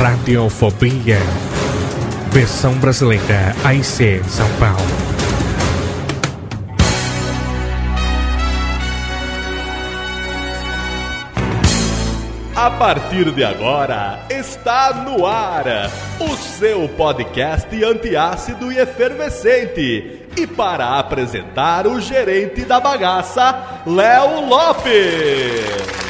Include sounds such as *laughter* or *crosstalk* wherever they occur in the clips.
Radiofobia. Versão brasileira AIC São Paulo. A partir de agora, está no ar o seu podcast antiácido e efervescente. E para apresentar o gerente da bagaça, Léo Lopes.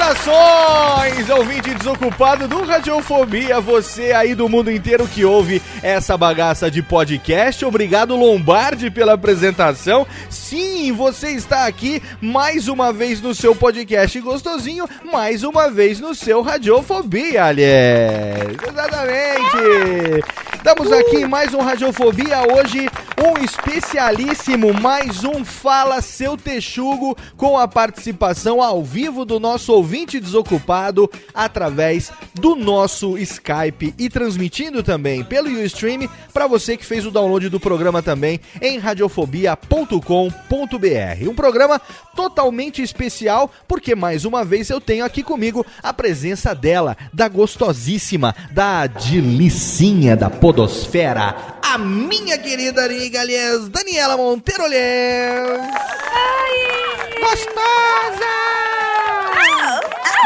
Saudações, ouvinte desocupado do Radiofobia, você aí do mundo inteiro que ouve essa bagaça de podcast. Obrigado, Lombardi, pela apresentação. Sim, você está aqui mais uma vez no seu podcast gostosinho, mais uma vez no seu Radiofobia, aliás. Exatamente. Estamos aqui em mais um Radiofobia, hoje um especialíssimo, mais um Fala Seu Texugo, com a participação ao vivo do nosso ouvinte desocupado através do nosso Skype e transmitindo também pelo Ustream para você que fez o download do programa também em radiofobia.com.br. Um programa totalmente especial porque mais uma vez eu tenho aqui comigo a presença dela, da gostosíssima, da delicinha da podosfera, a minha querida amiga, aliás, Daniela Monteiro Gostosa!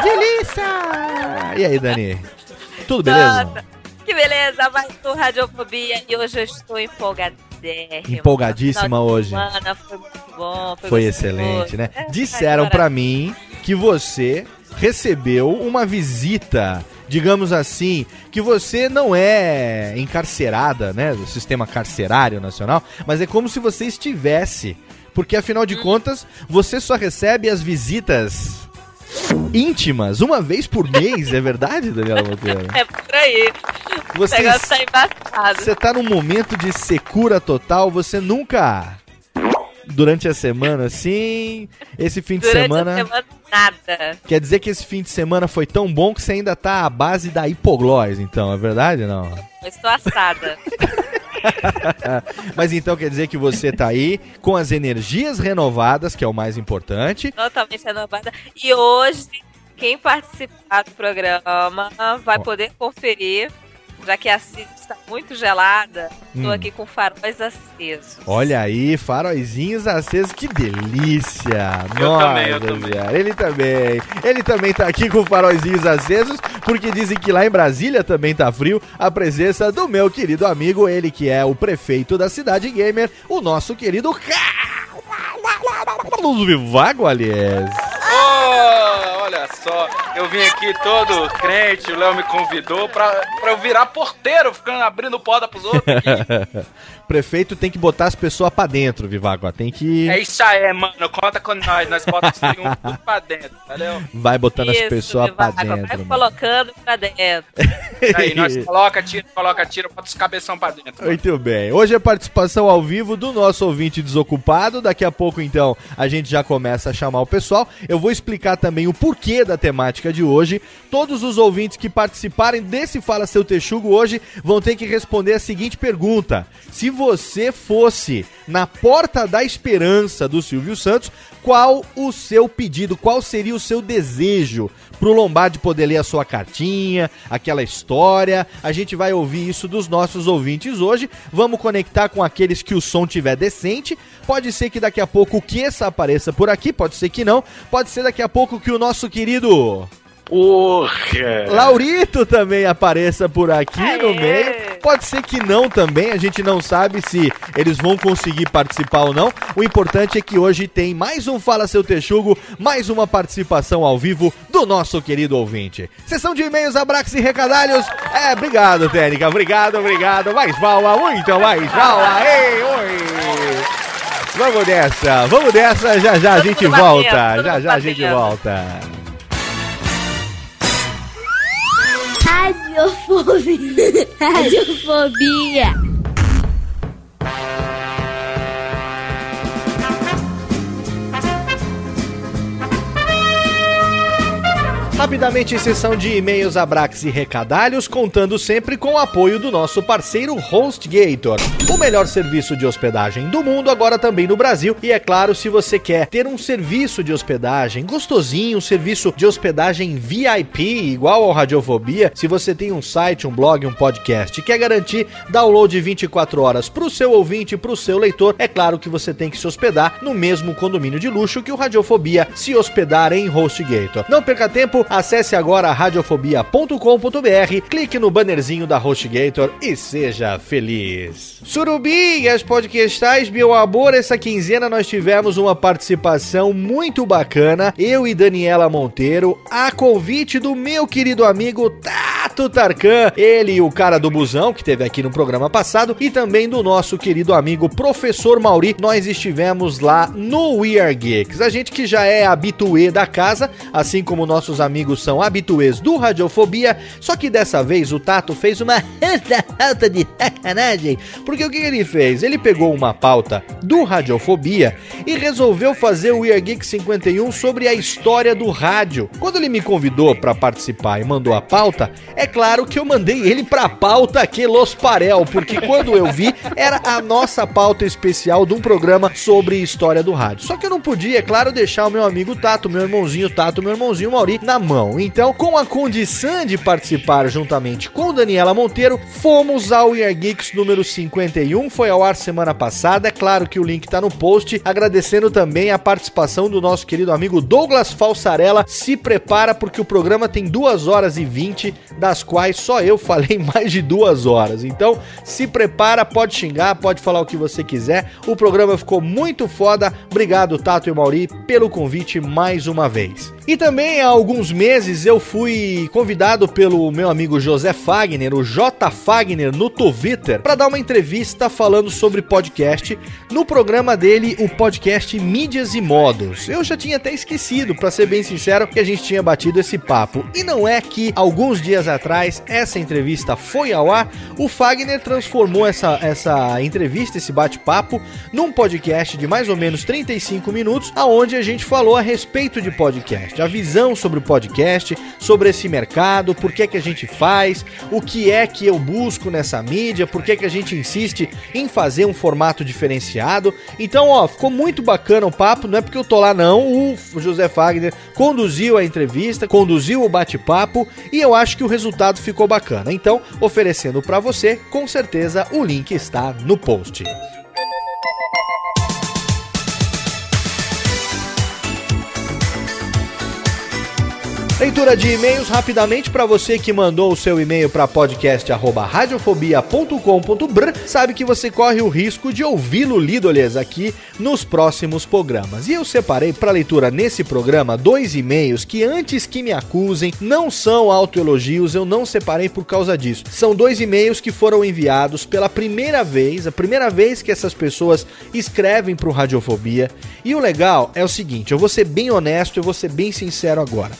Delícia! E aí, Dani? Tudo beleza? Nossa, que beleza, mais um Radiofobia e hoje eu estou empolgadérrima. Empolgadíssima hoje. semana Foi muito bom, foi, Foi excelente, né? É, Disseram pra mim que você recebeu uma visita, digamos assim, que você não é encarcerada, né, do sistema carcerário nacional, mas é como se você estivesse, porque afinal Hum. de contas, você só recebe as visitas íntimas uma vez por mês, é verdade, Daniela Monteiro? É por aí. Você, O negócio tá embaçado. você tá num momento de secura total, você nunca durante a semana assim, esse fim de semana semana, nada. Quer dizer que esse fim de semana foi tão bom que você ainda tá à base da hipoglós, então, é verdade ou não? Eu estou assada. *laughs* *laughs* Mas então quer dizer que você tá aí com as energias renovadas, que é o mais importante. totalmente renovada. E hoje, quem participar do programa vai poder conferir, já que a Cis está muito gelada, estou Hum. aqui com faróis acesos. Olha aí, faróizinhos acesos, que delícia! Eu Nossa, também, eu também. Ele também. Ele também tá aqui com faróizinhos acesos, porque dizem que lá em Brasília também tá frio. A presença do meu querido amigo, ele que é o prefeito da cidade gamer, o nosso querido Carlos Vivago, aliás. Oh, olha só, eu vim aqui todo crente, o Léo me convidou pra, pra eu virar porteiro, ficando abrindo porta pros outros aqui. *laughs* Prefeito tem que botar as pessoas pra dentro, Vivago. Tem que. É isso aí, mano. Conta com nós. Nós botamos *laughs* um tudo pra dentro, valeu? Vai botando as pessoas pra dentro. Vai mano. colocando pra dentro. Aí nós coloca, tira, coloca, tira, bota os cabeção pra dentro. mano. Muito bem. Hoje é participação ao vivo do nosso ouvinte desocupado. Daqui a pouco, então, a gente já começa a chamar o pessoal. Eu vou explicar também o porquê da temática de hoje. Todos os ouvintes que participarem desse Fala Seu Texugo hoje vão ter que responder a seguinte pergunta: Se você fosse na porta da esperança do Silvio Santos, qual o seu pedido? Qual seria o seu desejo pro Lombardi poder ler a sua cartinha, aquela história? A gente vai ouvir isso dos nossos ouvintes hoje. Vamos conectar com aqueles que o som tiver decente. Pode ser que daqui a pouco o Kessa apareça por aqui, pode ser que não. Pode ser daqui a pouco que o nosso querido Porra! Laurito também apareça por aqui no Aê! meio. Pode ser que não também, a gente não sabe se eles vão conseguir participar ou não. O importante é que hoje tem mais um Fala Seu Texugo, mais uma participação ao vivo do nosso querido ouvinte. Sessão de e-mails, abraços e recadalhos. É, obrigado, Técnica, obrigado, obrigado. Mais palma, muito mais palma. Ei, oi. Vamos nessa, vamos nessa, já já a gente batendo, volta, já já a gente batendo. volta. Radiofobia. *laughs* Radiofobia. Rapidamente, sessão de e-mails, abrax e recadalhos, contando sempre com o apoio do nosso parceiro HostGator, o melhor serviço de hospedagem do mundo, agora também no Brasil. E é claro, se você quer ter um serviço de hospedagem gostosinho, um serviço de hospedagem VIP, igual ao Radiofobia, se você tem um site, um blog, um podcast quer garantir download 24 horas para o seu ouvinte, para o seu leitor, é claro que você tem que se hospedar no mesmo condomínio de luxo que o Radiofobia se hospedar em HostGator. Não perca tempo, acesse agora radiofobia.com.br, clique no bannerzinho da HostGator e seja feliz. Surubinhas podcastais, meu amor, essa quinzena nós tivemos uma participação muito bacana, eu e Daniela Monteiro, a convite do meu querido amigo Tato Tarkan, ele e o cara do busão que teve aqui no programa passado e também do nosso querido amigo professor Mauri. Nós estivemos lá no We Are Geeks. A gente que já é habituê da casa, assim como nossos amigos são habituês do Radiofobia, só que dessa vez o Tato fez uma *laughs* falta de sacanagem, porque o que ele fez? Ele pegou uma pauta do Radiofobia e resolveu fazer o We Are Geeks 51 sobre a história do rádio. Quando ele me convidou para participar e mandou a pauta, é claro que eu mandei ele pra pauta aqui Los Parel, porque quando eu vi, era a nossa pauta especial de um programa sobre história do rádio. Só que eu não podia, é claro, deixar o meu amigo Tato, meu irmãozinho Tato, meu irmãozinho Mauri na mão. Então, com a condição de participar juntamente com Daniela Monteiro, fomos ao Year Geeks número 51, foi ao ar semana passada, é claro que o link tá no post, agradecendo também a participação do nosso querido amigo Douglas Falsarella, se prepara porque o programa tem 2 horas e 20, das quais só eu falei *laughs* mais de duas horas. Então, se prepara, pode xingar, pode falar o que você quiser. O programa ficou muito foda. Obrigado, Tato e Mauri, pelo convite mais uma vez. E também há alguns meses eu fui convidado pelo meu amigo José Fagner, o J Fagner, no Twitter, para dar uma entrevista falando sobre podcast no programa dele, o podcast Mídias e Modos. Eu já tinha até esquecido, para ser bem sincero, que a gente tinha batido esse papo. E não é que alguns dias atrás essa entrevista foi ao ar, o Fagner transformou essa, essa entrevista, esse bate-papo, num podcast de mais ou menos 35 minutos, aonde a gente falou a respeito de podcast, a visão sobre o podcast, sobre esse mercado, por que que a gente faz, o que é que eu busco nessa mídia, por que que a gente insiste em fazer um formato diferenciado. Então, ó, ficou muito bacana o papo, não é porque eu tô lá não, o José Fagner conduziu a entrevista, conduziu o bate-papo e eu acho que o resultado ficou bacana. Então, oferecendo para você, com certeza o link está no post. Leitura de e-mails rapidamente para você que mandou o seu e-mail para podcast@radiofobia.com.br, sabe que você corre o risco de ouvi-lo lido, aliás, aqui nos próximos programas. E eu separei para leitura nesse programa dois e-mails que antes que me acusem não são autoelogios, eu não separei por causa disso. São dois e-mails que foram enviados pela primeira vez, a primeira vez que essas pessoas escrevem para o Radiofobia. E o legal é o seguinte, eu vou ser bem honesto, eu vou ser bem sincero agora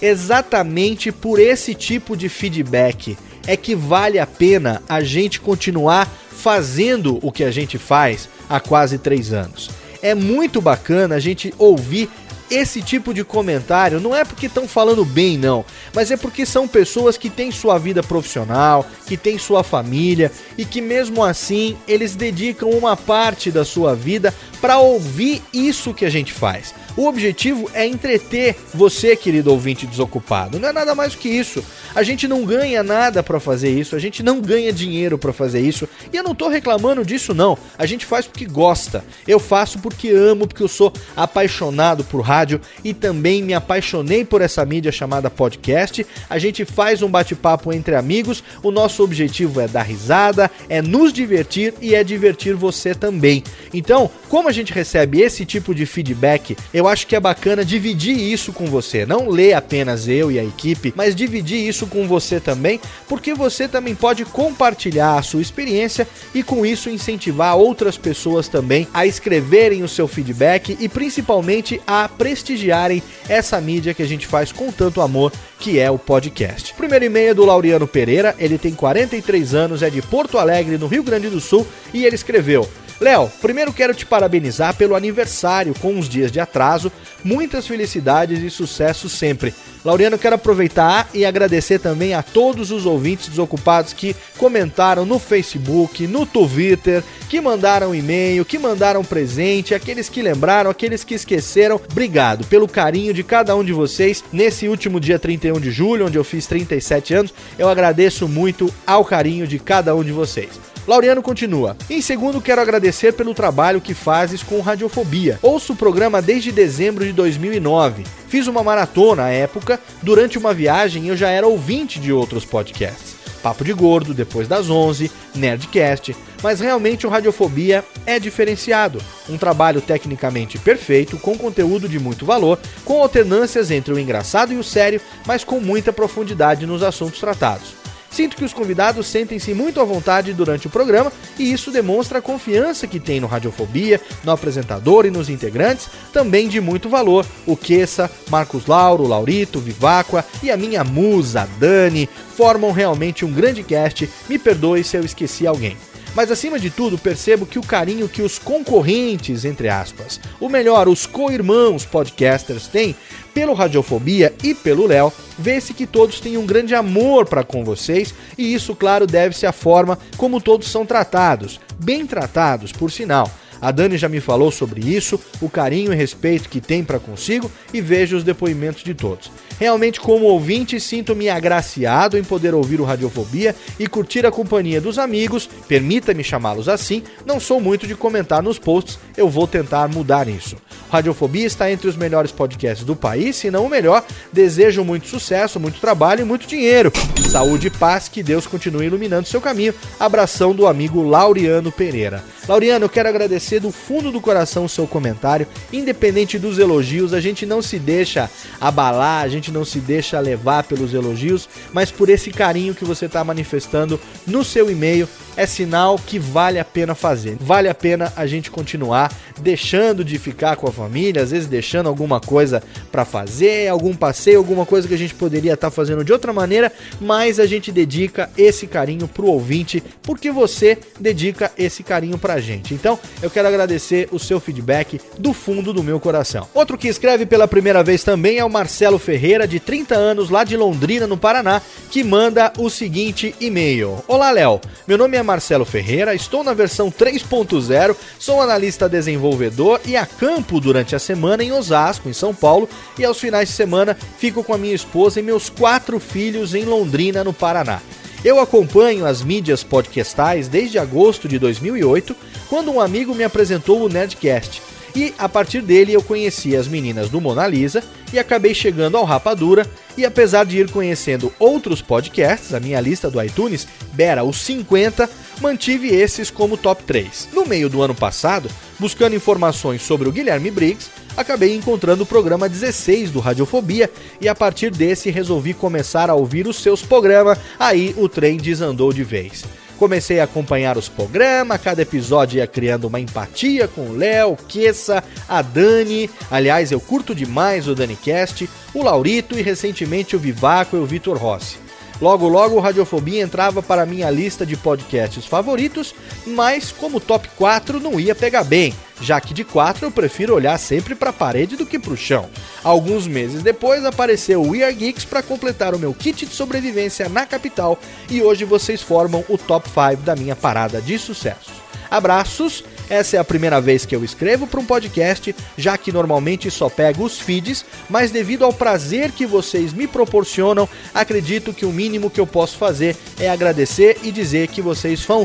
exatamente por esse tipo de feedback é que vale a pena a gente continuar fazendo o que a gente faz há quase três anos. É muito bacana a gente ouvir esse tipo de comentário não é porque estão falando bem, não, mas é porque são pessoas que têm sua vida profissional, que têm sua família e que mesmo assim eles dedicam uma parte da sua vida para ouvir isso que a gente faz. O objetivo é entreter você, querido ouvinte desocupado. Não é nada mais que isso. A gente não ganha nada para fazer isso, a gente não ganha dinheiro para fazer isso. E eu não tô reclamando disso não. A gente faz porque gosta. Eu faço porque amo, porque eu sou apaixonado por rádio e também me apaixonei por essa mídia chamada podcast. A gente faz um bate-papo entre amigos. O nosso objetivo é dar risada, é nos divertir e é divertir você também. Então, como a gente recebe esse tipo de feedback, eu acho que é bacana dividir isso com você. Não ler apenas eu e a equipe, mas dividir isso com você também, porque você também pode compartilhar a sua experiência e com isso incentivar outras pessoas também a escreverem o seu feedback e principalmente a prestigiarem essa mídia que a gente faz com tanto amor, que é o podcast. Primeiro e-mail é do Laureano Pereira, ele tem 43 anos, é de Porto Alegre, no Rio Grande do Sul, e ele escreveu: Léo, primeiro quero te parabenizar pelo aniversário com uns dias de atraso. Muitas felicidades e sucesso sempre. Laureano, quero aproveitar e agradecer também a todos os ouvintes desocupados que comentaram no Facebook, no Twitter, que mandaram e-mail, que mandaram presente, aqueles que lembraram, aqueles que esqueceram. Obrigado pelo carinho de cada um de vocês nesse último dia 31 de julho, onde eu fiz 37 anos. Eu agradeço muito ao carinho de cada um de vocês. Laureano continua. Em segundo, quero agradecer pelo trabalho que fazes com Radiofobia. Ouço o programa desde dezembro de 2009. Fiz uma maratona à época, durante uma viagem eu já era ouvinte de outros podcasts. Papo de Gordo, Depois das 11, Nerdcast, mas realmente o Radiofobia é diferenciado. Um trabalho tecnicamente perfeito, com conteúdo de muito valor, com alternâncias entre o engraçado e o sério, mas com muita profundidade nos assuntos tratados. Sinto que os convidados sentem-se muito à vontade durante o programa e isso demonstra a confiança que tem no Radiofobia, no apresentador e nos integrantes, também de muito valor. O Queça, Marcos Lauro, Laurito, Viváqua e a minha musa, Dani, formam realmente um grande cast. Me perdoe se eu esqueci alguém. Mas acima de tudo, percebo que o carinho que os concorrentes, entre aspas, ou melhor, os co-irmãos podcasters têm pelo Radiofobia e pelo Léo, vê-se que todos têm um grande amor para com vocês e isso, claro, deve-se à forma como todos são tratados, bem tratados, por sinal. A Dani já me falou sobre isso, o carinho e respeito que tem para consigo e vejo os depoimentos de todos. Realmente, como ouvinte, sinto-me agraciado em poder ouvir o Radiofobia e curtir a companhia dos amigos, permita-me chamá-los assim, não sou muito de comentar nos posts, eu vou tentar mudar isso. Radiofobia está entre os melhores podcasts do país, se não o melhor. Desejo muito sucesso, muito trabalho e muito dinheiro. Saúde e paz, que Deus continue iluminando seu caminho. Abração do amigo Laureano Pereira. Laureano, eu quero agradecer do fundo do coração o seu comentário. Independente dos elogios, a gente não se deixa abalar, a gente não se deixa levar pelos elogios, mas por esse carinho que você está manifestando no seu e-mail, é sinal que vale a pena fazer. Vale a pena a gente continuar deixando de ficar com a família, às vezes deixando alguma coisa para fazer, algum passeio, alguma coisa que a gente poderia estar tá fazendo de outra maneira, mas a gente dedica esse carinho pro ouvinte, porque você dedica esse carinho pra gente. Então, eu quero agradecer o seu feedback do fundo do meu coração. Outro que escreve pela primeira vez também é o Marcelo Ferreira, de 30 anos, lá de Londrina, no Paraná, que manda o seguinte e-mail: Olá, Léo. Meu nome é Marcelo Ferreira, estou na versão 3.0, sou analista desenvolvedor e acampo durante a semana em Osasco, em São Paulo, e aos finais de semana fico com a minha esposa e meus quatro filhos em Londrina, no Paraná. Eu acompanho as mídias podcastais desde agosto de 2008, quando um amigo me apresentou o Nerdcast E a partir dele eu conheci as meninas do Mona Lisa e acabei chegando ao Rapadura. E apesar de ir conhecendo outros podcasts, a minha lista do iTunes beira os 50, mantive esses como top 3. No meio do ano passado, buscando informações sobre o Guilherme Briggs, acabei encontrando o programa 16 do Radiofobia e a partir desse resolvi começar a ouvir os seus programas. Aí o trem desandou de vez. Comecei a acompanhar os programas, cada episódio ia criando uma empatia com o Léo, Kessa, a Dani. Aliás, eu curto demais o DaniCast, o Laurito e recentemente o Vivaco e o Vitor Rossi. Logo, logo o Radiofobia entrava para minha lista de podcasts favoritos, mas como top 4 não ia pegar bem, já que de 4 eu prefiro olhar sempre para a parede do que para o chão. Alguns meses depois apareceu o We Are Geeks para completar o meu kit de sobrevivência na capital e hoje vocês formam o top 5 da minha parada de sucesso. Abraços essa é a primeira vez que eu escrevo para um podcast, já que normalmente só pego os feeds, mas devido ao prazer que vocês me proporcionam, acredito que o mínimo que eu posso fazer é agradecer e dizer que vocês são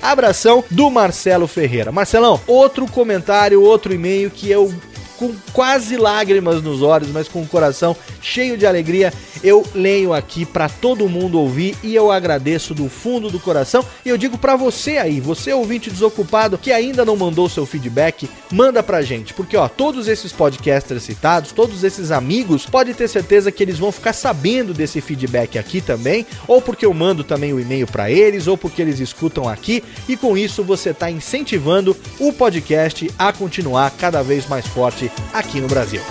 Abração do Marcelo Ferreira. Marcelão, outro comentário, outro e-mail que eu com quase lágrimas nos olhos, mas com o coração cheio de alegria, eu leio aqui para todo mundo ouvir e eu agradeço do fundo do coração. E eu digo para você aí, você ouvinte desocupado que ainda não mandou seu feedback, manda pra gente, porque ó, todos esses podcasters citados, todos esses amigos, pode ter certeza que eles vão ficar sabendo desse feedback aqui também, ou porque eu mando também o e-mail para eles, ou porque eles escutam aqui, e com isso você tá incentivando o podcast a continuar cada vez mais forte aqui no Brasil.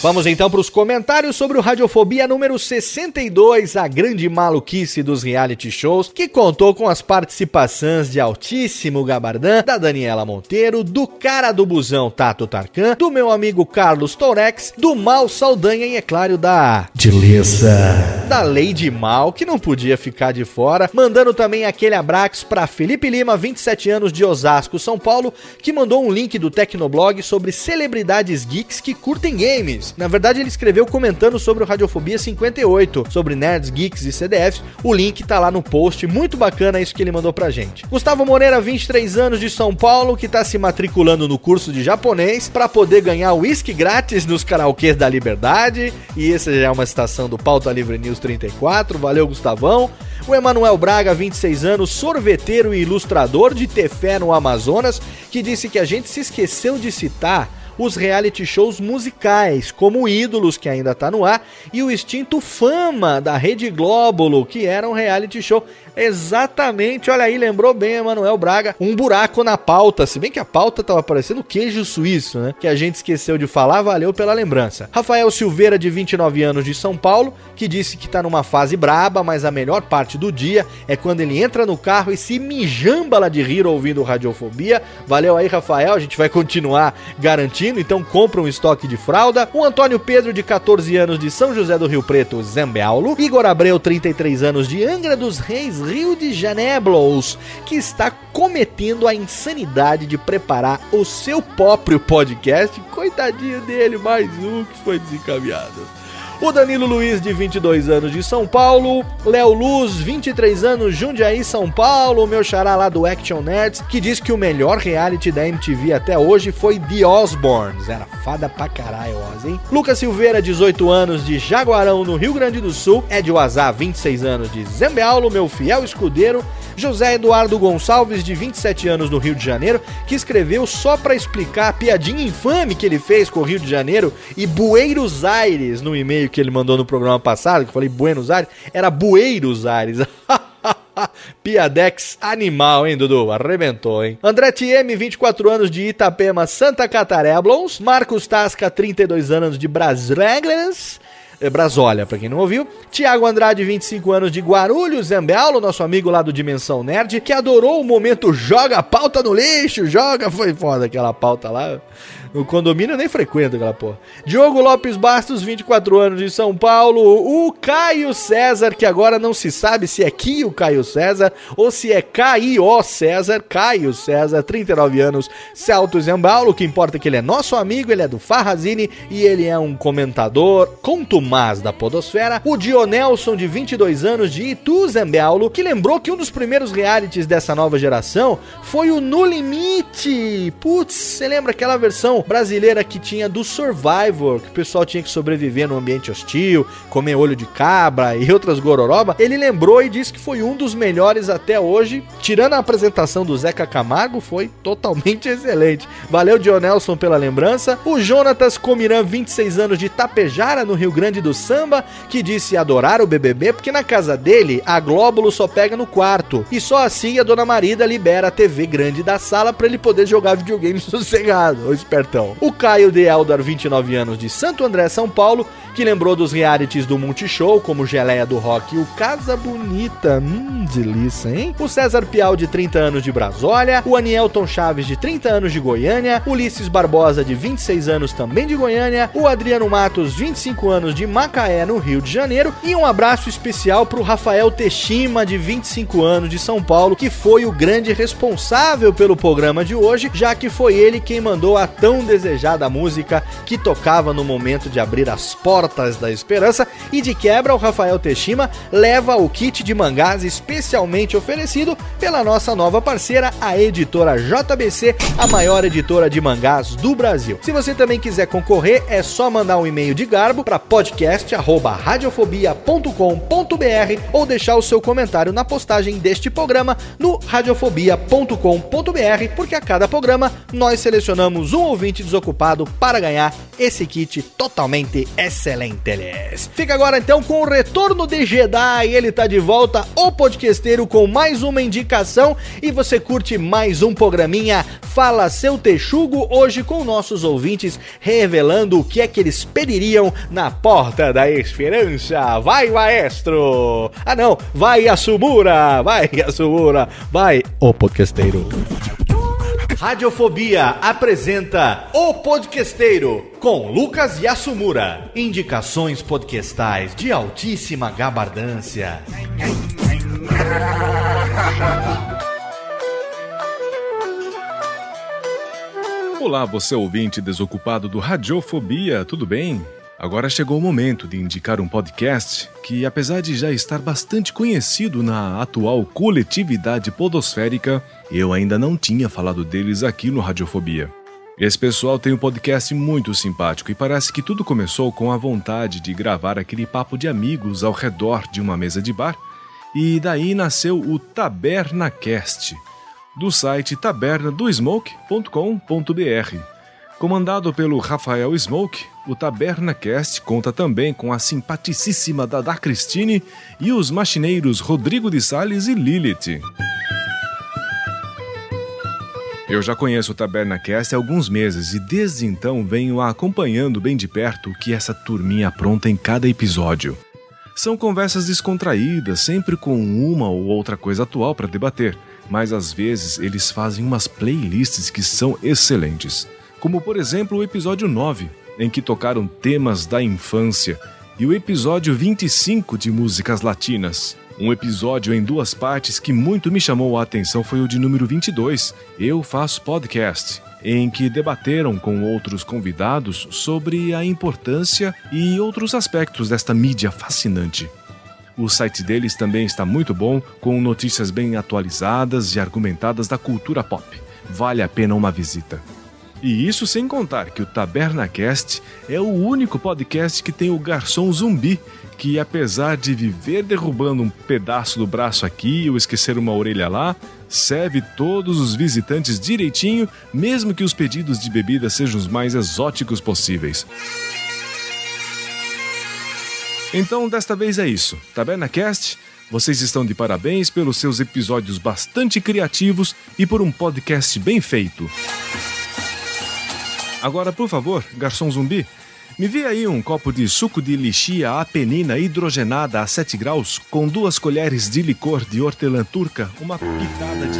Vamos então para os comentários sobre o Radiofobia número 62, a grande maluquice dos reality shows, que contou com as participações de altíssimo gabardão da Daniela Monteiro, do cara do busão Tato Tarkan, do meu amigo Carlos Torex, do Mal Saldanha e, é claro, da... Delícia! Da Lady Mal, que não podia ficar de fora, mandando também aquele abraço para Felipe Lima, 27 anos de Osasco, São Paulo, que mandou um link do Tecnoblog sobre celebridades geeks que curtem games. Na verdade, ele escreveu comentando sobre o Radiofobia 58, sobre nerds, geeks e CDFs. O link tá lá no post. Muito bacana isso que ele mandou pra gente. Gustavo Moreira, 23 anos de São Paulo, que tá se matriculando no curso de japonês para poder ganhar uísque grátis nos karaokês da Liberdade. E essa já é uma citação do Pauta Livre News 34. Valeu, Gustavão. O Emanuel Braga, 26 anos, sorveteiro e ilustrador de Tefé no Amazonas, que disse que a gente se esqueceu de citar os reality shows musicais, como Ídolos, que ainda está no ar, e o extinto Fama, da Rede Glóbulo, que era um reality show. Exatamente, olha aí, lembrou bem, Emanuel Braga, um buraco na pauta, se bem que a pauta tava parecendo queijo suíço, né? Que a gente esqueceu de falar, valeu pela lembrança. Rafael Silveira, de 29 anos, de São Paulo, que disse que tá numa fase braba, mas a melhor parte do dia é quando ele entra no carro e se mijambala de rir ouvindo Radiofobia. Valeu aí, Rafael, a gente vai continuar garantindo, então compra um estoque de fralda. O Antônio Pedro, de 14 anos, de São José do Rio Preto, Zambeaulo. Igor Abreu, 33 anos, de Angra dos Reis, Rio de Janeiro, que está cometendo a insanidade de preparar o seu próprio podcast. Coitadinho dele, mais um que foi desencaminhado. O Danilo Luiz, de 22 anos, de São Paulo. Léo Luz, 23 anos, Jundiaí, São Paulo. Meu xará lá do Action Nerds, que diz que o melhor reality da MTV até hoje foi The Osbournes. Era fada pra caralho, Oz, hein? Lucas Silveira, 18 anos, de Jaguarão, no Rio Grande do Sul. Ed Wazar, 26 anos, de Zambeaulo, meu fiel escudeiro. José Eduardo Gonçalves, de 27 anos, no Rio de Janeiro, que escreveu só para explicar a piadinha infame que ele fez com o Rio de Janeiro e Bueiros Aires no e-mail que ele mandou no programa passado, que eu falei Buenos Aires, era Bueiros Aires. *laughs* Piadex animal, hein, Dudu? Arrebentou, hein? André TM, 24 anos de Itapema, Santa Catarina. Marcos Tasca, 32 anos de Brasreglas. É, Brasólia, para quem não ouviu. Tiago Andrade, 25 anos de Guarulhos, Zambealo, nosso amigo lá do Dimensão Nerd, que adorou o momento joga a pauta no lixo, joga, foi foda aquela pauta lá. No condomínio eu nem frequento aquela porra. Diogo Lopes Bastos, 24 anos de São Paulo. O Caio César, que agora não se sabe se é Kio Caio César ou se é Caio César. Caio César, 39 anos, Celto Zembaulo. O que importa é que ele é nosso amigo, ele é do Farrazine e ele é um comentador contumaz Mas da Podosfera, o Dionelson, de 22 anos, de Itu, que lembrou que um dos primeiros realities dessa nova geração foi o No Limite. Putz, você lembra aquela versão brasileira que tinha do Survivor, que o pessoal tinha que sobreviver num ambiente hostil, comer olho de cabra e outras gororoba? Ele lembrou e disse que foi um dos melhores até hoje. Tirando a apresentação do Zeca Camargo, foi totalmente *laughs* excelente. Valeu, Dionelson, pela lembrança. O Jonatas Comiran, 26 anos, de Tapejara, no Rio Grande do Samba, que disse adorar o BBB porque na casa dele a Glóbulo só pega no quarto. E só assim a dona Marida libera a TV grande da sala para ele poder jogar videogame *laughs* sossegado, o espertão. O Caio de Eldar, 29 anos, de Santo André, São Paulo, que lembrou dos realities do Multishow, como Geleia do Rock e o Casa Bonita. Hum, delícia, hein? O César Pial, de 30 anos, de Brasólia. O Anielton Chaves, de 30 anos, de Goiânia. Ulisses Barbosa, de 26 anos, também de Goiânia. O Adriano Matos, 25 anos, de Macaé, no Rio de Janeiro. E um abraço especial pro Rafael Teshima, de 25 anos, de São Paulo, que foi o grande responsável pelo programa de hoje, já que foi ele quem mandou a tão desejada música que tocava no momento de abrir as portas da Esperança e de quebra o Rafael Teshima leva o kit de mangás especialmente oferecido pela nossa nova parceira, a editora JBC, a maior editora de mangás do Brasil. Se você também quiser concorrer, é só mandar um e-mail de garbo para podcast@radiofobia.com.br ou deixar o seu comentário na postagem deste programa no radiofobia.com.br, porque a cada programa nós selecionamos um ouvinte desocupado para ganhar esse kit totalmente excelente. Fica agora então com o retorno de Jedi, ele tá de volta, o podcasteiro com mais uma indicação. E você curte mais um programinha? Fala Seu Texugo, hoje com nossos ouvintes revelando o que é que eles pediriam na porta da esperança. Vai, maestro! Ah não, vai Asumura, vai Asumura, vai o podcasteiro. Radiofobia apresenta O Podquesteiro com Lucas Yasumura. Indicações podcastais de altíssima gabardância. Olá, você ouvinte desocupado do Radiofobia, tudo bem? Agora chegou o momento de indicar um podcast que, apesar de já estar bastante conhecido na atual coletividade podosférica, eu ainda não tinha falado deles aqui no Radiofobia. Esse pessoal tem um podcast muito simpático e parece que tudo começou com a vontade de gravar aquele papo de amigos ao redor de uma mesa de bar, e daí nasceu o TabernaCast, do site tabernadosmoke.com.br. Comandado pelo Rafael Smoke, o TabernaCast conta também com a simpaticíssima Dada Cristine e os machineiros Rodrigo de Sales e Lilith. Eu já conheço o TabernaCast há alguns meses e desde então venho acompanhando bem de perto o que essa turminha apronta em cada episódio. São conversas descontraídas, sempre com uma ou outra coisa atual para debater, mas às vezes eles fazem umas playlists que são excelentes. Como por exemplo o episódio 9, em que tocaram temas da infância, e o episódio 25 de músicas latinas. Um episódio em duas partes que muito me chamou a atenção foi o de número 22, Eu Faço Podcast, em que debateram com outros convidados sobre a importância e outros aspectos desta mídia fascinante. O site deles também está muito bom, com notícias bem atualizadas e argumentadas da cultura pop. Vale a pena uma visita. E isso sem contar que o TabernaCast é o único podcast que tem o garçom zumbi, que apesar de viver derrubando um pedaço do braço aqui ou esquecer uma orelha lá, serve todos os visitantes direitinho, mesmo que os pedidos de bebida sejam os mais exóticos possíveis. Então, desta vez é isso. TabernaCast, vocês estão de parabéns pelos seus episódios bastante criativos e por um podcast bem feito. Agora, por favor, garçom zumbi, me vê aí um copo de suco de lixia apenina hidrogenada a 7 graus com duas colheres de licor de hortelã turca, uma pitada de.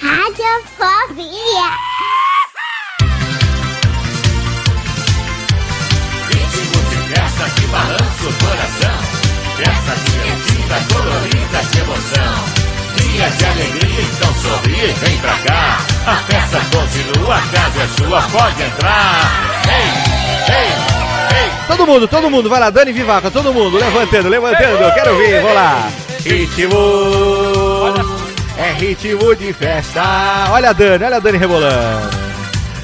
Radiofobia. Ritmo de festa que balança o coração. Festa divertida, colorida de emoção. Dia de alegria, então sorri, vem pra cá. A festa continua sua casa é sua, pode entrar. Ei, ei, ei. Todo mundo, todo mundo, vai lá, Dani Vivaca, todo mundo, levantando, levantando, quero ver, vamos lá. Ritmo, é ritmo de festa. Olha a Dani, olha a Dani rebolando.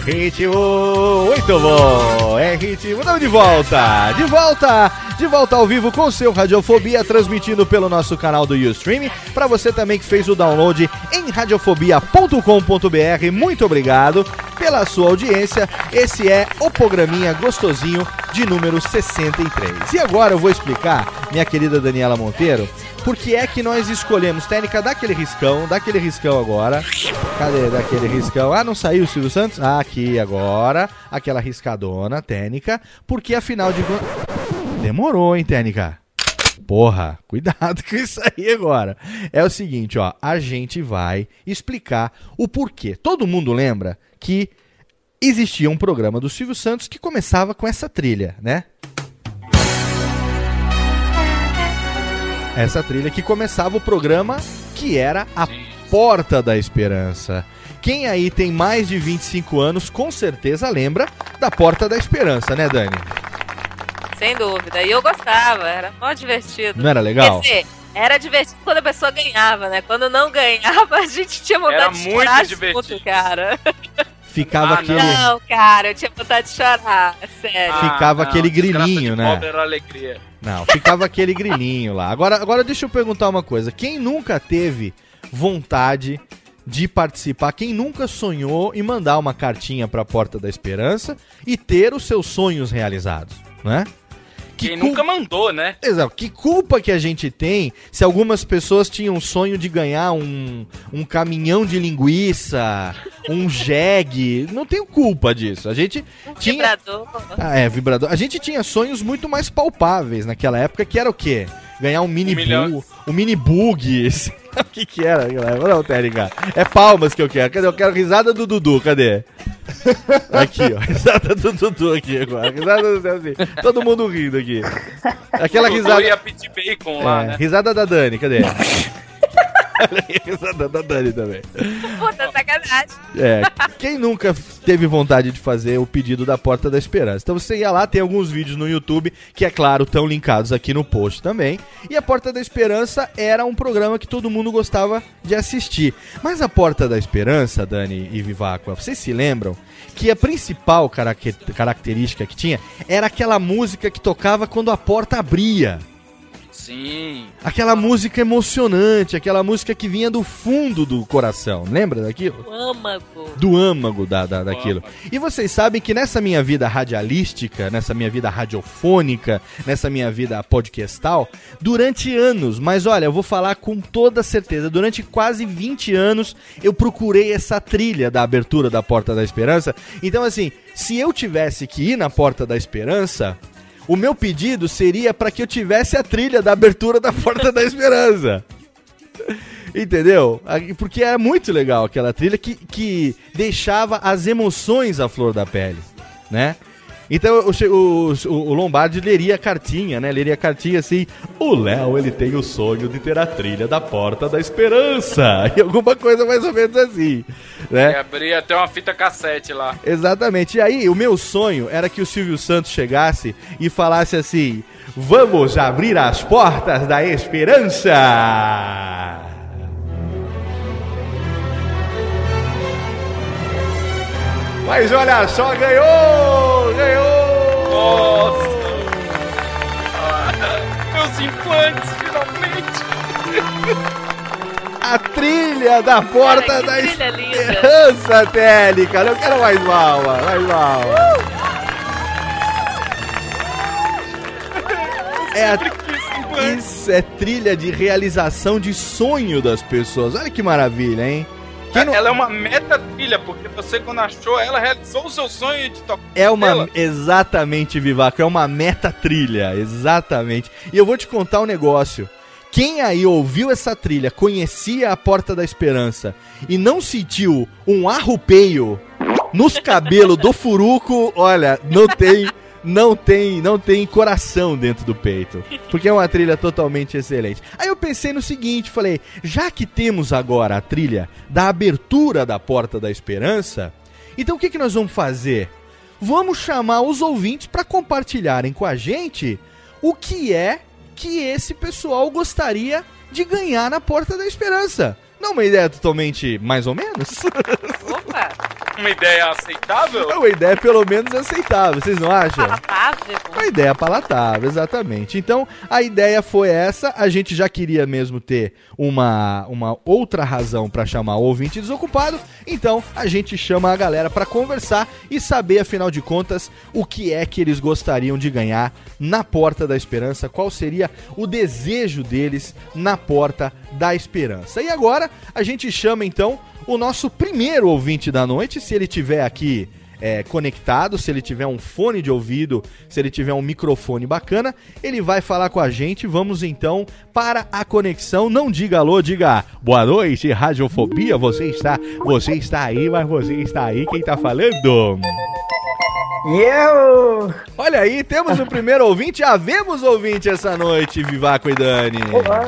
Ritmo, muito bom, é ritmo, estamos de volta, de volta, de volta ao vivo com seu Radiofobia, transmitindo pelo nosso canal do Ustream, para você também que fez o download em radiofobia.com.br, muito obrigado pela sua audiência, esse é o programinha gostosinho de número 63. E agora eu vou explicar, minha querida Daniela Monteiro, por que é que nós escolhemos técnica daquele riscão, daquele riscão agora. Cadê daquele riscão? Ah, não saiu o Silvio Santos? Ah, aqui agora, aquela riscadona técnica, porque afinal de contas. Demorou, hein, técnica? Porra, cuidado *laughs* com isso aí agora. É o seguinte, ó, a gente vai explicar o porquê. Todo mundo lembra que existia um programa do Silvio Santos que começava com essa trilha, né? Essa trilha que começava o programa que era a Porta da Esperança. Quem aí tem mais de 25 anos com certeza lembra da Porta da Esperança, né, Dani? Sem dúvida. E eu gostava, era mó divertido. Não era legal? Quer dizer, era divertido quando a pessoa ganhava, né? Quando não ganhava, a gente tinha vontade Era de muito chorar divertido. junto, cara. Ficava Ah, aquele Não, cara, eu tinha vontade de chorar, é sério. Ficava aquele desgraça grilinho, de né? Pobre era alegria. Não, ficava aquele grilinho lá. Agora, agora deixa eu perguntar uma coisa. Quem nunca teve vontade de participar, quem nunca sonhou em mandar uma cartinha pra Porta da Esperança e ter os seus sonhos realizados, né? Que Quem cul- nunca mandou, né? Exato. Que culpa que a gente tem se algumas pessoas tinham o sonho de ganhar um, um caminhão de linguiça, um jegue. Não tenho culpa disso. A gente tinha. Vibrador. Ah, é, vibrador. A gente tinha sonhos muito mais palpáveis naquela época, que era o quê? Ganhar um mini Um milhão. bug, um mini bug. *laughs* o que que era? Não, Técnica. É palmas que eu quero. Cadê? Eu quero risada do Dudu, cadê? *laughs* Aqui, ó. Risada do Dudu aqui agora. Risada do assim. Todo mundo rindo aqui. Aquela Dudu risada. ia pedir bacon lá, É, né? risada da Dani, cadê? *laughs* Risada *laughs* da Dani também. Puta sacanagem. É, quem nunca teve vontade de fazer o pedido da Porta da Esperança? Então você ia lá, tem alguns vídeos no YouTube, que é claro, estão linkados aqui no post também. E a Porta da Esperança era um programa que todo mundo gostava de assistir. Mas a Porta da Esperança, Dani e Viváqua, vocês se lembram que a principal característica que tinha era aquela música que tocava quando a porta abria. Sim. Aquela música emocionante, aquela música que vinha do fundo do coração. Lembra daquilo? O âmago. Do âmago da, da, daquilo. âmago. E vocês sabem que nessa minha vida radialística, nessa minha vida radiofônica, nessa minha vida podcastal, durante anos, mas olha, eu vou falar com toda certeza, durante quase 20 anos eu procurei essa trilha da abertura da Porta da Esperança. Então, assim, se eu tivesse que ir na Porta da Esperança, o meu pedido seria para que eu tivesse a trilha da abertura da Porta da Esperança. Entendeu? Porque era muito legal aquela trilha que, que deixava as emoções à flor da pele, né? Então o, o, o Lombardi leria a cartinha, né? Leria a cartinha assim: O Léo, ele tem o sonho de ter a trilha da Porta da Esperança. *laughs* E alguma coisa mais ou menos assim, né? E abria até uma fita cassete lá. Exatamente. E aí, o meu sonho era que o Silvio Santos chegasse e falasse assim: Vamos abrir as portas da esperança! Mas olha só, ganhou! Ganhou! Nossa! Ah, Meus implantes, finalmente! A trilha da porta que da trilha linda. esperança, Técnica! Não quero mais palma, mais palma. É a Isso é trilha de realização de sonho das pessoas. Olha que maravilha, hein? Não- Ela é uma meta trilha, porque você, quando achou ela, realizou o seu sonho de tocar. É uma. ela. Exatamente, Vivaco. É uma meta trilha. Exatamente. E eu vou te contar um negócio. Quem aí ouviu essa trilha, conhecia a Porta da Esperança e não sentiu um arrupeio nos cabelos do furuco, olha, não tem. Não tem, não tem coração dentro do peito, porque é uma trilha totalmente excelente. Aí eu pensei no seguinte, falei, já que temos agora a trilha da abertura da Porta da Esperança, Então o que, que nós vamos fazer? Vamos chamar os ouvintes para compartilharem com a gente o que é que esse pessoal gostaria de ganhar na Porta da Esperança. Não é uma ideia totalmente mais ou menos? Opa, Uma ideia aceitável? É uma ideia pelo menos aceitável, vocês não acham? palatável. Uma ideia palatável, exatamente. Então, a ideia foi essa. A gente já queria mesmo ter uma, uma outra razão para chamar o ouvinte desocupado. Então, a gente chama a galera para conversar e saber, afinal de contas, o que é que eles gostariam de ganhar na Porta da Esperança. Qual seria o desejo deles na Porta da Esperança. E agora, a gente chama então o nosso primeiro ouvinte da noite, se ele tiver aqui é, conectado, se ele tiver um fone de ouvido, se ele tiver um microfone bacana, ele vai falar com a gente. Vamos então para a conexão. Não diga alô, diga boa noite, radiofobia. Você está, você está aí, mas você está aí. Quem tá falando? Eu! Olha aí, temos o primeiro ouvinte. Havemos ouvinte essa noite, Vivaco e Dani.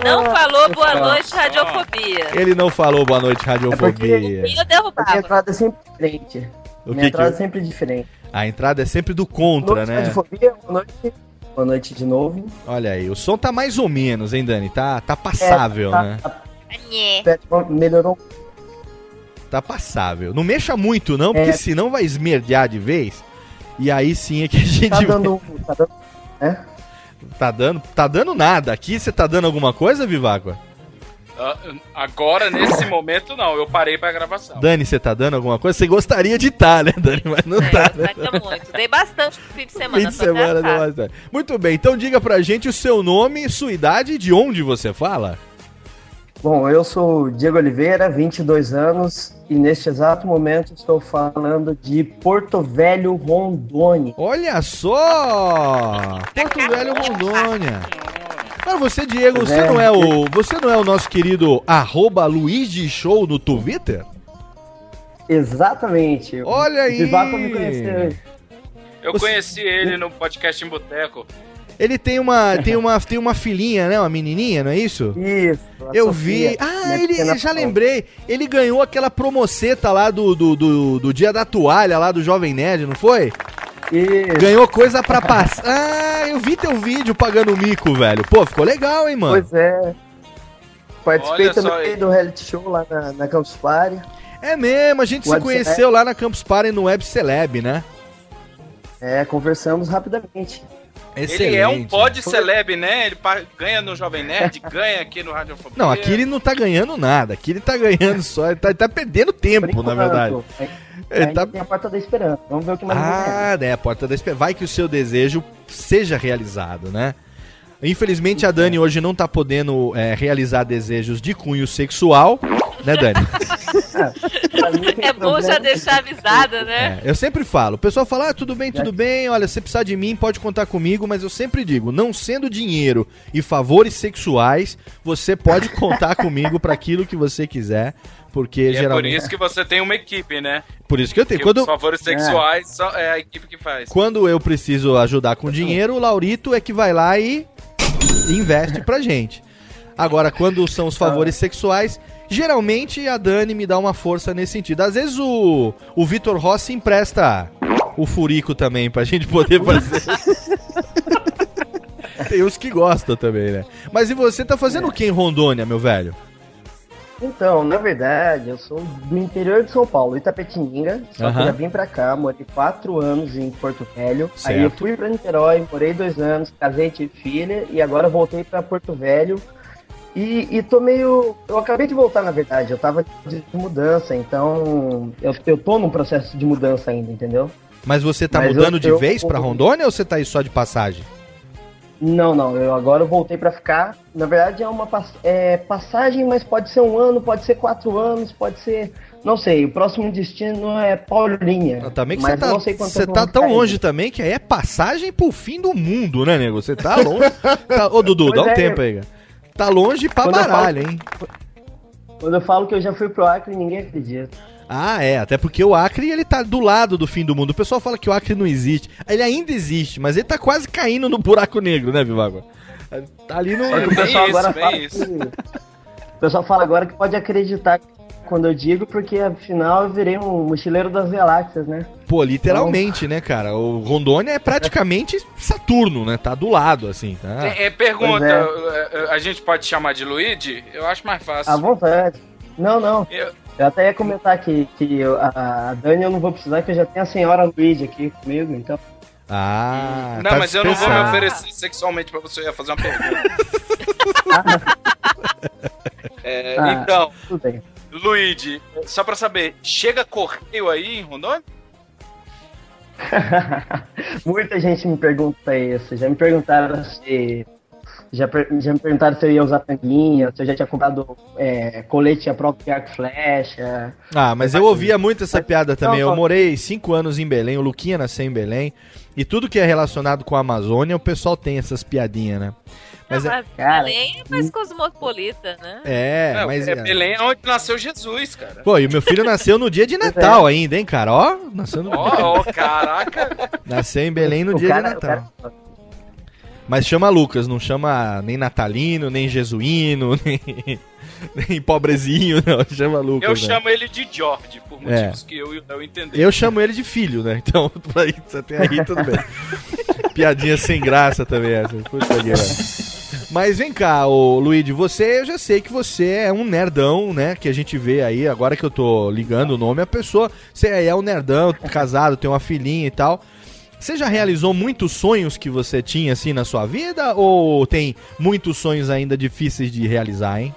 Não falou boa noite, radiofobia. Ele não falou boa noite, É radiofobia. E eu A minha derrubava. entrada é sempre diferente. O minha que entrada é que... sempre diferente. A entrada é sempre do Boa contra, noite, né? radiofobia, boa noite. Boa noite de novo. Olha aí, o som tá mais ou menos, hein, Dani? Tá, tá passável, tá, né? tá- Nhê. melhorou. Tá passável. Não mexa muito, não, porque É. senão vai esmerdear de vez. E aí sim é que a gente Tá dando. Tá dando. né? tá dando. Tá dando nada. Aqui você tá dando alguma coisa, Vivaco? Ah, Agora, nesse momento, não. Eu parei pra gravação. Dani, você tá dando alguma coisa? Você gostaria de estar, né, Dani? Mas não É, tá, né? gostaria muito. Dei bastante no fim de semana. Fim de semana deu bastante. Muito bem, então diga pra gente o seu nome, sua idade e de onde você fala. Bom, eu sou o Diego Oliveira, 22 anos, e neste exato momento estou falando de Porto Velho, Rondônia. Olha só! Porto Velho, Rondônia. Cara, você, Diego, você É. não é o. Você não é o nosso querido arroba Luiz de Show no Twitter? Exatamente. Olha aí! O Vivaco me conheceu. Eu Você- conheci ele no podcast em Boteco. Ele tem uma, tem uma, tem uma filhinha, né? Uma menininha, não é isso? Isso. Eu Sofia, vi. Ah, ele já lembrei. Ele ganhou aquela promoceta lá do, do, do, do dia da toalha lá do Jovem Nerd, não foi? Isso. Ganhou coisa pra passar. *laughs* Ah, eu vi teu vídeo pagando mico, velho. Pô, ficou legal, hein, mano? Pois é. Participei também do reality show lá na, na Campus Party. É mesmo, a gente se Web conheceu lá na Campus Party no Web Celeb, né? É, conversamos rapidamente. Ele é um pod celeb, né? Ele pa- ganha no Jovem Nerd, *laughs* ganha aqui no Radiofobia. Não, aqui ele não tá ganhando nada. Aqui ele tá ganhando só. Ele tá, ele tá perdendo tempo, Por na verdade. Aí tá- tem a porta da esperança. Vamos ver o que mais. Ah, né? A porta da esperança. Vai que o seu desejo seja realizado, né? Infelizmente a Dani hoje não tá podendo é, realizar desejos de cunho sexual, né, Dani? *laughs* É bom já deixar avisado, né? É, eu sempre falo. O pessoal fala, ah, tudo bem, tudo bem, olha, se precisar de mim, pode contar comigo, mas eu sempre digo, não sendo dinheiro e favores sexuais, você pode contar *laughs* comigo para aquilo que você quiser, porque E é por geralmente... isso que você tem uma equipe, né? por isso que eu tenho. Porque Quando, os favores sexuais só é a equipe que faz. quando eu preciso ajudar com dinheiro, o Laurito é que vai lá e investe pra gente. Agora, quando são os favores sexuais, geralmente a Dani me dá uma força nesse sentido. Às vezes o, o Vitor Rossi empresta o furico também pra gente poder fazer. *laughs* Tem os que gostam também, né? Mas e você tá fazendo o que em Rondônia, meu velho? Então, na verdade, eu sou do interior de São Paulo, Itapetininga. Só que eu já vim pra cá, morei quatro anos em Porto Velho. Certo. Aí eu fui pra Niterói, morei dois anos, casei, tive filha. E agora voltei pra Porto Velho. E, e tô meio. Eu acabei de voltar, na verdade. Eu tava de mudança, então. Eu, eu tô num processo de mudança ainda, entendeu? Mas você tá Mas mudando eu- de eu- vez pra Rondônia ou você tá aí só de passagem? Não, não, eu agora voltei pra ficar. Na verdade é uma pass- é, passagem, mas pode ser um ano, pode ser quatro anos, pode ser. Não sei, o próximo destino é Paulinha. Ah, Também que você tá, não sei quanto você tá tão longe ainda. também que aí é passagem pro fim do mundo, né, nego? Você tá longe. *laughs* Tá- Ô, Dudu, Pois dá um é, tempo aí, cara. Tá longe pra Quando baralho, falo- hein? Quando eu falo que eu já fui pro Acre, ninguém acredita. Ah, é, até porque o Acre, ele tá do lado do fim do mundo. O pessoal fala que o Acre não existe. Ele ainda existe, mas ele tá quase caindo no buraco negro, né, Vivago? Tá ali no... Que o pessoal isso, agora fala isso. que. O pessoal fala agora que pode acreditar quando eu digo, porque afinal eu virei um mochileiro das galáxias, né? Pô, literalmente, né, cara? O Rondônia é praticamente Saturno, né? Tá do lado, assim. Tá? É, é, pergunta, é. a gente pode chamar de Luigi? Eu acho mais fácil. À vontade. Não, não. Eu, eu até ia comentar que, que eu, a, Dani eu não vou precisar, que eu já tenho a senhora Luigi aqui comigo, então. Ah, Não, tá mas eu não vou me oferecer sexualmente pra você, eu ia fazer uma pergunta. *laughs* é, ah, então, Luigi, só pra saber, chega correio aí em Rondônia? *laughs* Muita gente me pergunta isso. Já me perguntaram se já, já me perguntaram se eu ia usar tanguinha, se eu já tinha comprado é, colete a própria arco flecha. Ah, mas eu ouvia muito essa piada também. Eu morei cinco anos em Belém, o Luquinha nasceu em Belém. E tudo que é relacionado com a Amazônia, o pessoal tem essas piadinhas, né? Mas, não, é... cara, Belém é mais cosmopolita, né? É, é mas. É, Belém é onde nasceu Jesus, cara. Pô, e o meu filho nasceu no dia de Natal é. ainda, hein, cara? Ó, nasceu no. Ó, oh, caraca! Nasceu em Belém no o dia cara, de Natal. Mas chama Lucas, não chama nem natalino, nem jesuíno, *laughs* nem, nem pobrezinho, não. Chama Lucas. Eu né? chamo ele de George, por motivos é. que eu e o Léo entendemos. Eu chamo ele de filho, né? Então, *laughs* aí, você tem aí, tudo bem. *laughs* Piadinha sem graça também essa. Puta que Mas vem cá, ô Luigi, você, eu já sei que você é um nerdão, né? Que a gente vê aí, agora que eu tô ligando o nome, a pessoa, você é um nerdão, casado, tem uma filhinha e tal. Você já realizou muitos sonhos que você tinha assim na sua vida ou tem muitos sonhos ainda difíceis de realizar, hein?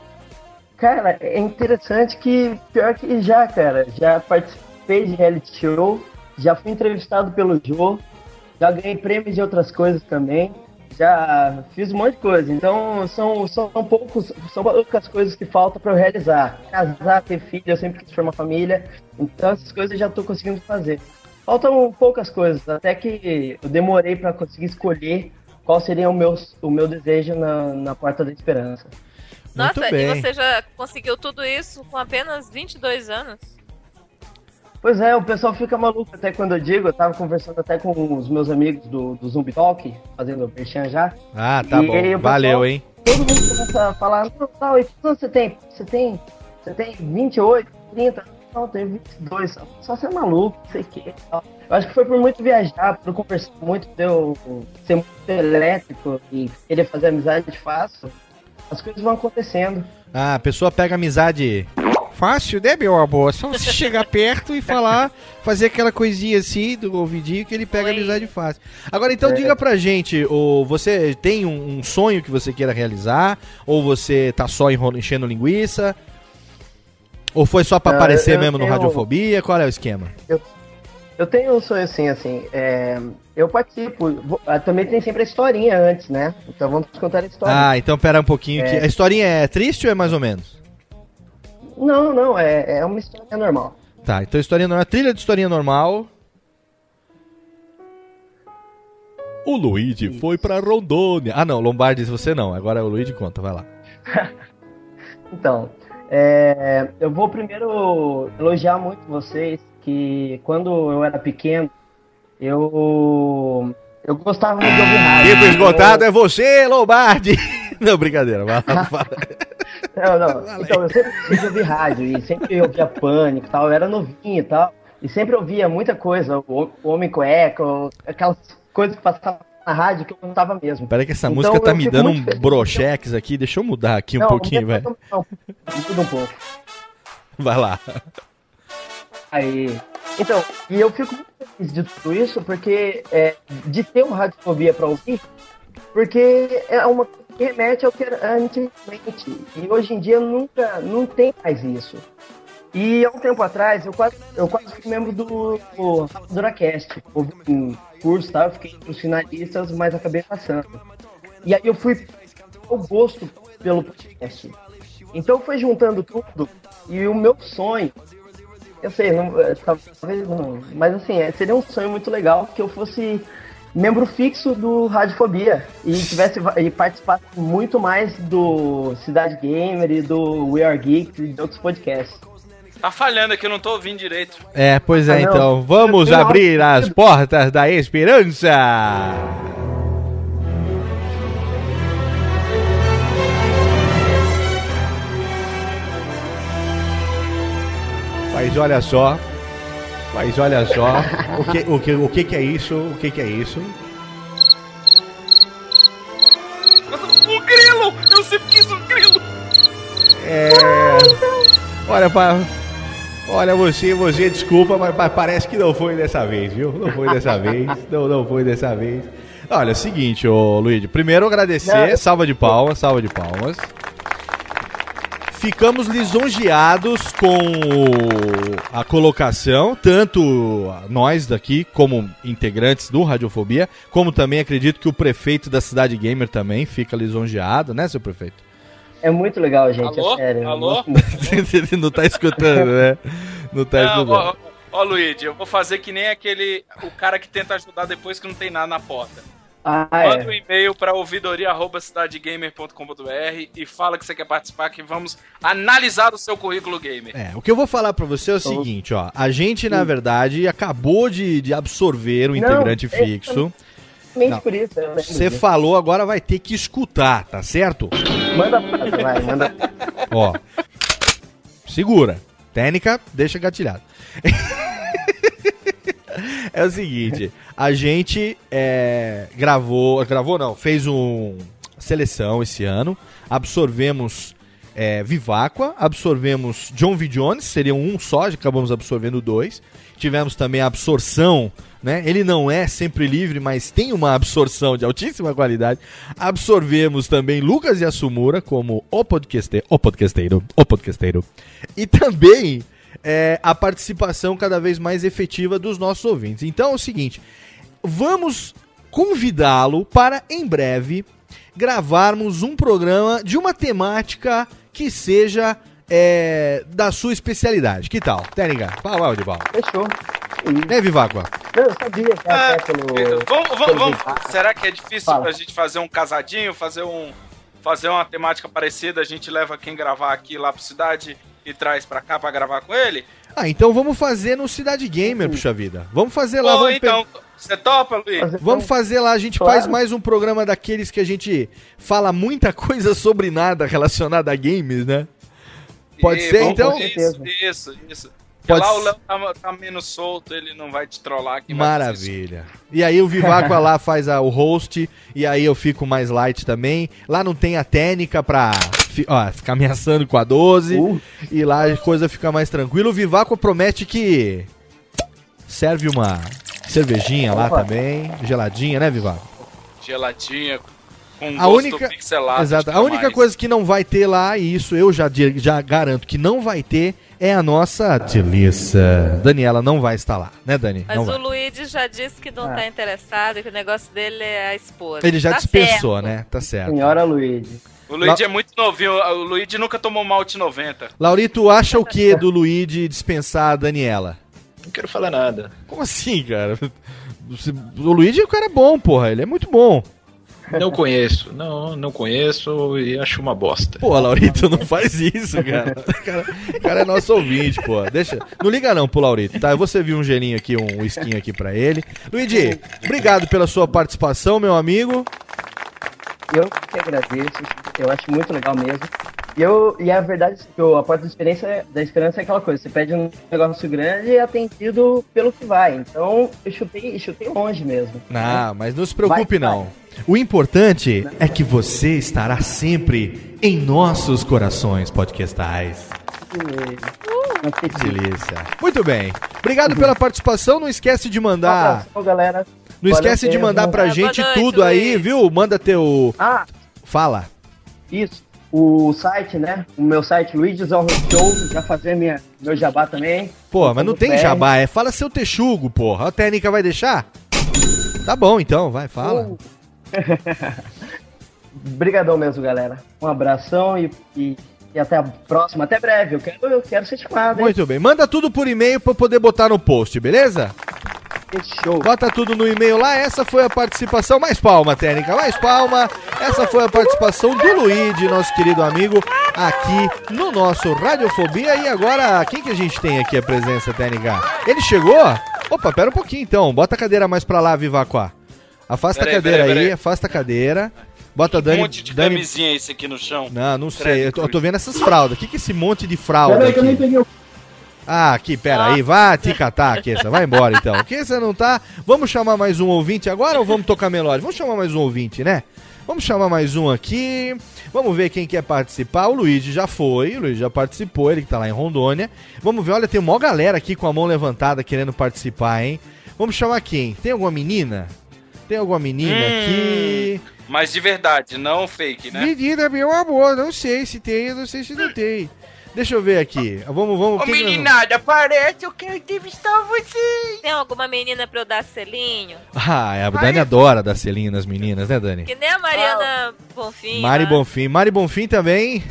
Cara, é interessante que pior que já, cara, já participei de reality show, já fui entrevistado pelo Joe, já ganhei prêmios de outras coisas também, já fiz um monte de coisa. Então são, são poucos, são poucas coisas que faltam para eu realizar. Casar, ter filho, eu sempre quis formar família. Então essas coisas eu já estou conseguindo fazer. Faltam poucas coisas, até que eu demorei para conseguir escolher qual seria o meu, o meu desejo na, na Porta da Esperança. Nossa, e você já conseguiu tudo isso com apenas 22 anos? Pois é, o pessoal fica maluco até quando eu digo, eu tava conversando até com os meus amigos do, do Zumbi Talk, fazendo o já. Ah, tá bom. Pessoal, Valeu, hein? Todo mundo começa a falar, não, tal, e quanto você tem? Você tem, você tem 28, 30, não, tenho 22, só ser maluco, não sei o que. Eu acho que foi por muito viajar, por conversar muito, deu ser muito elétrico e querer fazer amizade fácil. As coisas vão acontecendo. Ah, a pessoa pega amizade fácil, né, meu amor? Só você *laughs* chegar perto e falar, fazer aquela coisinha assim do ouvidinho que ele pega Oi. amizade fácil. Agora, então, é. diga pra gente, ou você tem um, um, sonho que você queira realizar? ou você tá só enchendo linguiça? Ou foi só pra aparecer mesmo tenho, no Radiofobia? Qual é o esquema? Eu, eu tenho um sonho assim, assim. É, eu participo. Ah, também tem sempre a historinha antes, né? Então vamos contar a história. Ah, então pera um pouquinho. É... Que a historinha é triste ou é mais ou menos? Não, não, é, é uma história normal. Tá, então historinha normal. Trilha de historinha normal. O Luigi Isso. foi pra Rondônia. Ah, não, Lombardi, você não. Agora o Luigi conta, vai lá. *laughs* então, é, eu vou primeiro elogiar muito vocês que quando eu era pequeno, eu eu gostava muito de ouvir rádio. Tipo esgotado eu... é você, Lombardi! *laughs* Não, brincadeira, vai *laughs* Não, não. Então, eu sempre de ouvir rádio e sempre ouvia pânico e tal. Eu era novinho e tal. E sempre ouvia muita coisa, o Homem Cueca, aquelas coisas que passavam na rádio que eu gostava mesmo. Peraí que essa então, música tá me dando um brochex aqui, deixa eu mudar aqui um não, pouquinho, velho. Não, muda um pouco. Vai lá. Aí, então, e eu fico muito feliz de tudo isso, porque é, de ter uma radiofobia para ouvir, porque é uma coisa que remete ao que era antigamente. E hoje em dia nunca, não tem mais isso. E há um tempo atrás, eu quase, eu quase fui membro do, do Duracast. Houve um curso, tá? Eu fiquei os finalistas, mas acabei passando. E aí eu fui o gosto pelo podcast. Então foi juntando tudo e o meu sonho, eu sei, não, é, talvez não, mas assim, é, seria um sonho muito legal que eu fosse membro fixo do Radiofobia e tivesse e participasse muito mais do Cidade Gamer e do We Are Geeks e de outros podcasts. Tá falhando aqui, eu não tô ouvindo direito. É, pois é, ah, então. Vamos abrir as portas da esperança. Mas olha só. Mas olha só. O que, o que, o que, que é isso? O que, que é isso? Um grilo! Eu sempre quis um grilo! É. Olha, pa... Olha, você, você, desculpa, mas, parece que não foi dessa vez, viu? Não foi dessa *laughs* vez. Não, não foi dessa vez. Olha, é o seguinte, ô Luiz. Primeiro agradecer, não. salva de palmas, salva de palmas. Ficamos lisonjeados com a colocação, tanto nós daqui, como integrantes do Radiofobia, como também acredito que o prefeito da Cidade Gamer também fica lisonjeado, né, seu prefeito? É muito legal, gente, Alô? é sério. Alô? Ele *laughs* não tá escutando, né? Não tá não, escutando. Ó, ó, Luigi, eu vou fazer que nem aquele. O cara que tenta ajudar depois que não tem nada na porta. Ah, Manda é. um e-mail para ouvidoria.cidadegamer.com.br e fala que você quer participar, que vamos analisar o seu currículo gamer. É, o que eu vou falar para você é o seguinte, ó. A gente, na verdade, acabou de, de absorver o integrante não, fixo. Não. Por isso, você falou, agora vai ter que escutar, tá certo? Manda, vai, manda. *laughs* Ó. Segura. Técnica, deixa gatilhado. *laughs* é o seguinte, a gente é, gravou, gravou não, fez um seleção esse ano, absorvemos é, Viváqua, absorvemos John V. Jones, seriam um só, acabamos absorvendo dois. Tivemos também a absorção, né? Ele não é sempre livre, mas tem uma absorção de altíssima qualidade. Absorvemos também Lucas Yasumura como o podcasteiro, o podcasteiro, o podcasteiro. E também é, a participação cada vez mais efetiva dos nossos ouvintes. Então é o seguinte, vamos convidá-lo para em breve gravarmos um programa de uma temática que seja é, da sua especialidade. Que tal? Técnica, pau de bala. Fechou. Né, Viváqua? Não, eu sabia que ah, pelo, vamos, vamos, vamos, Será que é difícil Fala. pra gente fazer um casadinho, fazer um fazer uma temática parecida? A gente leva quem gravar aqui lá pra cidade e traz pra cá pra gravar com ele? Ah, então vamos fazer no Cidade Gamer, Sim. puxa vida. Vamos fazer lá. Pô, vamos então, você topa, Luiz? Vamos fazer lá, a gente claro. faz mais um programa daqueles que a gente fala muita *laughs* coisa sobre nada relacionada a games, né? Pode e, ser, então? Isso, isso, isso. Pode... lá o Léo tá, tá, menos solto, ele não vai te trollar aqui. Maravilha. E aí o Vivaco lá *laughs* faz a, o host, e aí eu fico mais light também. Lá não tem a técnica pra ó, ficar ameaçando com a 12, uh. e lá a coisa fica mais tranquila. O Vivaco promete que serve uma cervejinha Opa. lá também, geladinha, né, Vivaco? Geladinha, com a única, pixelado. Exato. A única mais. coisa que não vai ter lá, e isso eu já, já garanto que não vai ter, é a nossa delícia. Daniela não vai estar lá, né, Dani? Mas não o vai. Luigi já disse que não ah. tá interessado, que o negócio dele é a esposa. Ele já tá dispensou, certo. né? Tá certo. Senhora Luigi. O Luigi La... é muito novinho, o Luigi nunca tomou malte 90. Laurito, acha o que do Luigi dispensar a Daniela? Não quero falar nada. Como assim, cara? O Luigi é um cara bom, porra, ele é muito bom. Não conheço, não, não conheço e acho uma bosta. Pô, Laurito, não faz isso, cara. O cara, cara é nosso ouvinte, pô. Deixa. Não liga não pro Laurito, tá? Eu vou servir um gelinho aqui, um skin aqui pra ele. Luigi, obrigado pela sua participação, meu amigo. Eu que agradeço, eu acho muito legal mesmo. E, eu, e a verdade é que a porta da, experiência, da esperança é aquela coisa, você pede um negócio grande e é atendido pelo que vai. Então eu chutei, chutei longe mesmo. Não, né? mas não se preocupe vai, não. Vai. O importante é que você estará sempre em nossos corações podcastais. Que delícia. Muito bem. Obrigado pela participação. Não esquece de mandar. Um galera. Não Boa esquece de mandar pra gente noite, tudo aí, viu? Manda teu. Ah! Fala. Isso. O site, né? O meu site, Luigi's Horror Show, já fazer minha, meu jabá também. Pô, mas não tem jabá, é fala seu texugo, porra. A técnica vai deixar? Tá bom, então, vai, fala. Uh. *laughs* Obrigadão mesmo, galera. Um abração e, e, e, até a próxima. Até breve. Eu quero, eu quero ser chamado. Hein? Muito bem. Manda tudo por e-mail pra eu poder botar no post, beleza? Fechou. Bota tudo no e-mail lá. Essa foi a participação. Mais palma, técnica. Mais palma. Essa foi a participação do Luigi, nosso querido amigo, aqui no nosso Radiofobia. E agora, quem que a gente tem aqui a presença, técnica? Ele chegou? Opa, pera um pouquinho então. Bota a cadeira mais pra lá, Vivaquá. Afasta a cadeira aí, aí, afasta a cadeira. Bota a Dani. Um monte de Dani... camisinha esse aqui no chão. Não, não sei. Eu tô, eu tô, vendo essas fraldas. O que, que é esse monte de fralda? Peraí, que eu nem peguei o. Ah, aqui, pera aí, vá te catar, Kessa, vai embora então. Kessa não tá. Vamos chamar mais um ouvinte agora ou vamos tocar melódia? Vamos chamar mais um ouvinte, né? Vamos chamar mais um aqui. Vamos ver quem quer participar. O Luigi já foi, o Luigi já participou, ele que tá lá em Rondônia. Vamos ver, olha, tem uma galera aqui com a mão levantada querendo participar, hein? Vamos chamar quem? Tem alguma menina? Tem alguma menina Hum. aqui? Mas de verdade, não fake, né? Menina, meu amor, não sei se tem, eu não sei se não tem. Deixa eu ver aqui. Vamos, vamos. Ô que nós meninada, parece eu quero entrevistar você. Tem alguma menina pra eu dar selinho? Ah, a Dani adora dar selinho nas meninas, né, Dani? Que nem a Mariana Bonfim. Mari né? Bonfim. Mari Bonfim também.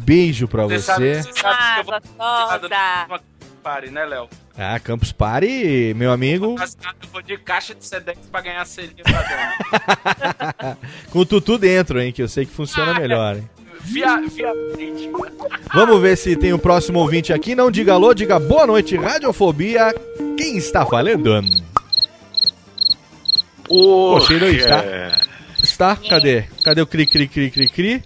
Beijo pra Você sabe, você. sabe Ah, que eu vou gostosa. uma pare, né, Léo? Ah, Campus Party, meu amigo. Eu vou de caixa de Sedex pra ganhar selinho pra Dani. *laughs* Com o tutu dentro, hein? Que eu sei que funciona melhor, hein? Via, via frente. Vamos ver se tem o próximo ouvinte aqui. Não diga alô, diga boa noite, Radiofobia. Quem está falando? Poxa, ele não está. Está? Cadê? Cadê o cri, cri, cri, cri, cri?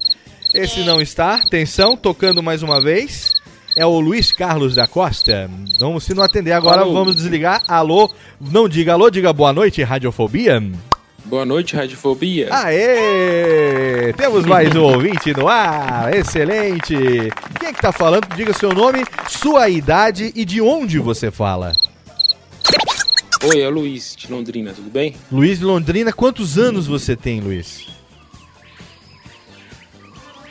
Esse não está. Atenção, tocando mais uma vez. É o Luiz Carlos da Costa. Vamos, se não atender agora, Alô. vamos desligar. Alô, não diga alô, diga boa noite, Radiofobia. Boa noite, Radiofobia. Aê! Temos mais um *laughs* ouvinte no ar. Excelente. Quem é que tá falando? Diga seu nome, sua idade e de onde você fala. Oi, é o Luiz de Londrina, tudo bem? Luiz de Londrina, quantos anos você tem, Luiz?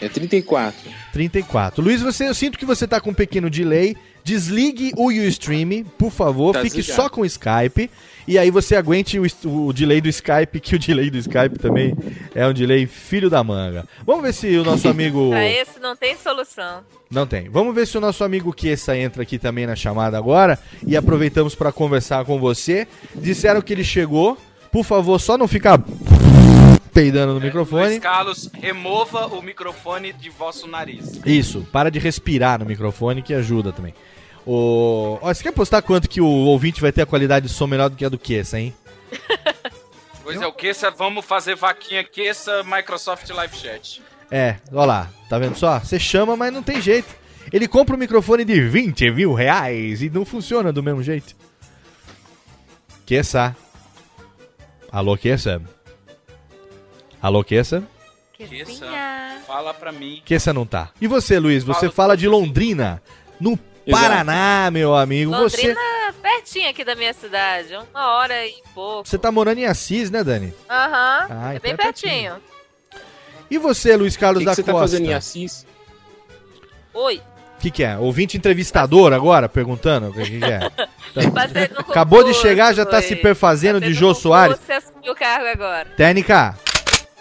É 34. 34. Luiz, você, eu sinto que você tá com um pequeno delay. Desligue o Ustream, por favor. Tá Fique desligado. só com o Skype. E aí você aguente o, o delay do Skype, que o delay do Skype também é um delay filho da manga. Vamos ver se o nosso amigo. *laughs* Pra esse não tem solução. Não tem. Vamos ver se o nosso amigo Kessa entra aqui também na chamada agora. E aproveitamos para conversar com você. Disseram que ele chegou. Por favor, só não ficar peidando no microfone. Luiz Carlos, remova o microfone de vosso nariz. Isso, para de respirar no microfone que ajuda também. O... Ó, você quer postar quanto que o ouvinte vai ter a qualidade de som melhor do que a do Kessa, hein? Pois é, o Queça, vamos fazer vaquinha Queça Microsoft Live Chat. É, ó lá, tá vendo só? Você chama, mas não tem jeito. Ele compra um microfone de 20 mil reais e não funciona do mesmo jeito. Kessa. Alô, Kessa? Alô, Kessa? Queça, fala pra mim. Kessa não tá. E você, Luiz? Você Fala, fala de Londrina, no Paraná, meu amigo. Você, Londrina, pertinho aqui da minha cidade. Uma hora e pouco. você tá morando em Assis, né, Dani? Aham, Ah, é então bem é pertinho. E você, Luiz Carlos O que, da que você tá Costa? fazendo em Assis? Oi. O que, que é? Ouvinte entrevistador agora, perguntando? O que, que é? *laughs* No Acabou de chegar, já tá foi. se perfazendo Passei de no Jô Soares. Você assumiu o cargo agora. Técnica,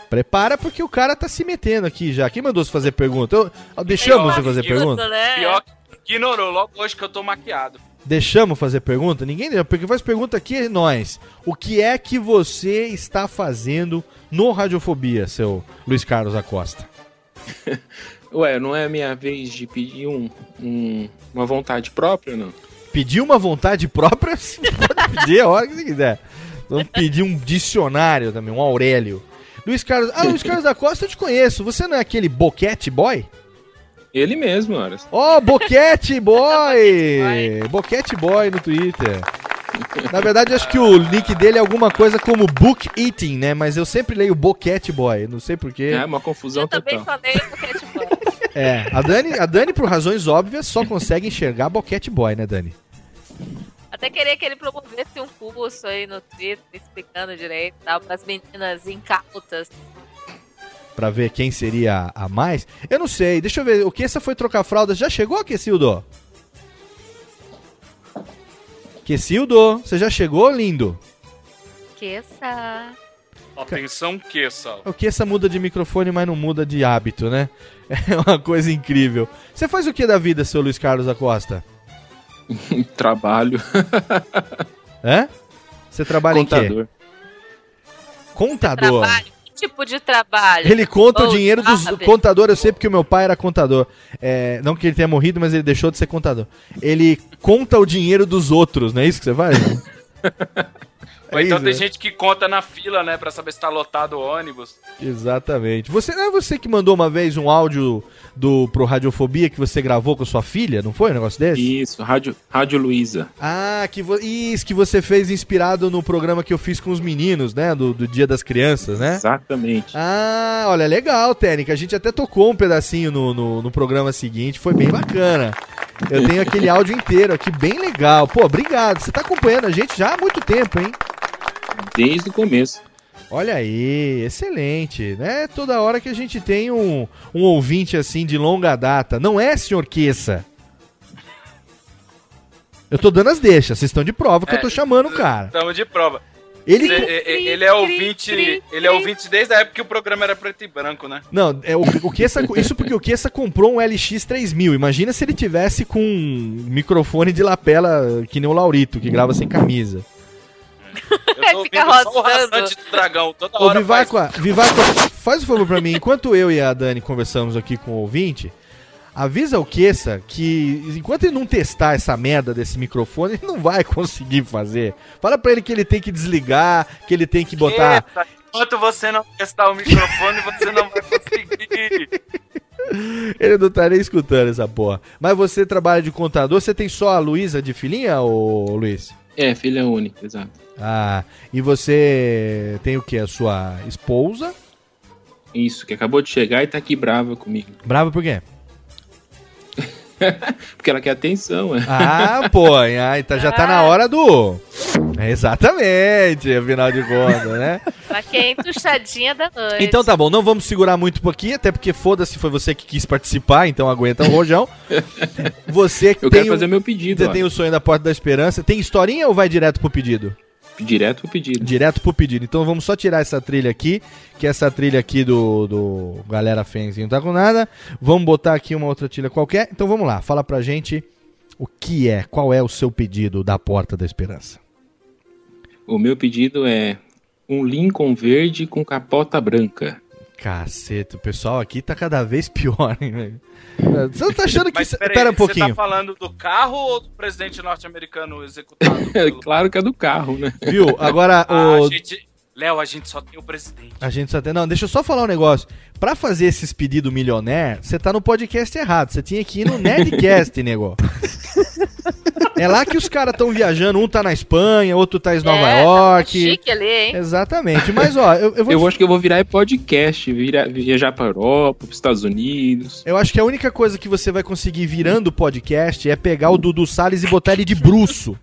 prepara porque o cara tá se metendo aqui já. Quem mandou você fazer pergunta? Eu- eu- deixamos você fazer pergunta? né? Pior que ignorou, logo hoje que eu tô maquiado. Deixamos fazer pergunta? Ninguém deu, porque faz pergunta aqui é nós. O que é que você está fazendo no Radiofobia, seu Luiz Carlos Acosta? *laughs* Ué, não é a minha vez de pedir um, um- uma vontade própria, não? Pedir uma vontade própria, *laughs* você pode pedir a hora que você quiser. Vamos pedir um dicionário também, um Aurélio. Luiz Carlos. Ah, Luiz Carlos da Costa eu te conheço. Você não é aquele boquete boy? Ele mesmo, horas. Ó, *laughs* Boquete Boy! Boquete Boy no Twitter. Na verdade, acho que o nick dele é alguma coisa como Book Eating, né? Mas eu sempre leio Boquete Boy, não sei porquê. É uma confusão Também total. falei porque, tipo, É, a Dani, a Dani, por razões óbvias, só consegue enxergar Boquete Boy, né, Dani? até queria que ele promovesse um curso aí no Twitter explicando direito e tal, pras meninas incautas. Pra ver quem seria a mais. Eu não sei, deixa eu ver. O que essa foi trocar fraldas? Já chegou, Quesildo? Quesildo, você já chegou, lindo? Que essa. Atenção, Queça. O que essa muda de microfone, mas não muda de hábito, né? *laughs* É uma coisa incrível. Você faz o que da vida, seu Luiz Carlos Acosta? *laughs* Trabalho. Hã? Você trabalha em Contador. quê? Contador. Trabalho. Tipo de trabalho? Ele conta o Ou dinheiro dos sabe? contador. Eu sei porque o meu pai era contador. É, não que ele tenha morrido, mas ele deixou de ser contador. Ele conta o dinheiro dos outros, não é isso que você faz? *laughs* Ou É então tem né? gente que conta na fila, né, pra saber se tá lotado o ônibus. Exatamente. Você não é você que mandou uma vez um áudio do pro Radiofobia que você gravou com sua filha, não foi um negócio desse? Isso, Rádio, Rádio Luísa. Ah, que vo... isso que você fez inspirado no programa que eu fiz com os meninos, né? Do, do Dia das Crianças, né? Exatamente. Ah, olha, legal, Técnica. A gente até tocou um pedacinho no, no, no programa seguinte, foi bem bacana. Eu tenho aquele áudio inteiro aqui, bem legal. Pô, obrigado. Você tá acompanhando a gente já há muito tempo, hein? Desde o começo. Olha aí, excelente, né? Toda hora que a gente tem um, um ouvinte assim de longa data. Não é, senhor Queça? Eu tô dando as deixas, vocês estão de prova que eu tô chamando o cara. Estamos de prova. Ele- Ele, ele, ele é ouvinte. Ele é ouvinte desde a época que o programa era preto e branco, né? Não, é, o, o Queça, isso porque o Queça comprou um LX3000. Imagina se ele tivesse com um microfone de lapela que nem o Laurito, que grava sem camisa. *laughs* Eu tô Fica ouvindo só o rasante do dragão toda Ô, hora. Vivacqua, Vivacqua, faz um favor pra mim. Enquanto eu e a Dani conversamos aqui com o ouvinte, avisa o Queça que enquanto ele não testar essa merda desse microfone, ele não vai *laughs* conseguir fazer. Fala pra ele que ele tem que desligar, que ele tem que botar... Enquanto você não testar o microfone, você não vai conseguir. *laughs* Ele não tá nem escutando essa porra. Mas você trabalha de contador, você tem só a Luísa de filhinha, ô Luiz? É, filha única, exato. Ah, e você tem o que? A sua esposa? Isso, que acabou de chegar e tá aqui brava comigo. Brava por quê? *laughs* Porque ela quer atenção, é. Ah, pô, aí tá, já tá na hora do. É, exatamente, afinal de contas, né? Pra quem é entuchadinha da noite. Então tá bom, não vamos segurar muito por aqui, até porque foda-se, foi você que quis participar, então aguenta o rojão. *laughs* Você que Eu tem quero o- fazer meu pedido, Você ó. tem o sonho da Porta da Esperança. Tem historinha ou vai direto pro pedido? Direto pro pedido. Direto pro pedido. Então vamos só tirar essa trilha aqui, que essa trilha aqui do, do Galera Fenzinho tá com nada. Vamos botar aqui uma outra trilha qualquer. Então vamos lá, fala pra gente o que é, qual é o seu pedido da Porta da Esperança. O meu pedido é um Lincoln verde com capota branca. Caceta, o pessoal aqui tá cada vez pior, hein, velho? Você não tá achando que. Mas Pera um você pouquinho. tá falando do carro ou do presidente norte-americano executado? *laughs* claro que é do carro, né? Viu? Agora, Ah, o. gente... Léo, a gente só tem o presidente. A gente só tem. Não, deixa eu só falar um negócio. Pra fazer esses pedidos milionaire, você tá no podcast errado. Você tinha que ir no Nerdcast, *laughs* nego. É lá que os caras estão viajando. Um tá na Espanha, outro tá em Nova É, York. Chique ali, hein? Exatamente. Mas, ó, eu, eu vou. Eu acho que eu vou virar podcast, virar, viajar pra Europa, pros Estados Unidos. Eu acho que a única coisa que você vai conseguir virando podcast é pegar o Dudu Salles e botar ele de bruço.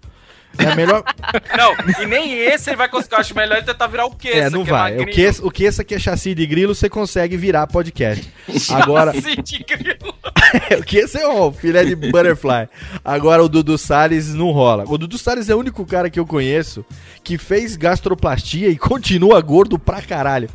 É melhor. *laughs* Não, e nem esse ele vai conseguir. Eu acho melhor ele tentar virar o quê? É, não vai. O que, o que esse aqui é chassi de grilo, você consegue virar podcast. Agora. *laughs* o que esse é um filé de butterfly. Agora o Dudu Salles não rola. O Dudu Salles é o único cara que eu conheço que fez gastroplastia e continua gordo pra caralho.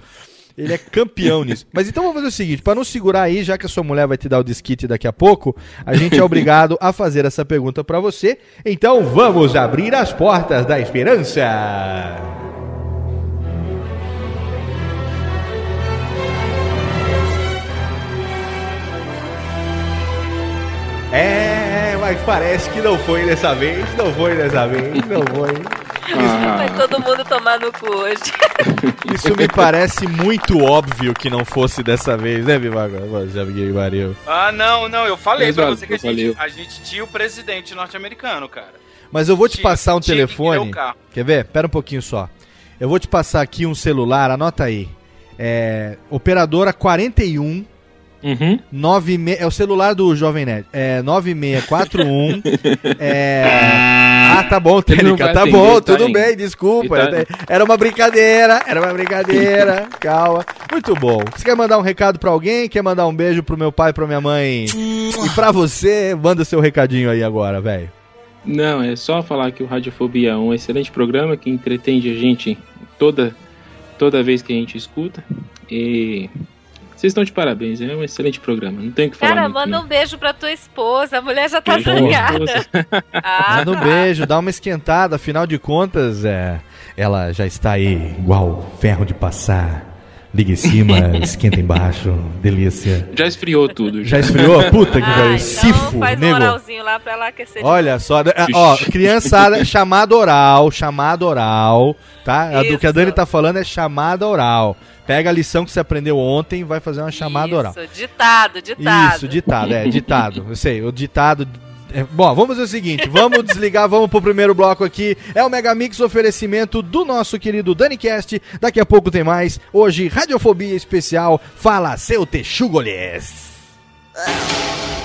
Ele é campeão *laughs* nisso. Mas então vamos fazer o seguinte, pra não segurar aí, já que a sua mulher vai te dar o disquite daqui a pouco, a gente é *laughs* obrigado a fazer essa pergunta pra você. Então vamos abrir as portas da esperança. É, mas parece que não foi dessa vez, não foi dessa vez, não foi. Vai todo mundo tomar no cu hoje. *laughs* Isso me parece muito óbvio que não fosse dessa vez, né, Vivago? Já vi Mario. Ah, não, não. Eu falei Mas, pra você que a eu gente, a gente tinha o presidente norte-americano, cara. Mas eu vou te Tinha- passar um que telefone. carro. Quer ver? Pera um pouquinho só. Eu vou te passar aqui um celular, anota aí. É, operadora 41 Uhum. 96, é o celular do Jovem Nerd. É 9641. é... Ah, tá bom, vai Tá atender, bom, tá tudo em- bem, desculpa. tá- Era uma brincadeira, era uma brincadeira. *laughs* Calma. Muito bom. Você quer mandar um recado pra alguém? Quer mandar um beijo pro meu pai, pra minha mãe? E pra você, manda seu recadinho aí agora, velho. Não, é só falar que o Radiofobia é um excelente programa que entretém a gente toda, toda vez que a gente escuta. E vocês estão de parabéns, é um excelente programa. Não tem o que falar. Cara, muito, manda não. um beijo pra tua esposa. A mulher já tá zangada. *laughs* Ah, Manda um beijo, dá uma esquentada, afinal de contas, é, ela já está aí igual ferro de passar, Liga em cima, *laughs* esquenta embaixo, delícia. Já esfriou tudo. Já esfriou? Puta que Ah, pariu. então Sifo, faz um nego. oralzinho lá pra ela aquecer. Olha só, é, ó, criançada, chamada oral, chamada oral, tá? A do que a Dani tá falando é chamada oral. Pega a lição que você aprendeu ontem e vai fazer uma chamada oral. Isso, ditado, ditado. Isso, ditado, é, ditado. Eu sei, o ditado. É, bom, vamos fazer o seguinte: vamos *laughs* desligar, vamos pro primeiro bloco aqui. É o Megamix oferecimento do nosso querido DaniCast. Daqui a pouco tem mais. Hoje, Radiofobia Especial. Fala seu Texugolhes. spoken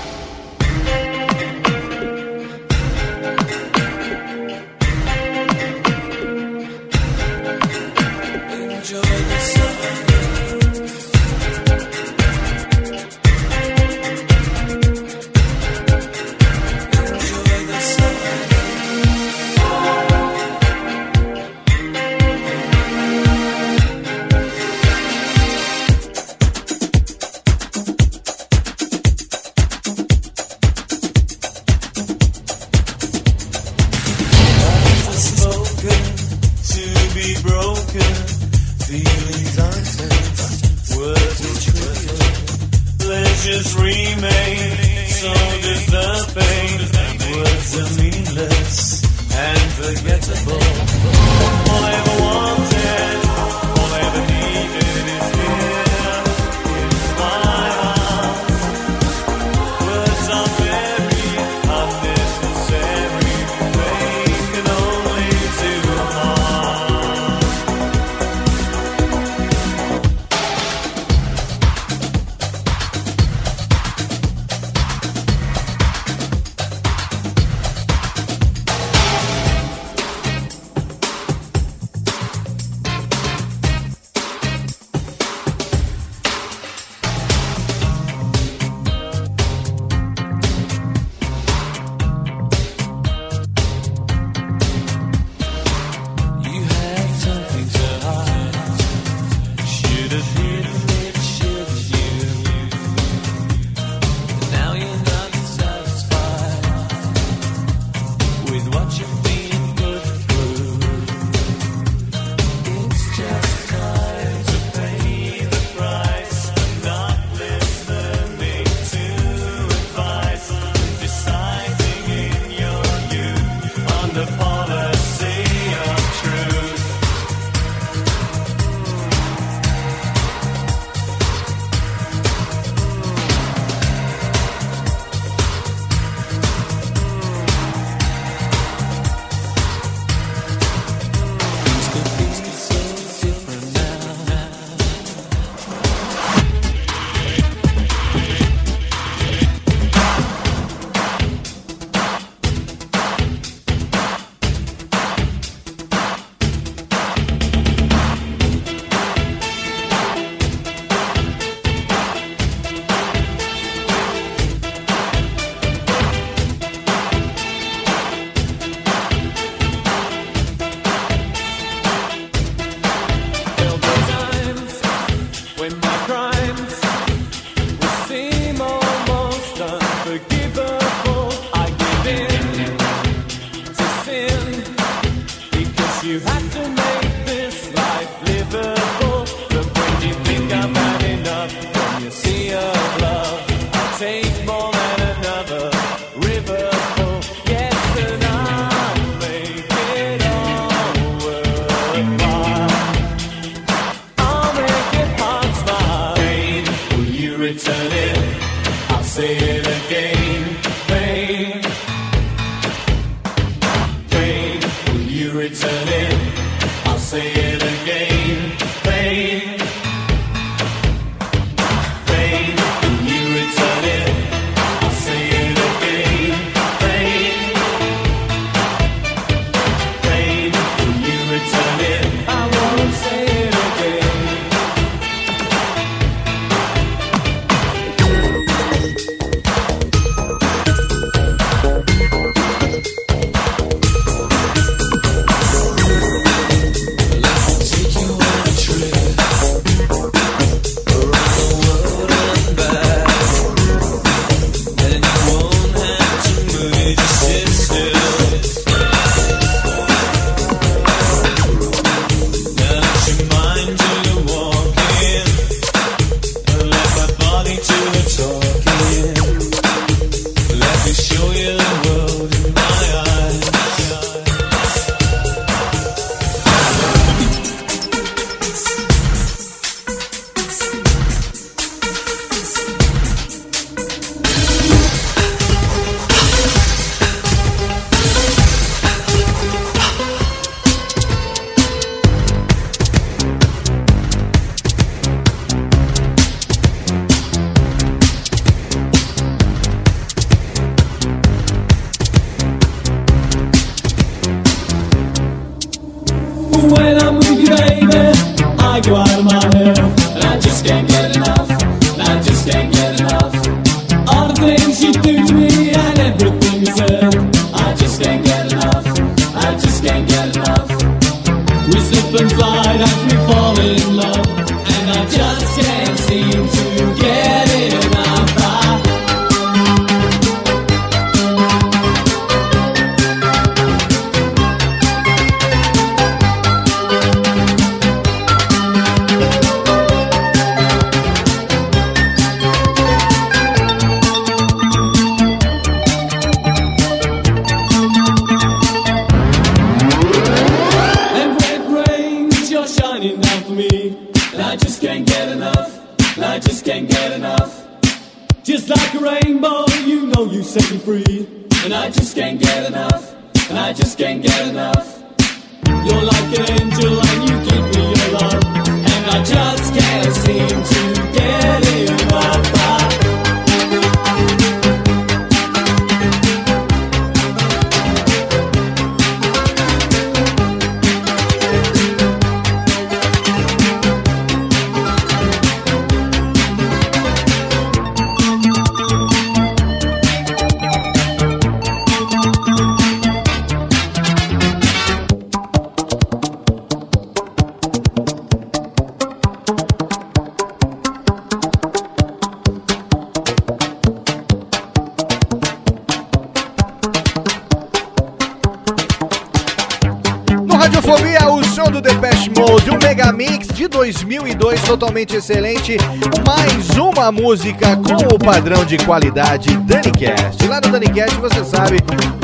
Uma música com o padrão de qualidade DaniCast. Lá no DaniCast, você sabe,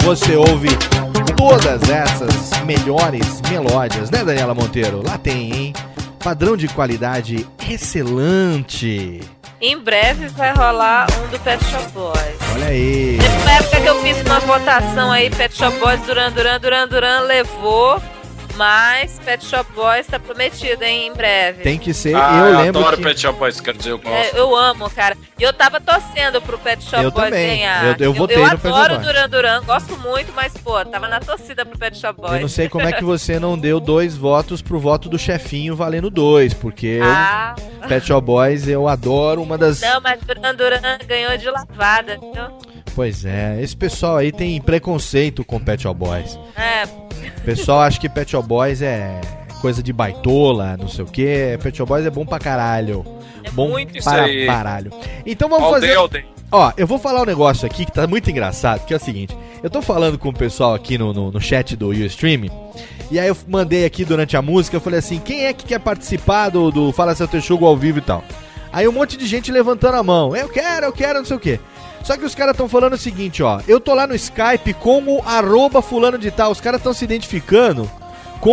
você ouve todas essas melhores melódias, né, Daniela Monteiro? Lá tem, hein? Padrão de qualidade excelente. Em breve vai rolar um do Pet Shop Boys. Olha aí. Na época que eu fiz uma votação aí, Pet Shop Boys, Duran Duran, Duran Duran levou. Mas Pet Shop Boys tá prometido, hein, em breve. Tem que ser, Ah, eu lembro adoro que... Pet Shop Boys, quer dizer, eu gosto. É, eu amo, cara. E eu tava torcendo pro Pet Shop Eu Boys também. ganhar. Eu- eu votei eu no Pet Shop adoro o Boys. Duran Duran, gosto muito, mas, pô, tava na torcida pro Pet Shop Boys. Eu não sei como é que *laughs* você não deu dois votos pro voto do chefinho valendo dois, porque Ah. eu, Pet Shop Boys eu adoro, uma das... Não, mas Duran Duran ganhou de lavada, viu? Pois é, esse pessoal aí tem preconceito com Pet Shop Boys. É, pessoal acha que Pet Shop Boys é coisa de baitola, não sei o que. Pet Shop Boys é bom pra caralho. bom muito para aí. caralho. Então vamos fazer... Ó, eu vou falar um negócio aqui que tá muito engraçado, que é o seguinte. Eu tô falando com o pessoal aqui no, no, no chat do Ustream, e aí eu mandei aqui durante a música, eu falei assim, quem é que quer participar do, do Fala Seu Texugo ao vivo e tal? Aí um monte de gente levantando a mão, eu quero, eu quero, não sei o quê. Só que os caras estão falando o seguinte, ó, eu tô lá no Skype como arroba fulano de tal, os caras estão se identificando com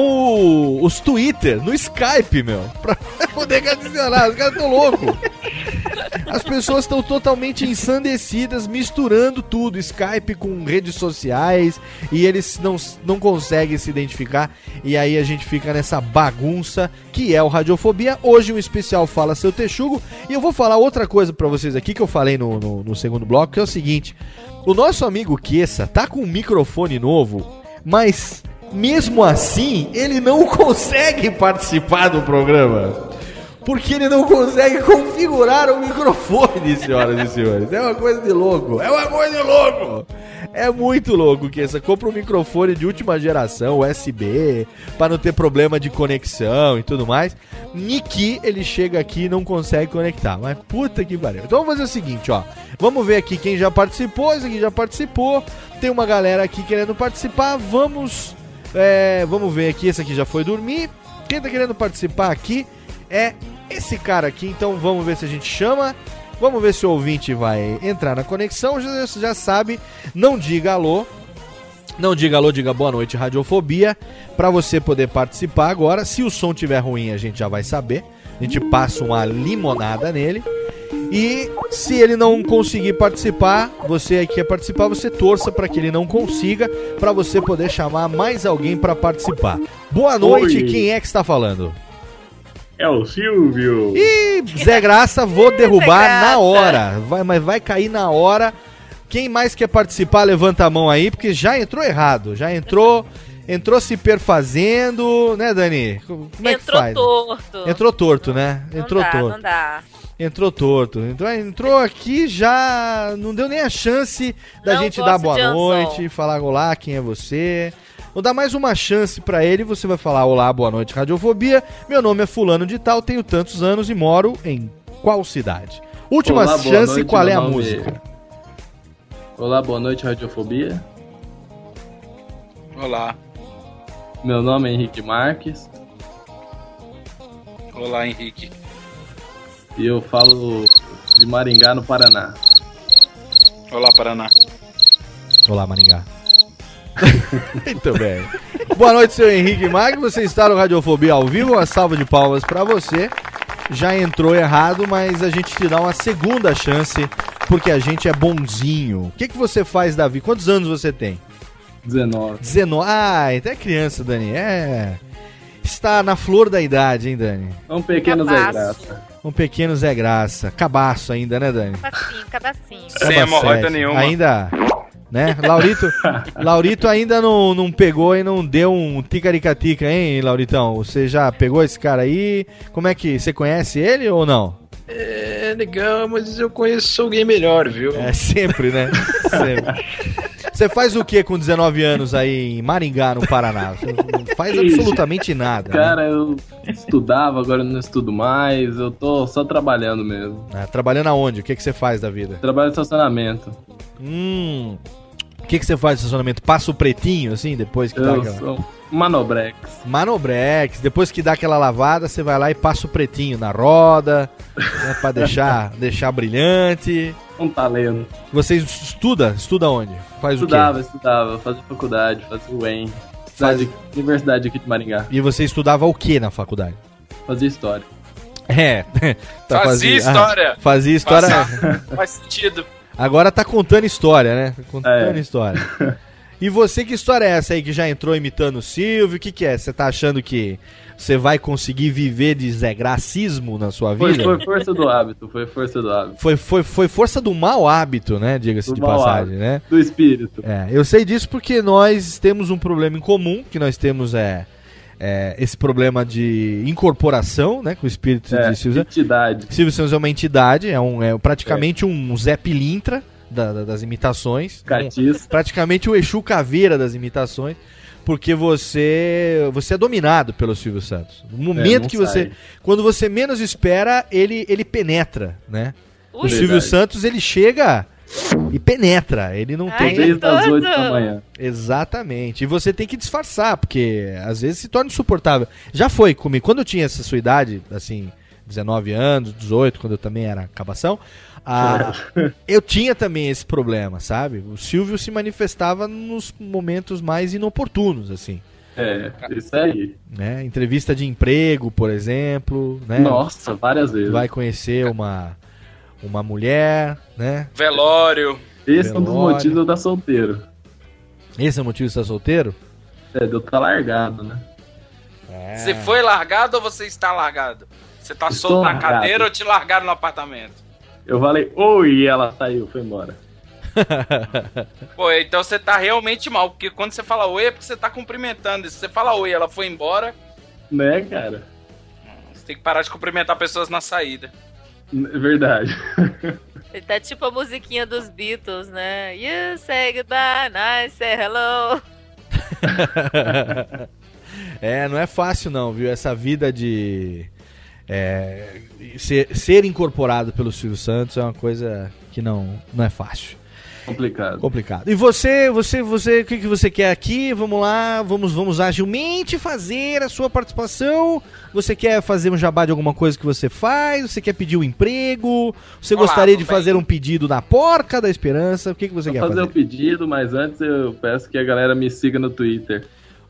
o- os Twitter no Skype, meu, *laughs* pra poder adicionar, os caras tão loucos. As pessoas estão totalmente ensandecidas, misturando tudo, Skype com redes sociais, e eles não, não conseguem se identificar, e aí a gente fica nessa bagunça que é o Radiofobia. Hoje um especial Fala Seu Texugo, e eu vou falar outra coisa pra vocês aqui que eu falei no, no, no segundo bloco, que é o seguinte: o nosso amigo Kessa tá com um microfone novo, mas mesmo assim ele não *laughs* consegue participar do programa. Porque ele não consegue configurar o microfone, senhoras e senhores. É uma coisa de louco. É uma coisa de louco. É muito louco que essa compra um microfone de última geração, USB, para não ter problema de conexão e tudo mais. Niki, ele chega aqui e não consegue conectar. Mas puta que pariu. Então vamos fazer o seguinte, ó. Vamos ver aqui quem já participou. Esse aqui já participou. Tem uma galera aqui querendo participar. Vamos. É, vamos ver aqui. Esse aqui já foi dormir. Quem tá querendo participar aqui é esse cara aqui. Então vamos ver se a gente chama. Vamos ver se o ouvinte vai entrar na conexão. Já, já sabe, não diga alô. Não diga alô, diga boa noite, Radiofobia. Pra você poder participar agora. Se o som tiver ruim, a gente já vai saber. A gente passa uma limonada nele. E se ele não conseguir participar, você aí que quer participar, você torça para que ele não consiga, para você poder chamar mais alguém para participar. Boa noite, Oi. quem é que está falando? É o Silvio. Ih, Zé Graça, vou *laughs* derrubar Zé na Graça. hora. Vai, mas vai cair na hora. Quem mais quer participar, levanta a mão aí, porque já entrou errado. Já entrou Entrou se perfazendo, né, Dani? Como é que Entrou faz? torto. Entrou torto, né? Não Entrou dá, torto. não dá. Entrou torto. Entrou, entrou aqui já. Não deu nem a chance da Não gente dar boa noite, falar olá, quem é você. Vou dar mais uma chance pra ele. Você vai falar olá, boa noite, Radiofobia. Meu nome é Fulano de Tal, tenho tantos anos e moro em qual cidade? Última Olá, chance, noite, qual é a nome música? Olá, boa noite, Radiofobia. Olá. Meu nome é Henrique Marques Olá, Henrique. E eu falo de Maringá, no Paraná. Olá, Paraná. Olá, Maringá. *laughs* Muito bem. Boa noite, seu Henrique Mag. Você está no Radiofobia ao vivo. Uma salva de palmas pra você. Já entrou errado, mas a gente te dá uma segunda chance porque a gente é bonzinho. O que, que você faz, Davi? Quantos anos você tem? 19. 19. Ah, até criança, Dani. É. Está na flor da idade, hein, Dani? Um pequeno Zé Cabaço. Graça. Um pequeno Zé Graça. Cabaço ainda, né, Dani? Cabacinho, cabacinho. Sem hemorroida sete. nenhuma. Ainda, né? Laurito, *laughs* Laurito ainda não, não pegou e não deu um ticaricatica, hein, Lauritão? Você já pegou esse cara aí? Como é que, você conhece ele ou não? É legal, mas eu conheço alguém melhor, viu? É sempre, né? *laughs* Sempre. Você faz o que com 19 anos aí em Maringá, no Paraná? Você não faz absolutamente nada. né? Cara, eu estudava, agora eu não estudo mais. Eu tô só trabalhando mesmo. É, trabalhando aonde? O que, que você faz da vida? Trabalho em estacionamento. Hum. O que, que você faz no estacionamento? Passa o pretinho, assim, depois que dá Eu aquela... sou Manobrex. Manobrex, depois que dá aquela lavada, você vai lá e passa o pretinho na roda, né, pra deixar, *laughs* deixar brilhante. Um talento. Você estuda? Estuda onde? Faz Estudava, o quê? estudava. Fazia faculdade, fazia o UEM. Faz- Universidade aqui de Maringá. E você estudava o que na faculdade? Fazia história. É. *laughs* tá Fazia história. Ah, *laughs* fazia história. Faz, faz sentido. Agora tá contando história, né? Contando É. história. *laughs* E você, que história é essa aí que já entrou imitando o Silvio? O que, que é? Você tá achando que você vai conseguir viver de Zé Gracismo na sua Foi, vida? foi força do hábito, foi força do hábito. Foi, foi, foi força do mau hábito, né? Diga-se de passagem, hábito. né? Do espírito. É, eu sei disso porque nós temos um problema em comum, que nós temos é, é, esse problema de incorporação, né? Com o espírito É, de Silvio. entidade. Silvio Santos é uma entidade, é, um, é praticamente um Zé Pilintra da- da- das imitações. Um- praticamente o Exu Caveira das imitações. Porque você você é dominado pelo Silvio Santos. No momento não que você. sai. Quando você menos espera, ele, ele penetra, né? O. Silvio Verdade. Santos, ele chega e penetra. Ele não Ai, tem. Desde as gostoso. 8 da manhã. Exatamente. E você tem que disfarçar, porque às vezes se torna insuportável. Já foi comigo. Quando eu tinha essa sua idade, assim, 19 anos, 18, quando eu também era cabação, ah, *laughs* eu tinha também esse problema, sabe? O Silvio se manifestava nos momentos mais inoportunos, assim. É, isso aí. Né? Entrevista de emprego, por exemplo, né? Nossa, várias vezes. Vai conhecer uma, uma mulher, né? Velório. Esse é um dos Velório. motivos de eu estar solteiro. Esse é o motivo de estar solteiro? É, de eu estar largado, né? É. Você foi largado ou você está largado? Você tá Estou solto na largado. cadeira ou te largaram no apartamento? Eu falei, oi, e ela saiu, foi embora. *laughs* Pô, então você tá realmente mal, porque quando você fala oi é porque você tá cumprimentando. E se você fala oi ela foi embora, Né, cara? você tem que parar de cumprimentar pessoas na saída. É verdade. Ele tá tipo a musiquinha dos Beatles, né? You say goodbye, I say hello. *laughs* é, não é fácil não, viu? Essa vida de é, ser, ser incorporado pelo Silvio Santos é uma coisa que não, não é fácil. Complicado. Complicado. E você, você, você, o que, que você quer aqui? Vamos lá, vamos, vamos agilmente fazer a sua participação. Você quer fazer um jabá de alguma coisa que você faz? Você quer pedir um emprego? Você Olá, gostaria de bem? fazer um pedido na porca da esperança? O que, que você Vou quer fazer fazer? o pedido, mas antes eu peço que a galera me siga no Twitter.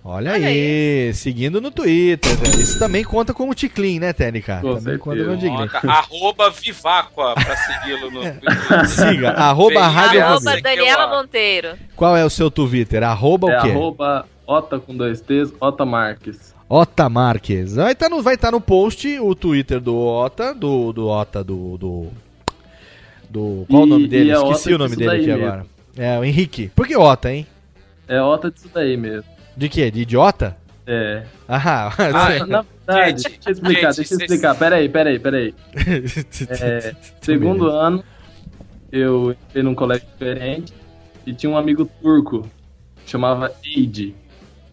Olha aí, seguindo no Twitter. né? Isso também conta como ticlin, né, Técnica? Com Também conta certeza. como ticlin. Arroba Viváqua pra segui-lo no *laughs* Twitter. Siga, arroba Rádio Arroba Arroba Fobia. Daniela. Monteiro. Qual é o seu Twitter? Arroba é o quê? arroba Ota com dois T's, Ota Marques. Ota Marques. Vai estar no, vai tá no post o Twitter do Ota, do, do Ota, do, do. do- Qual o E- nome dele? é Esqueci Ota o nome dele aqui mesmo. agora. É, o Henrique. Por que Ota, hein? É Ota disso daí mesmo. De quê? De idiota? É. Ah, *laughs* Ah, na verdade, Gente, deixa eu explicar, gente, deixa eu explicar. Peraí, peraí, peraí. *laughs* É, segundo ano, eu entrei num colégio diferente e tinha um amigo turco, chamava Eid.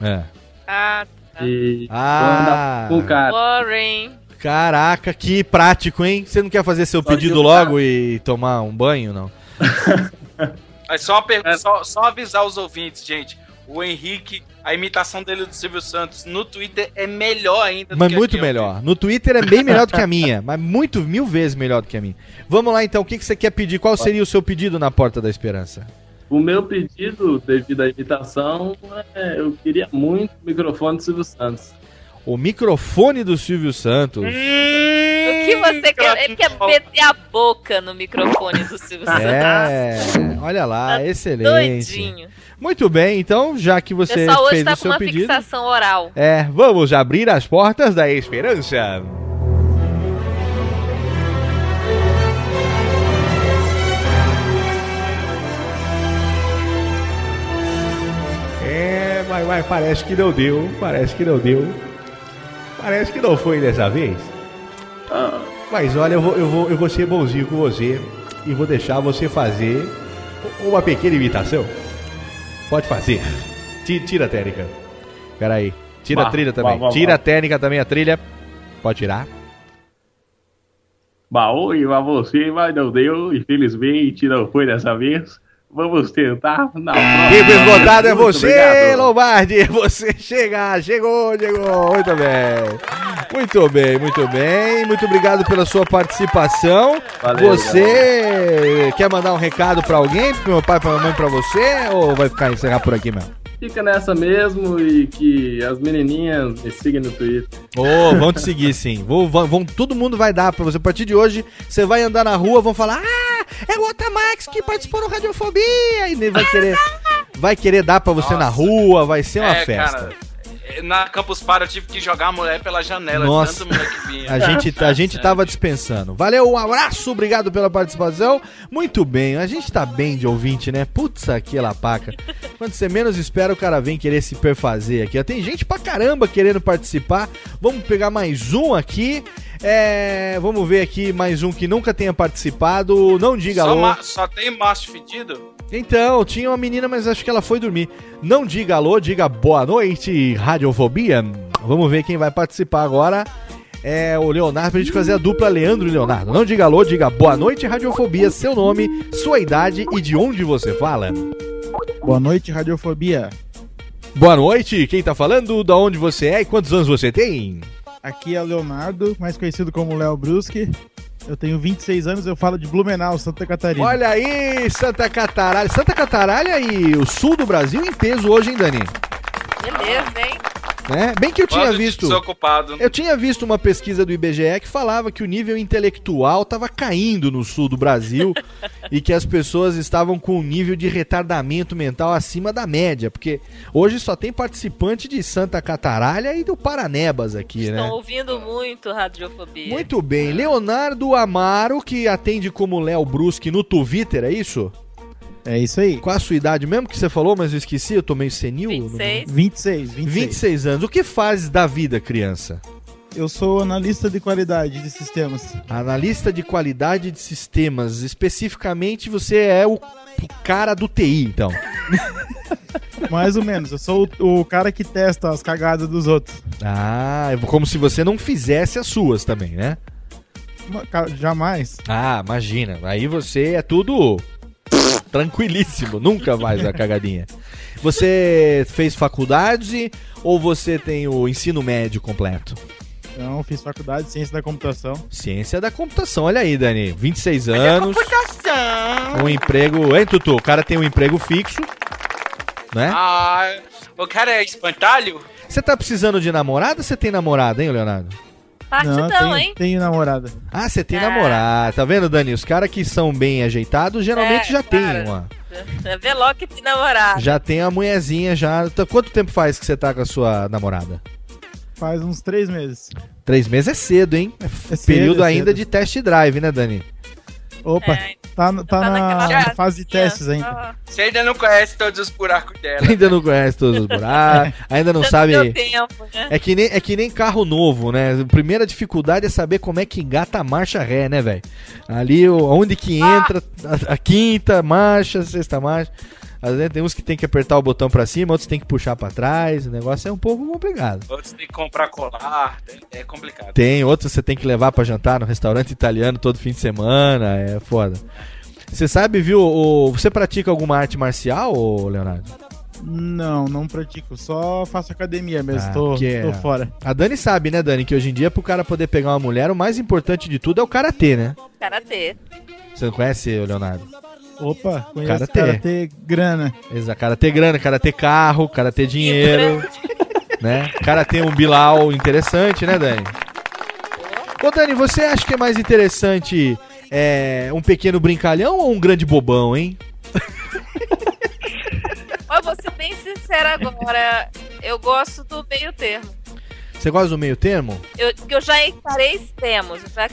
É. Ah, E Ah. com o cara. boring. Caraca, que prático, hein? Você não quer fazer seu Só pedido logo e tomar um banho, não? *laughs* Mas só, uma pergunta, só, só avisar os ouvintes, gente. O Henrique, a imitação dele do Silvio Santos no Twitter é melhor ainda Mas que muito aqui, melhor. No Twitter é bem melhor do que a minha, *laughs* mas muito, mil vezes melhor do que a minha. Vamos lá então, o que, que você quer pedir? Qual seria o seu pedido na Porta da Esperança? O meu pedido, devido à imitação, é, eu queria muito o microfone do Silvio Santos. O microfone do Silvio Santos. O que você quer? Ele quer meter a boca no microfone do Silvio Santos. É, olha lá, excelente. Doidinho. Muito bem, então, já que você pessoal hoje fez tá o com seu uma pedido. fixação oral. É, vamos abrir as portas da esperança. É, mas, mas parece que não deu, parece que não deu. Parece que não foi dessa vez. Mas olha, eu vou, eu, vou, eu vou ser bonzinho com você e vou deixar você fazer uma pequena imitação. Pode fazer. Ti- Tira a técnica. Pera aí. Tira a Vá, trilha também. vá, Tira vá. a técnica também, a trilha. Pode tirar. Baú, e a você, mas não deu, infelizmente não foi dessa vez. Vamos tentar próxima. Tempo esgotado é você, obrigado. Lombardi. É você chegar. Chegou, chegou. Muito bem. Muito bem, muito bem. Muito obrigado pela sua participação. Valeu, você quer mandar um recado pra alguém? Pro meu pai, pra minha mãe, pra você? Ou vai ficar encerrar por aqui mesmo? Fica nessa mesmo e que as menininhas me sigam no Twitter. Ô, vão te seguir sim. Vão, vão- todo mundo vai dar pra você. A partir de hoje, você vai andar na rua, vão falar: Ah, é o Otamax que participou no Radiofobia. E vai querer, vai querer dar pra você na rua, vai ser uma É, festa. cara, na Campus Party eu tive que jogar a mulher pela janela, Nossa. A gente, a gente *laughs* tava dispensando. Valeu, um abraço, obrigado pela participação. Muito bem, a gente tá bem de ouvinte, né? Putz, aquela paca. Quando você menos espera, o cara vem querer se perfazer aqui. Tem gente pra caramba querendo participar. Vamos pegar mais um aqui. É, vamos ver aqui mais um que nunca tenha participado. Não diga Só, alô. só tem macho fedido? Então, tinha uma menina, mas acho que ela foi dormir. Não diga alô, diga boa noite, Radiofobia. Vamos ver quem vai participar agora. É o Leonardo, pra gente fazer a dupla Leandro e Leonardo. Não diga alô, diga boa noite, Radiofobia, seu nome, sua idade e de onde você fala. Boa noite, Radiofobia. Boa noite, quem tá falando, da onde você é e quantos anos você tem? Aqui é o Leonardo, mais conhecido como Léo Bruschi. Eu tenho 26 anos, eu falo de Blumenau, Santa Catarina. Olha aí, Santa Cataralha. Santa Cataralha e o sul do Brasil em peso hoje, hein, Dani? Beleza, hein? Né? Bem que eu tinha visto. Desocupado. Eu tinha visto uma pesquisa do IBGE que falava que o nível intelectual estava caindo no sul do Brasil *laughs* e que as pessoas estavam com um nível de retardamento mental acima da média, porque hoje só tem participante de Santa Cataralha e do Paranebas aqui, Estão né? ouvindo muito radiofobia. Muito bem, Leonardo Amaro, que atende como Léo Bruschi no Twitter, é isso? É isso aí. Qual a sua idade mesmo que você falou, mas eu esqueci, eu tô meio senil. 26. 26, 26. 26 anos. O que faz da vida, criança? Eu sou analista de qualidade de sistemas. Analista de qualidade de sistemas. Especificamente, você é o cara do TI, então. *laughs* Mais ou menos. Eu sou o, o cara que testa as cagadas dos outros. Ah, como se você não fizesse as suas também, né? Jamais. Ah, imagina. Aí você é tudo tranquilíssimo. Nunca mais a cagadinha. Você fez faculdade ou você tem o ensino médio completo? Então, fiz faculdade de ciência da computação. Ciência da computação. Olha aí, Dani. 26 anos. Computação. Um emprego. Hein, Tutu? O cara tem um emprego fixo. Né? Ah, o cara é espantalho? Você tá precisando de namorada ou você tem namorada, hein, Leonardo? Partidão, tenho, hein? tenho namorada. Ah, você tem namorada. Tá vendo, Dani? Os caras que são bem ajeitados geralmente É, já tem cara. uma. Vê logo que tem namorado. Já tem a mulherzinha já. Tá- Quanto tempo faz que você tá com a sua namorada? Faz uns três meses. Três meses é cedo, hein? É É cedo, período é ainda cedo. de test drive, né, Dani? Opa, É, Tá, no- tá na fase de testes ainda. Você ainda não conhece todos os buracos dela. *laughs* Ainda não conhece todos os buracos, *laughs* ainda não sabe. Deu tempo, né? É que, nem, é que nem carro novo, né? A primeira dificuldade é saber como é que engata a marcha ré, né, velho? Ali, o- onde que entra a, a quinta marcha, a sexta marcha. Às vezes tem uns que tem que apertar o botão pra cima, outros tem que puxar pra trás. O negócio é um pouco complicado. Outros tem que comprar colar. É complicado. Tem outros você tem que levar pra jantar no restaurante italiano todo fim de semana. É foda. Você sabe, viu? o- você pratica alguma arte marcial, Leonardo? Não, não pratico. Só faço academia mesmo. Ah, tô, porque tô fora. A Dani sabe, né, Dani, que hoje em dia pro cara poder pegar uma mulher, o mais importante de tudo é o karatê, né? Karatê. Você não conhece, Leonardo? Opa, conheço Karatê. karatê grana. Exato, karatê grana, karatê carro, karatê dinheiro, né? Karatê um Bilal interessante, né, Dani? Ô, Dani, você acha que é mais interessante é, um pequeno brincalhão ou um grande bobão, hein? Mas vou ser bem sincera agora. Eu gosto do meio termo. Você gosta do meio termo? Eu, eu já encarei extremos. Eu já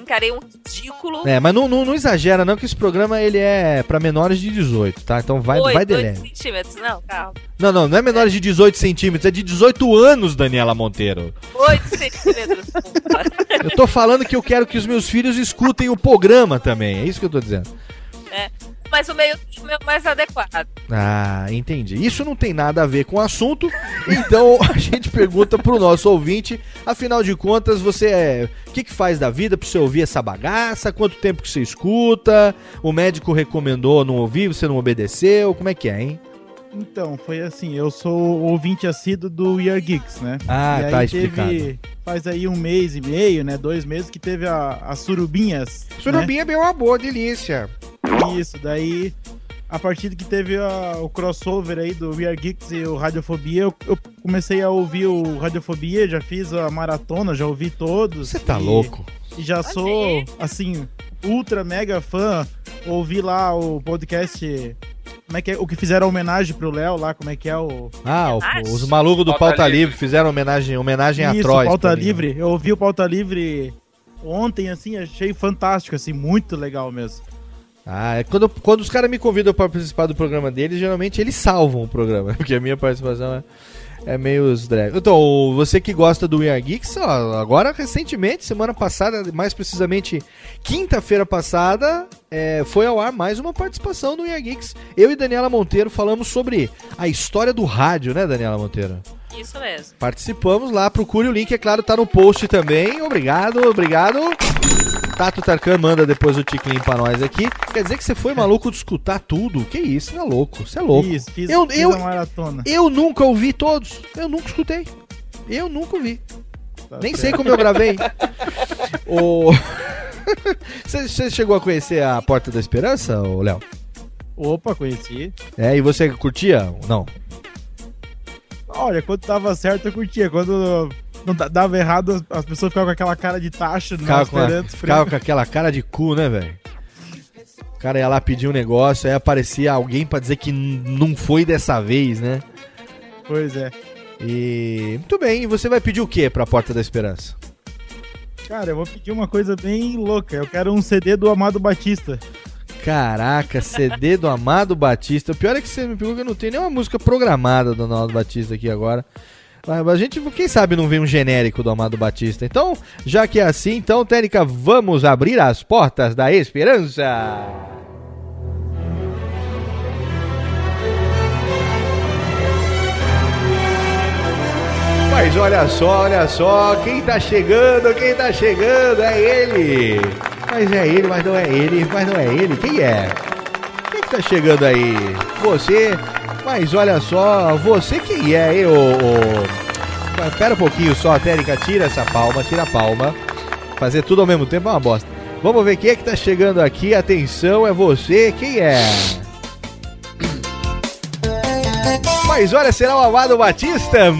encarei um ridículo. É, mas não, não, não exagera não que esse programa ele é pra menores de 18, tá? Então vai, vai de dois leve. centímetros. Não, calma. Não, não, não é menores de 18 centímetros, é de 18 anos, Daniela Monteiro. 8 centímetros. *laughs* Eu tô falando que eu quero que os meus filhos escutem o programa também, é isso que eu tô dizendo. né? Mas o meio é o mais adequado. Ah, entendi. Isso não tem nada a ver com o assunto, então *laughs* a gente pergunta pro nosso ouvinte, afinal de contas, você é, o que que faz da vida pra você ouvir essa bagaça? Quanto tempo que você escuta? O médico recomendou não ouvir, você não obedeceu? Como é que é, hein? Então, foi assim, eu sou ouvinte assíduo do We Are Geeks, né? Ah, e aí tá teve, explicado. Faz aí um mês e meio, né? Dois meses que teve a, as surubinhas. Surubinha é meu amor, delícia. né? Isso, daí a partir que teve a- o crossover aí do We Are Geeks e o Radiofobia, eu, eu comecei a ouvir o Radiofobia, já fiz a maratona, já ouvi todos. Você tá louco? E já sou, assim, ultra mega fã. Ouvi lá o podcast. Como é que é? O que fizeram a homenagem pro Léo lá, como é que é o. Ah, o- os malucos do Pauta Pauta, Livre. Livre fizeram homenagem, homenagem Isso, atroz. Pauta pra mim. Livre. Eu ouvi o Pauta Livre ontem, assim, achei fantástico, assim, muito legal mesmo. Ah, é quando, quando os caras me convidam pra participar do programa deles, geralmente eles salvam o programa, *laughs* porque a minha participação é, é meio os drag. Então, você que gosta do We Are Geeks, ó, agora recentemente, semana passada, mais precisamente quinta-feira passada, é, foi ao ar mais uma participação do We Are Geeks. Eu e Daniela Monteiro falamos sobre a história do rádio, né, Daniela Monteiro? Isso mesmo. Participamos lá, procure o link, é claro, tá no post também. Obrigado, obrigado. Tato Tarkan manda depois o ticlin pra nós aqui. Quer dizer que você foi maluco de escutar tudo? Que isso, você é louco, você é louco. Fiz, fiz, eu, fiz eu, a maratona. eu nunca ouvi todos, eu nunca escutei. Eu nunca ouvi. Tá Nem certo. sei como eu gravei. *laughs* o... *laughs* você, você chegou a conhecer a Porta da Esperança, Léo? Opa, conheci. É, e você curtia? Não. Olha, quando dava certo eu curtia. Quando não da- dava errado, as- as pessoas ficavam com aquela cara de taxa, a- esperando, ficava com aquela cara de cu, né, velho? O cara ia lá pedir um negócio, aí aparecia alguém pra dizer que não foi dessa vez, né? Pois é. E. Muito bem, e você vai pedir o que pra Porta da Esperança? Cara, eu vou pedir uma coisa bem louca. Eu quero um CD do Amado Batista. Caraca, CD do Amado Batista. O pior é que você me pegou que eu não tenho nenhuma música programada do Amado Batista aqui agora. A gente, quem sabe, não vem um genérico do Amado Batista. Então, já que é assim, então, Técnica, vamos abrir as portas da esperança. Mas olha só, olha só, quem tá chegando, quem tá chegando é ele. Mas é ele, mas não é ele, mas não é ele. Quem é? Quem que tá chegando aí? Você? Mas olha só, você quem é. Mas Pera um pouquinho só, Térica, tira essa palma, tira a palma. Fazer tudo ao mesmo tempo é uma bosta. Vamos ver quem é que tá chegando aqui. Atenção, é você. Quem é? Mas olha, será o Amado Batista?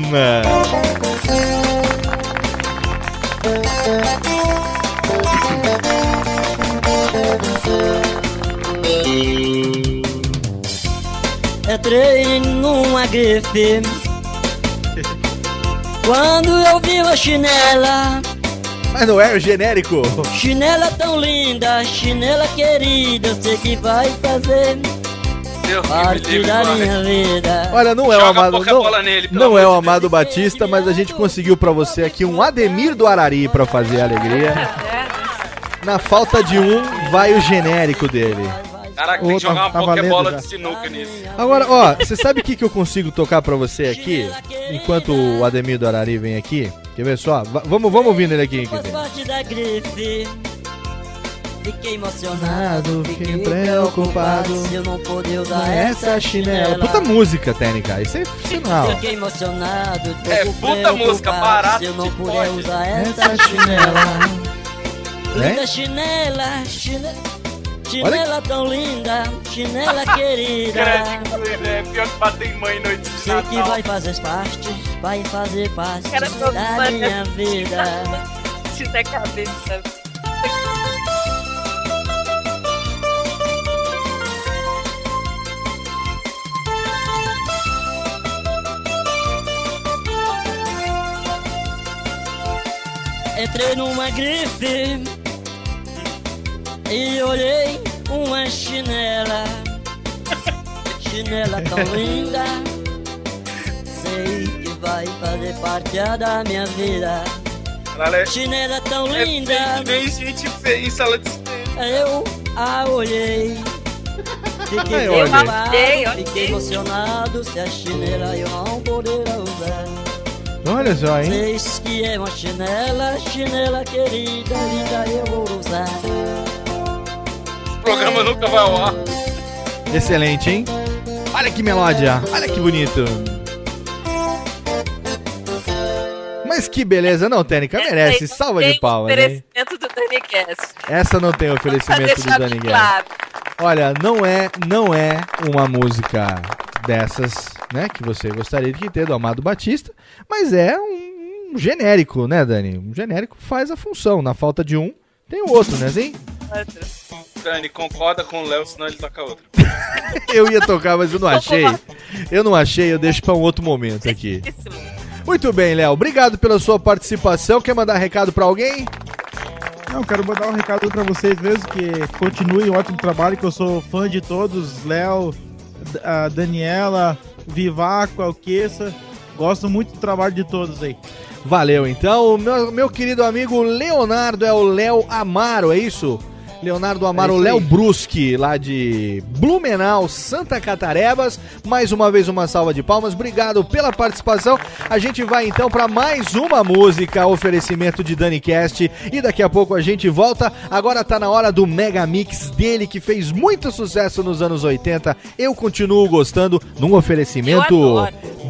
Entrei numa grife Quando eu vi uma chinela Mas não é o genérico. Chinela tão linda, chinela querida, eu sei que vai fazer parte da minha vida. Olha, não é o Joga Amado. Pokébola Não, nele, não é o Amado Batista, mas a gente conseguiu pra você aqui um Ademir do Arari pra fazer a alegria. *laughs* Na falta de um, vai o genérico dele. Caraca, tem que jogar tá- uma tá Pokébola de sinuca nisso. Agora, ó, você sabe o que, que eu consigo tocar pra você aqui? Enquanto o Ademir do Arari vem aqui? Quer ver só? Va- vamos, vamos ouvindo ele aqui. Grife. Fiquei emocionado, fiquei preocupado. se eu não poder usar Essa chinela. Puta música, técnica. Isso é funcional. Fiquei emocionado, É, puta música, barato Se eu não de puder usar essa chinela. Né? Linda chinela, chinela. Chinela tão linda, chinela *laughs* querida. Credo, é pior que bater em mãe noite de Sei que Natal. vai fazer parte, vai fazer parte Cara, da minha vida. Tira a cabeça. Entrei numa grife e olhei uma chinela. Chinela tão *laughs* linda, sei que vai fazer parte da minha vida. Caralho, Chinela tão é linda, feio que nem gente feia em sala de espera. eu a olhei. Fiquei Eu olhei. preocupado, Olhei, olhei. fiquei emocionado se a chinela eu não poderá usar. Olha só, hein? Diz que é uma chinela, chinela querida, linda eu vou usar. O programa nunca vai ao ar. Excelente, hein? Olha que melódia, olha que bonito. Mas que beleza, não, Técnica? Merece, salva tem de palmas, hein? oferecimento do DaniCast. Essa não tem oferecimento do deixar Dani bem Guerra. claro. Olha, não é, não é uma música dessas, né, que você gostaria de ter do Amado Batista, mas é um, um genérico, né, Dani? Um genérico faz a função. Na falta de um, tem o outro, né, assim? Dani, concorda com o Léo, senão ele toca outra. *laughs* Eu ia tocar, mas eu não achei. Eu não achei, eu deixo pra um outro momento *laughs* aqui. Muito bem, Léo. Obrigado pela sua participação. Quer mandar recado pra alguém? Não, quero mandar um recado pra vocês mesmo, que continuem um ótimo trabalho, que eu sou fã de todos, Léo, a Daniela, Vivaco, Alqueça. Gosto muito do trabalho de todos aí. Valeu, então. Meu, meu querido amigo Leonardo é o Léo Amaro, é isso? Leonardo Amaro, É Léo. Bruschi, lá de Blumenau, Santa Catarebas. Mais uma vez, uma salva de palmas. Obrigado pela participação. A gente vai então para mais uma música, oferecimento de Dani Cast. E daqui a pouco a gente volta. Agora tá na hora do Mega Mix dele, que fez muito sucesso nos anos 80. Eu continuo gostando num oferecimento.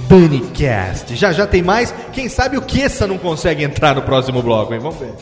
Dani Cast. Já já tem mais. Quem sabe o Kessa não consegue entrar no próximo bloco, hein? Vamos ver.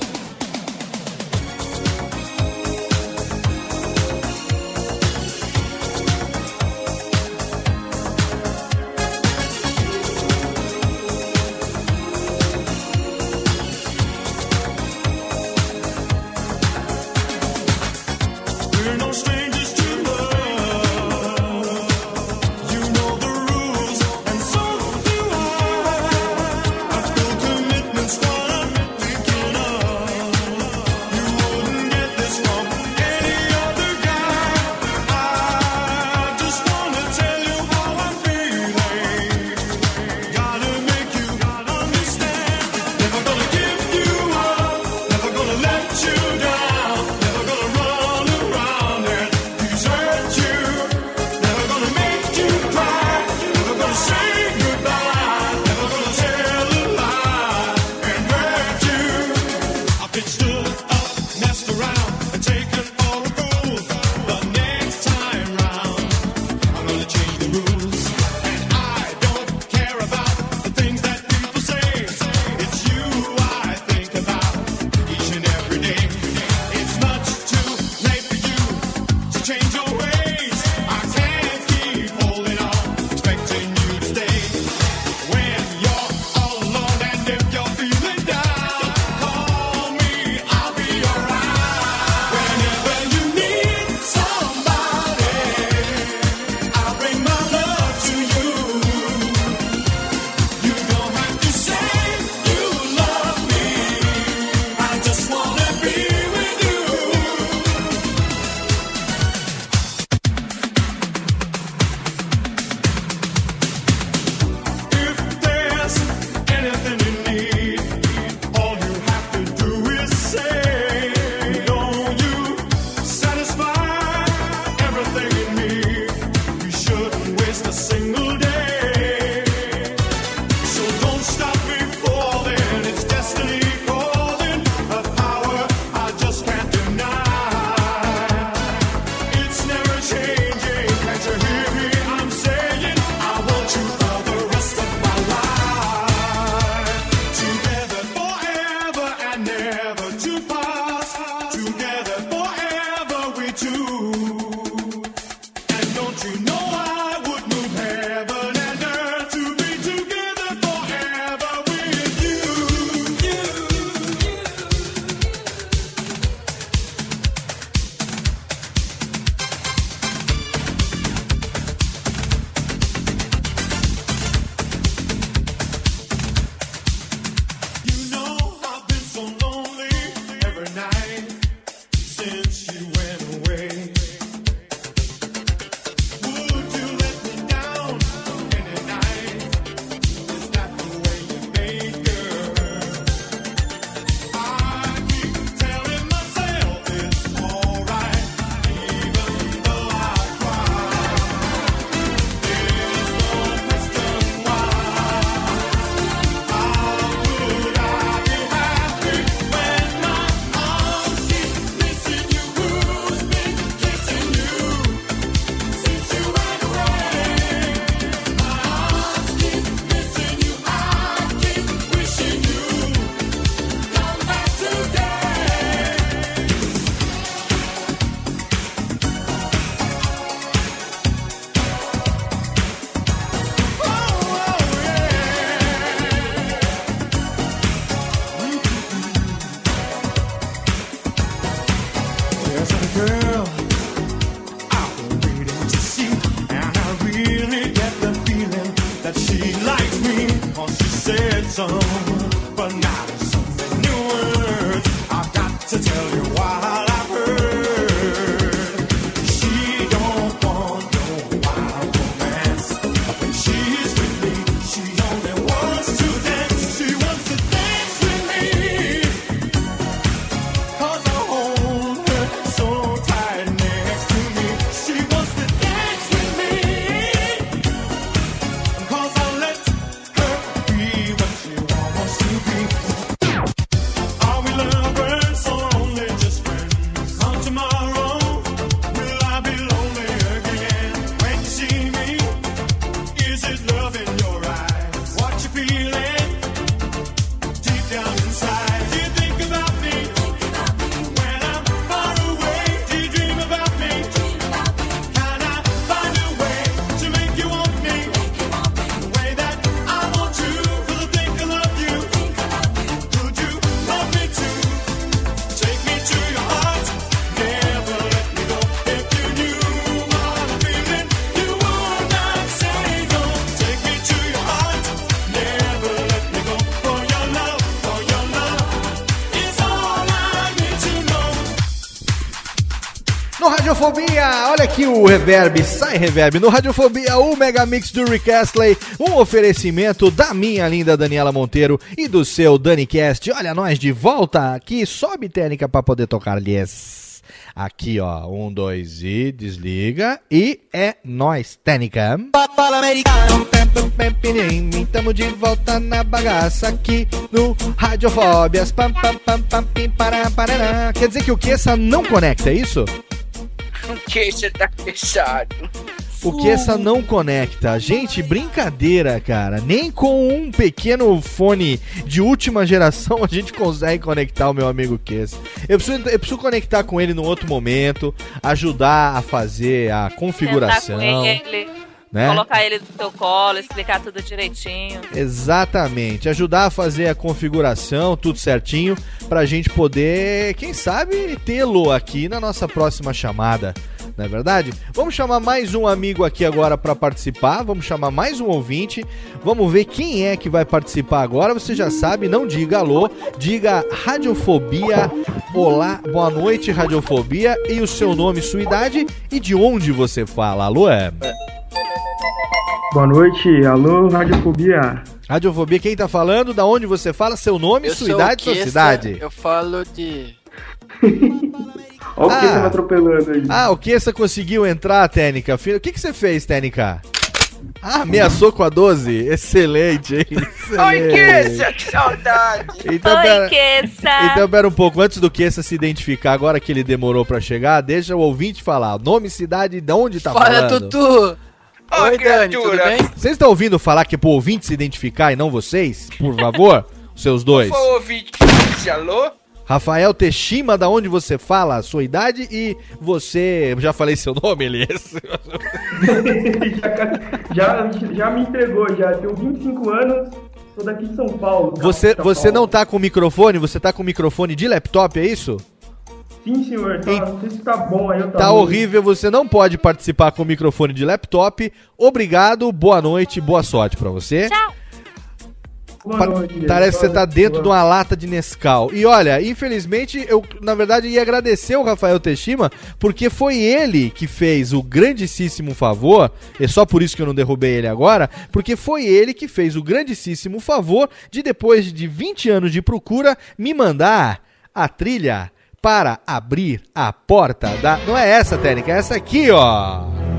Aqui o reverb, sai reverb. No Radiofobia, o Megamix do Rick Astley, um oferecimento da minha linda Daniela Monteiro e do seu DaniCast. Olha nós de volta aqui, sobe técnica pra poder tocar-lhes. Aqui, ó, um, dois e desliga. E é nós, técnica. Tamo de volta na bagaça aqui no Radiofóbias. Quer dizer que o Kessa não conecta, é isso? O queixo tá fechado. O que essa não conecta? Gente, brincadeira, cara. Nem com um pequeno fone de última geração a gente consegue conectar o meu amigo Kessa. Eu preciso, eu preciso conectar com ele num outro momento, ajudar a fazer a configuração. Né? colocar ele no teu colo, explicar tudo direitinho. Exatamente, ajudar a fazer a configuração, tudo certinho, pra gente poder, quem sabe, tê-lo aqui na nossa próxima chamada, não é verdade? Vamos chamar mais um amigo aqui agora pra participar, vamos chamar mais um ouvinte, vamos ver quem é que vai participar agora. Você já sabe, não diga alô, diga radiofobia. Olá, boa noite, radiofobia, e o seu nome, sua idade e de onde você fala. Alô, é? Boa noite, alô, Radiofobia. Radiofobia, quem tá falando? Da onde você fala? Seu nome, Eu sua idade, sua cidade. Eu falo de. *laughs* Olha o que Ah. você me atropelando aí. Ah, o que você conseguiu entrar, Técnica? O que, que você fez, Técnica? Ah, ameaçou com a 12? Excelente, hein? *laughs* Oi. Kessa, que saudade! *laughs* Então, Oi, pera- Kessa! Então, pera um pouco, antes do Kessa se identificar, agora que ele demorou pra chegar, deixa o ouvinte falar. Nome, cidade e de onde tá Fala, falando. Tutu! Oi, Dani, tudo bem? Vocês estão ouvindo falar que é pro ouvinte se identificar e não vocês? Por favor, os seus dois. O ouvinte alô? Rafael Teshima, da onde você fala, a sua idade e você. Já falei seu nome, Elias? *laughs* Já, já me entregou, já. Tenho 25 anos, sou daqui de São Paulo. Você, São você Paulo. não tá com microfone? Você tá com microfone de laptop, é isso? Sim, senhor. Tá, Não sei se tá bom aí. eu Tá ruim. horrível, você não pode participar com microfone de laptop. Obrigado, boa noite, boa sorte pra você. Boa Parece que você tá dentro de uma lata de Nescau. E olha, infelizmente, eu, na verdade, ia agradecer o Rafael Teshima, porque foi ele que fez o grandíssimo favor, é só por isso que eu não derrubei ele agora, porque foi ele que fez o grandíssimo favor de, depois de 20 anos de procura, me mandar a trilha para abrir a porta da. Não é essa, técnica, é essa aqui, ó.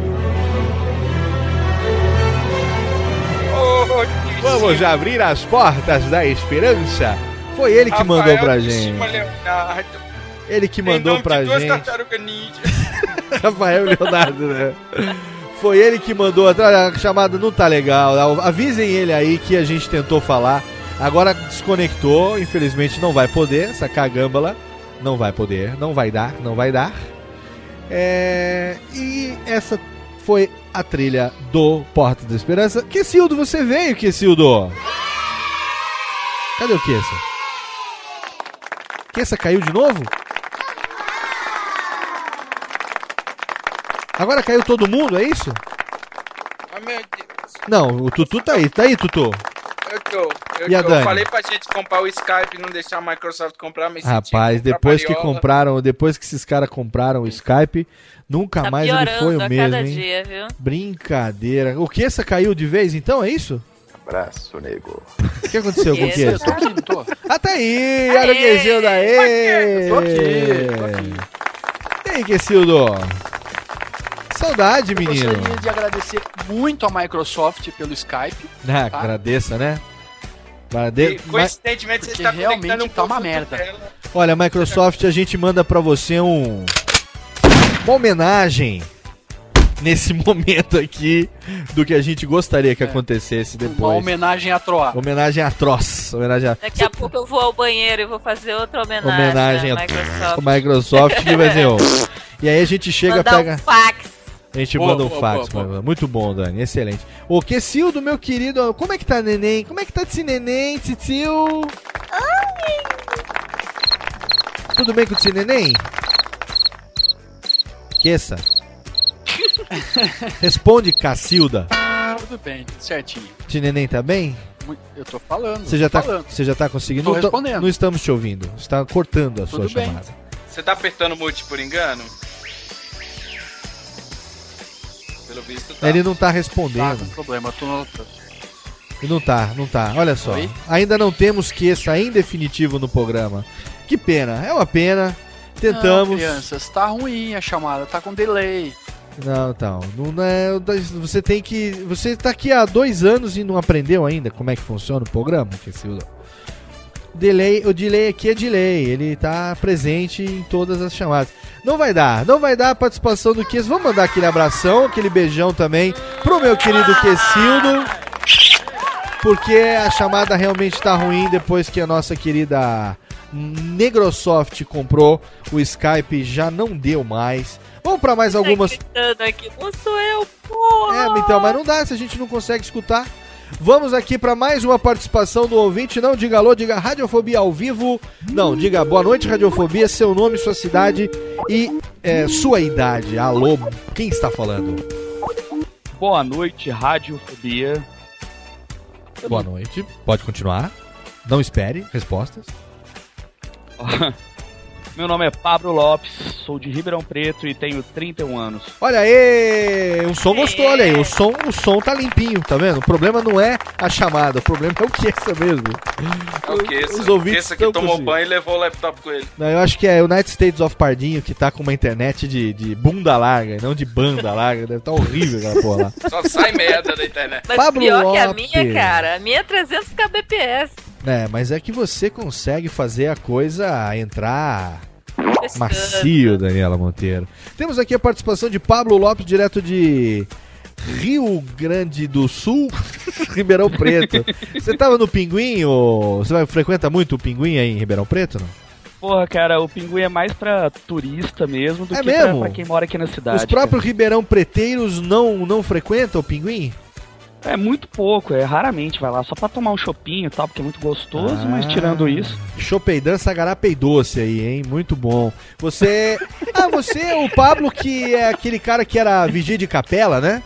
Vamos abrir as portas da esperança. Foi ele que mandou pra gente. Leonardo. Ele que mandou pra de gente. *laughs* Rafael Leonardo, né? Foi ele que mandou. A chamada não tá legal. Avisem ele aí que a gente tentou falar. Agora desconectou. Infelizmente não vai poder. Essa cagâmbala não vai poder. Não vai dar. Não vai dar. É... E essa foi a trilha do Porta da Esperança. Quesildo, você veio, Quesildo? Cadê o Kessa? Kessa caiu de novo? Agora caiu todo mundo, é isso? Ah. Não, o Tutu tá aí. Tá aí, Tutu. Eu que eu, eu, E a eu Dani? falei pra gente comprar o Skype e não deixar a Microsoft comprar, mas Rapaz, depois que compraram, depois que esses caras compraram o Skype, nunca Tá mais ele foi o a mesmo, cada hein? dia, viu? Brincadeira. O que caiu de vez então, é isso? Abraço, nego. O que aconteceu com o eu tô aqui, não tô? Ah, tá aí! Olha o Quesildo aí! Tô aqui, tô aqui. E aí, Quesildo? Saudade, Eu menino. gostaria de agradecer muito a Microsoft pelo Skype. Ah, tá? agradeça, né? Agrade- E, coincidentemente, você está realmente conectando um tá uma merda. dela. Olha, Microsoft, a gente manda pra você um uma homenagem nesse *laughs* momento aqui do que a gente gostaria que acontecesse Uma depois. homenagem a Troar. Homenagem atroz. Homenagem a... Daqui a pouco eu vou ao banheiro e vou fazer outra homenagem, Homenagem à a Microsoft. Microsoft que vai ser, ó. E aí a gente chega, Mandar pega. um fax. A gente Boa, manda um boa, fax, boa, mano. Muito bom, Dani. Excelente. Ô, Quessildo, meu querido, como é que tá, neném? Como é que tá esse neném, titio? Tudo bem com esse neném? Queça. *laughs* Responde, Cacilda. Tudo bem, tudo certinho. Neném tá bem? Eu tô falando. Você já, tô tá, falando. você já tá conseguindo? Tô não, respondendo. não estamos te ouvindo. Você tá cortando a Tudo sua bem. chamada. Você tá apertando mute por engano? Pelo visto tá. Ele não tá Tá respondendo. com problema, tô no... Não tá, não tá. Olha só. Oi? Ainda não temos queça em definitivo no programa. Que pena, é uma pena. Tentamos. Não, crianças, tá ruim a chamada, tá com delay. Não, então. Não é, você tem que. Você tá aqui há dois anos e não aprendeu ainda como é que funciona o programa? Que esse- delay, o delay aqui é delay. Ele tá presente em todas as chamadas. Não vai dar, não vai dar a participação do Kies. Vamos mandar aquele abração, aquele beijão também pro meu querido Quesildo. Porque a chamada realmente tá ruim depois que a nossa querida Negrosoft comprou. O Skype já não deu mais. Vamos pra mais algumas. Gritando aqui, não sou eu, porra! É, então, mas não dá se a gente não consegue escutar. Vamos aqui para mais uma participação do ouvinte. Não diga alô, diga Radiofobia ao vivo. Não, diga boa noite, Radiofobia, seu nome, sua cidade e é, sua idade. Alô, quem está falando? Boa noite, Radiofobia. Boa noite. Pode continuar. Não espere respostas. *laughs* Meu nome é Pablo Lopes, sou de Ribeirão Preto e tenho 31 anos. Olha aí, o som gostou, olha aí. O som, o som tá limpinho, tá vendo? O problema não é a chamada, o problema é o que essa mesmo. É o que Os ouvintes esse que tomou conseguindo. banho e levou o laptop com ele. Não, eu acho que é United States of Pardinho que tá com uma internet de, de bunda larga, e não de banda larga. Deve estar horrível aquela porra lá. Só sai merda da internet. Mas Pablo pior que a Lopes. minha, cara. A minha é 300 kbps. É, mas é que você consegue fazer a coisa entrar macio, Daniela Monteiro. Temos aqui a participação de Pablo Lopes, direto de Rio Grande do Sul, *laughs* Ribeirão Preto. Você tava no Pinguim, ou você vai, frequenta muito o Pinguim aí em Ribeirão Preto, não? Porra, cara, o pinguim é mais pra turista mesmo do É que pra- mesmo? Pra, quem mora aqui na cidade. Os próprios Ribeirão Preteiros não, não frequentam o Pinguim? É muito pouco, é raramente vai lá só pra tomar um chopinho e tal, porque é muito gostoso, Ah. mas tirando isso. Chopeidan Sagarapei Doce aí, hein? Muito bom. Você. *laughs* Ah, você é o Pablo que é aquele cara que era vigia de capela, né?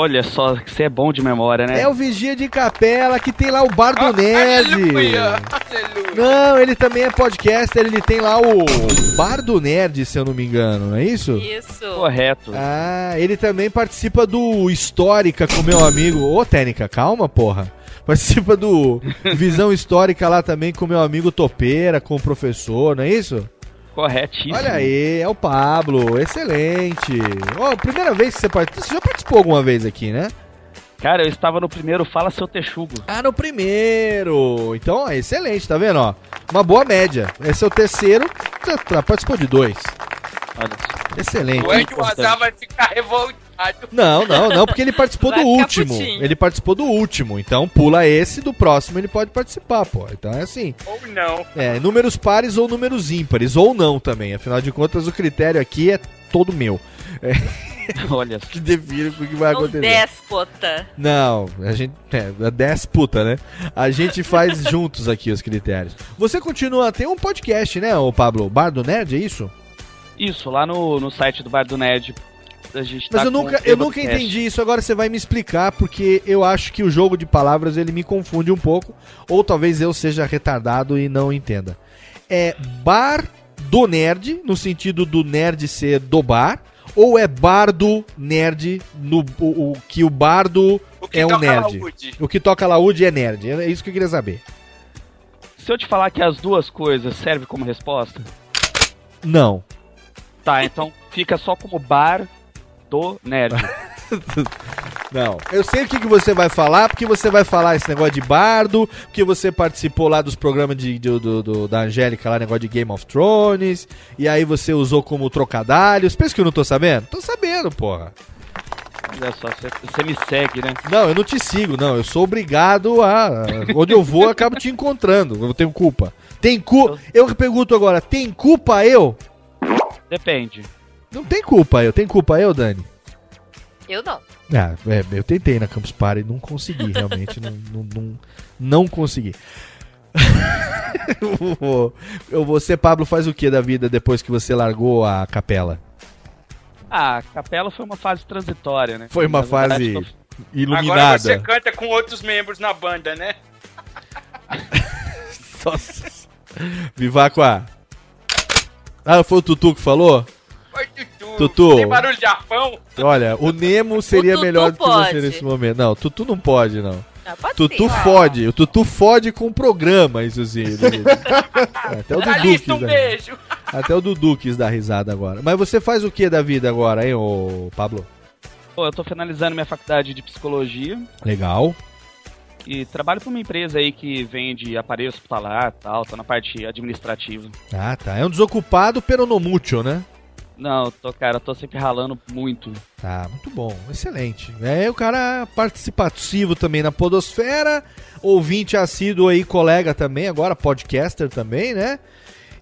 Olha só, que você é bom de memória, né? É o vigia de capela que tem lá o Bar do Nerd. Aleluia! Não, ele também é podcaster, ele tem lá o Bar do Nerd, se eu não me engano, não é isso? Isso. Correto. Ah, ele também participa do Histórica com meu amigo. Ô, Técnica, calma, porra. Participa do Visão Histórica lá também com meu amigo Topeira, com o professor, não é isso? Corretíssimo. Olha aí, é o Pablo, excelente. Ó, primeira vez que você participou. Você já participou alguma vez aqui, né? Cara, eu estava no primeiro Fala Seu Texugo. Ah, no primeiro. Então, ó, excelente, tá vendo? Ó, uma boa média. Esse é o terceiro. Você tá- participou de dois. Olha. Excelente. O azar vai ficar revoltado. Não, não, não, porque ele participou do último. putinho. Ele participou do último. Então pula esse, do próximo ele pode participar, pô. Então é assim. Ou não. É, números pares ou números ímpares, ou não também. Afinal de contas, o critério aqui é todo meu. É, *laughs* Olha só. que define o que vai Um acontecer. déspota. Não, a gente. É, é 10 puta, né? A gente faz *laughs* juntos aqui os critérios. Você continua. Tem um podcast, né, o Pablo? Bar do Nerd, é isso? Isso, lá no, no site do Bar do Nerd. A gente Mas tá eu com nunca, o eu nunca entendi isso, agora você vai me explicar, porque eu acho que o jogo de palavras ele me confunde um pouco, ou talvez eu seja retardado e não entenda. É bar do nerd, no sentido do nerd ser do bar, ou é bar do nerd, no, o, o- que o bardo que é um nerd? laúde. O que toca laúde é nerd, é isso que eu queria saber. Se eu te falar que as duas coisas servem como resposta, Não. tá, então fica só como bar do nerd. *laughs* Não. Eu sei o que, que você vai falar, porque você vai falar esse negócio de bardo, porque você participou lá dos programas de, de- do, do- da Angélica, lá, negócio de Game of Thrones, e aí você usou como trocadalhos. Pensa que eu não tô sabendo? Tô sabendo, porra. Olha só, você, você me segue, né? Não, eu não te sigo, não. Eu sou obrigado a. Onde eu vou, eu acabo te encontrando. Eu tenho culpa. Tem culpa. Eu pergunto agora, tem culpa eu? Depende. Não tem culpa eu. Tem culpa eu, Dani? Eu não. Ah, é, eu tentei na Campus Party, não consegui, realmente. não, *laughs* não, não, não consegui. *laughs* você, Pablo, faz o que da vida depois que você largou a capela? Ah, a capela foi uma fase transitória, né? Foi uma fase tô- Agora iluminada. você canta com outros membros na banda, né? *laughs* Nossa. Vivaco A. Ah, foi o Tutu que falou? Oi, Tutu. Tutu. Tem barulho de arpão? Olha, o Nemo seria Tutu melhor do que você nesse momento. Não, Tutu não pode, não. Ah, pode Tutu sim. fode. O Tutu fode com o programa. Ele- *laughs* Até o Dudu quis um dar- beijo. Até o Dudu quis dar risada agora. Mas você faz o que da vida agora, hein, ô Pablo? Pô, eu tô finalizando minha faculdade de psicologia Legal. e trabalho pra uma empresa aí que vende aparelho hospitalar e tal, tô na parte administrativa. Ah, tá. É um desocupado peronomútil, né? Não, tô, cara, tô sempre ralando muito. Tá, muito bom. Excelente. É o cara participativo também na podosfera, ouvinte assíduo aí, colega também, agora podcaster também, né?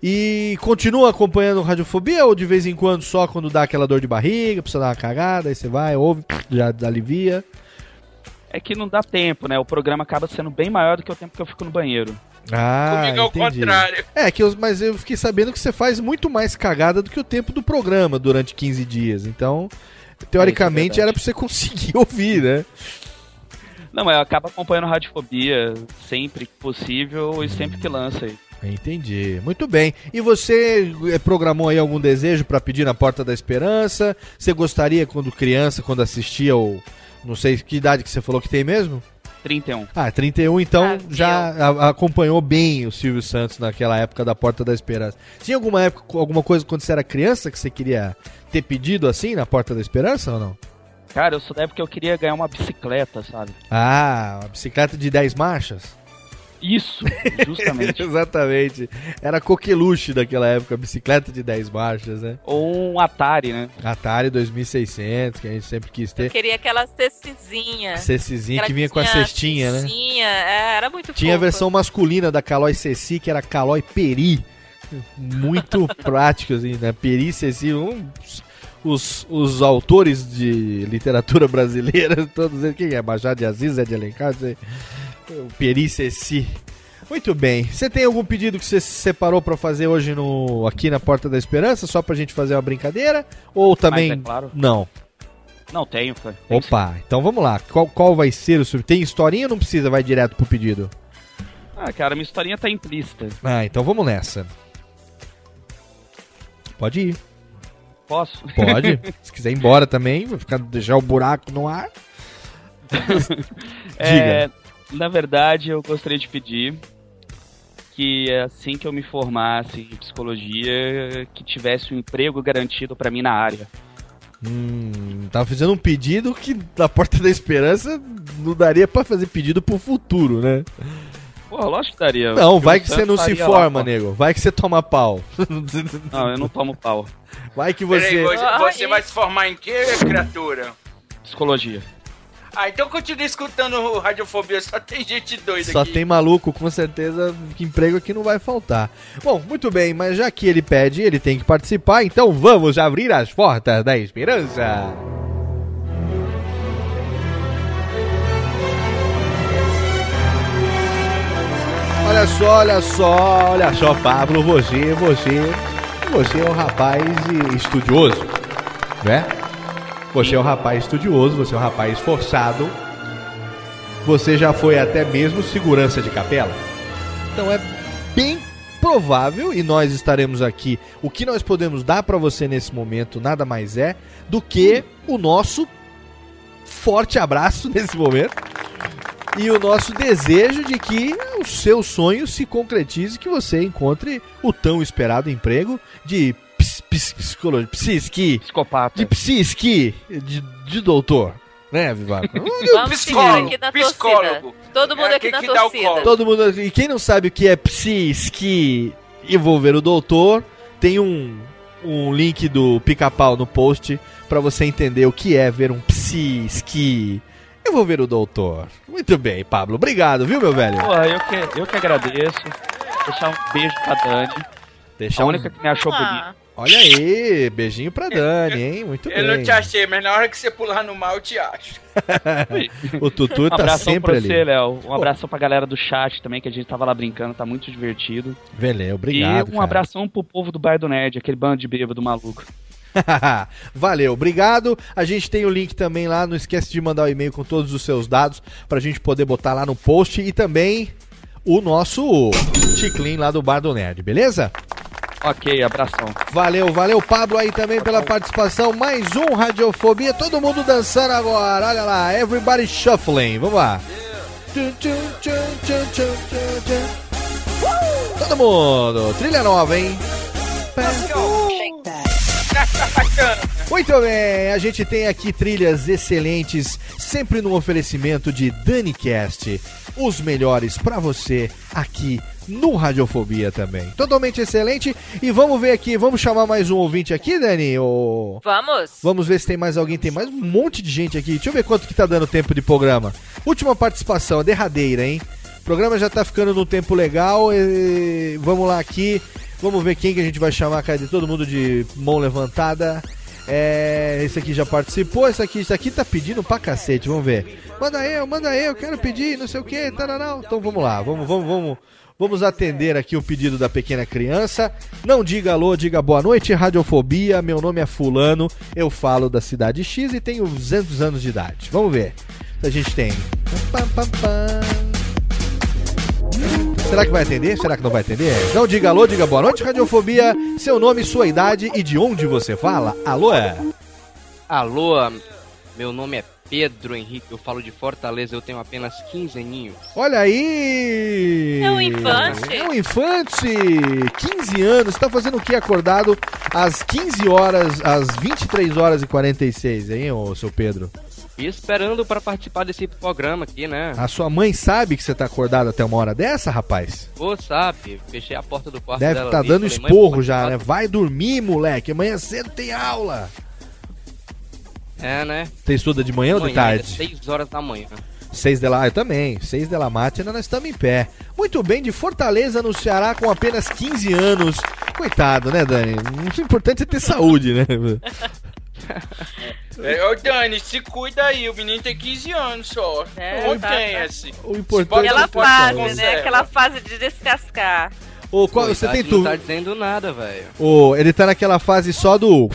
E continua acompanhando o Radiofobia ou de vez em quando só quando dá aquela dor de barriga, precisa dar uma cagada, aí você vai, ouve, já alivia. É que não dá tempo, né? O programa acaba sendo bem maior do que o tempo que eu fico no banheiro. Ah, Comigo é o contrário. É, que eu, mas eu fiquei sabendo que você faz muito mais cagada do que o tempo do programa durante 15 dias. Então, teoricamente, É, é era pra você conseguir *laughs* ouvir, né? Não, mas eu acabo acompanhando Radiofobia sempre que possível e sempre que lança aí. Entendi. Muito bem. E você eh, programou aí algum desejo pra pedir na Porta da Esperança? Você gostaria, quando criança, quando assistia ou... Não sei que idade que você falou que tem mesmo? 31. Ah, 31, então Ah, já a- acompanhou bem o Silvio Santos naquela época da Porta da Esperança. Tinha alguma época, alguma coisa quando você era criança que você queria ter pedido assim na Porta da Esperança ou não? Cara, eu sou da época que eu queria ganhar uma bicicleta, sabe? Ah, uma bicicleta de 10 marchas? Isso, justamente. *laughs* Exatamente. Era coqueluche daquela época, bicicleta de 10 marchas, né? Ou um Atari, né? Atari 2600, que a gente sempre quis Eu ter. queria aquela cecizinha. Cecizinha Aquela que vinha com a tinha cestinha, né? cestinha, é, era muito Tinha a versão masculina da Calói Ceci, que era Calói Peri. Muito *laughs* prático, assim, né? Peri Ceci, um, os, os autores de literatura brasileira, *laughs* todos eles, quem é? Machado de Aziz, Zé de Alencar, não sei. O Peri Ceci. Muito bem. Você tem algum pedido que você se separou pra fazer hoje no aqui na Porta da Esperança, só pra gente fazer uma brincadeira? Ou também Mas é claro. não? Não, tenho, cara. Tem Opa, então vamos lá. Qual, qual vai ser o sub? Tem historinha ou não precisa? Vai direto pro pedido? Ah, cara, minha historinha tá implícita. Ah, então vamos nessa. Pode ir. Posso? Pode. *laughs* Se quiser ir embora também, vai ficar, deixar o buraco no ar. *laughs* É, na verdade, eu gostaria de pedir que assim que eu me formasse em psicologia, que tivesse um emprego garantido pra mim na área. Hum, tava fazendo um pedido que na Porta da Esperança não daria pra fazer pedido pro futuro, né? Pô, lógico que daria. Não, vai que você não se forma, lá, nego. Vai que você toma pau. *laughs* Não, eu não tomo pau. Vai que Peraí, você. você, você vai se formar em quê, criatura? Psicologia. Ah, então continue escutando o Radiofobia, só tem gente doida Só aqui. tem maluco, com certeza, que emprego aqui não vai faltar. Bom, muito bem, mas já que ele pede, ele tem que participar, então vamos abrir as portas da esperança. Olha só, olha só, olha só, Pablo, você, você, você é um rapaz estudioso, né? Você é um rapaz estudioso, você é um rapaz esforçado. Você já foi até mesmo segurança de capela. Então é bem provável e nós estaremos aqui. O que nós podemos dar para você nesse momento nada mais é do que o nosso forte abraço *laughs* nesse momento e o nosso desejo de que o seu sonho se concretize, que você encontre o tão esperado emprego de psicologia, psiski, Psicopata. de psiski, de, de doutor, né, Vivaco? *laughs* Vamos seguir aqui na torcida. psicólogo. Todo mundo É aqui na que dá o torcida. colo. Todo mundo. E quem não sabe o que é psiski e vou ver o doutor, tem um, um link do pica-pau no post pra você entender o que é ver um psiski. Eu vou ver o doutor. Muito bem, Pablo. Obrigado, viu, meu velho? Porra, eu que, eu que agradeço. Deixar um beijo pra Dani. Deixar a um- única que me achou bonita. Olha aí, beijinho pra Dani, hein? Muito Eu bem. não te achei, mas na hora que você pular no mar, eu te acho. *laughs* o Tutu Um tá abração sempre pra ali. você, Léo. Um abração pra galera do chat também, que a gente tava lá brincando, tá muito divertido. Velho, obrigado. e um cara. abração pro povo do Bar do Nerd, aquele bando de bêbado maluco. *laughs* Valeu, obrigado. A gente tem o link também lá. Não esquece de mandar o e-mail com todos os seus dados pra gente poder botar lá no post e também o nosso chiclin lá do Bar do Nerd, beleza? Ok, abração. Valeu, valeu, Pablo aí também pela participação. Mais um Radiofobia. Todo mundo dançando agora. Olha lá, everybody shuffling. Vamos lá. Uh! Todo mundo. Trilha nova, hein? Muito bem, a gente tem aqui trilhas excelentes, sempre no oferecimento de DaniCast, os melhores pra você aqui no Radiofobia também. Totalmente excelente. E vamos ver aqui, vamos chamar mais um ouvinte aqui, Dani? Ou... Vamos? Vamos ver se tem mais alguém. Tem mais um monte de gente aqui. Deixa eu ver quanto que tá dando tempo de programa. Última participação, a derradeira, hein? O programa já tá ficando num tempo legal. e- Vamos lá aqui. Vamos ver quem que a gente vai chamar, cara, de todo mundo de mão levantada. É, esse aqui já participou, esse aqui, esse aqui tá pedindo pra cacete, vamos ver. Manda eu, manda eu, quero pedir, não sei o que, tararau. Então vamos lá, vamos, vamos, vamos, vamos atender aqui o pedido da pequena criança. Não diga alô, diga boa noite, radiofobia, meu nome é fulano, eu falo da cidade X e tenho 200 anos de idade. Vamos ver se a gente tem. Pam, pam, pam. Será que vai atender? Será que não vai atender? Não diga alô, diga boa noite, Radiofobia. Seu nome, sua idade e de onde você fala. Alô? é? Alô, meu nome é Pedro Henrique, eu falo de Fortaleza, eu tenho apenas 15 aninhos. Olha aí! É um infante. É um infante! 15 anos, tá fazendo o que acordado às 15 horas, às 23 horas e 46, hein, ô seu Pedro? E esperando para participar desse programa aqui, né? A sua mãe sabe que você tá acordado até uma hora dessa, rapaz? Ô, sabe, fechei a porta do quarto Deve dela estar ali, dando falei, "Mãe, esporro já, né? participar." Vai dormir, moleque. Amanhã cedo tem aula. É, né? Você estuda de manhã ou de Amanhã, tarde? 6 horas da manhã. Seis de lá, eu também. Seis de la matina, nós estamos em pé. Muito bem, de Fortaleza no Ceará com apenas 15 anos. Coitado, né, Dani? O importante é ter saúde, né? É, Ô, Dani, se cuida aí, o menino tem 15 anos só. É, não tá, tem tá. assim. O importante Aquela no pote de fase, né? Aquela fase de descascar. Ô, qual, Pô, você tem Não tu... tá dizendo nada, velho. Ô, ele tá naquela fase só do.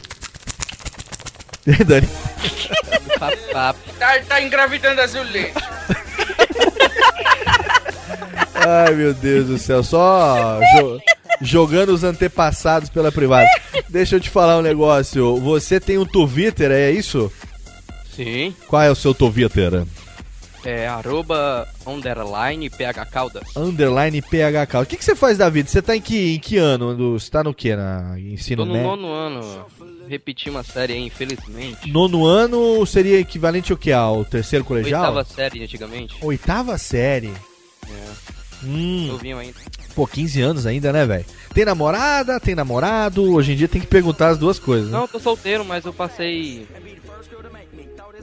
*laughs* Dani. Tá, tá engravidando azulejo. *laughs* Ai, meu Deus do céu. Só jogando os antepassados pela privada. Deixa eu te falar um negócio. Você tem um Twitter, é isso? Sim. Qual é o seu Twitter? É arroba underline PH Caldas. Underline PHK. O que, que você faz da vida? Você tá em que, em que ano? Você tá no que? Na ensino Tô no médio? nono ano. Repeti uma série aí, infelizmente. Nono ano seria equivalente ao que? Ao terceiro colegial? Oitava série antigamente. Oitava série. É. Hum. Novinho ainda. Pô, 15 anos ainda, né, velho? Tem namorada, tem namorado. Hoje em dia tem que perguntar as duas coisas, né? Não, eu tô solteiro, mas eu passei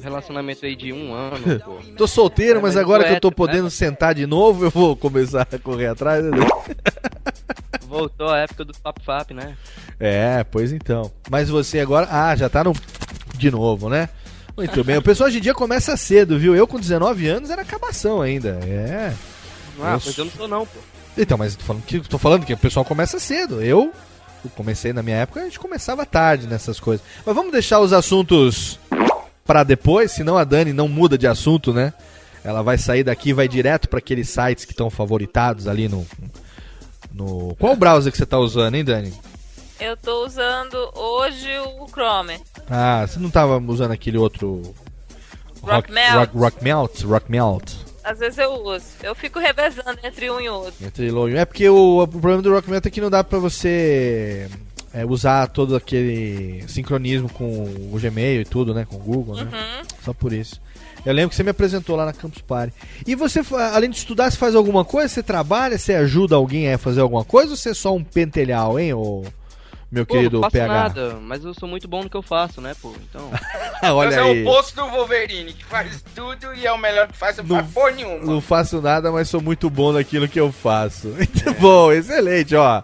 relacionamento aí de um ano, *laughs* pô. Tô solteiro, É, mas mas agora que eu tô é, podendo né? sentar de novo, eu vou começar a correr atrás. né? *laughs* Voltou a época do Fap Fap, né? É, pois então. Mas você agora. Ah, já tá no. De novo, né? Muito bem. O pessoal hoje em dia começa cedo, viu? Eu com 19 anos era acabação ainda. É. Ah, Eu pois eu não sou não, pô. Então, mas tô falando que, tô falando que o pessoal começa cedo. Eu, eu comecei na minha época, a gente começava tarde nessas coisas. Mas vamos deixar os assuntos pra depois, senão a Dani não muda de assunto, né? Ela vai sair daqui e vai direto pra aqueles sites que estão favoritados ali no, no. Qual browser que você tá usando, hein, Dani? Eu tô usando hoje o Chrome. Ah, você não tava usando aquele outro. Rock Melt. Rock, rock Melt? Rock Melt. Às vezes eu uso. Eu fico revezando entre um e outro. Entre longe. É porque o, o problema do Rock Melt é que não dá pra você é, usar todo aquele sincronismo com o Gmail e tudo, né? Com o Google, né? Uhum. Só por isso. Eu lembro que você me apresentou lá na Campus Party. E você, além de estudar, você faz alguma coisa? Você trabalha? Você ajuda alguém a fazer alguma coisa? Ou você é só um pentelhal, hein, ô, meu Pô, querido não faço PH? nada, mas eu sou muito bom no que eu faço, né, pô? Então. *laughs* Olha Mas é aí. o oposto do Wolverine, que faz tudo e é o melhor que faz, não faz porra nenhuma. Não faço nada, mas sou muito bom naquilo que eu faço. *laughs* Muito bom, excelente, ó.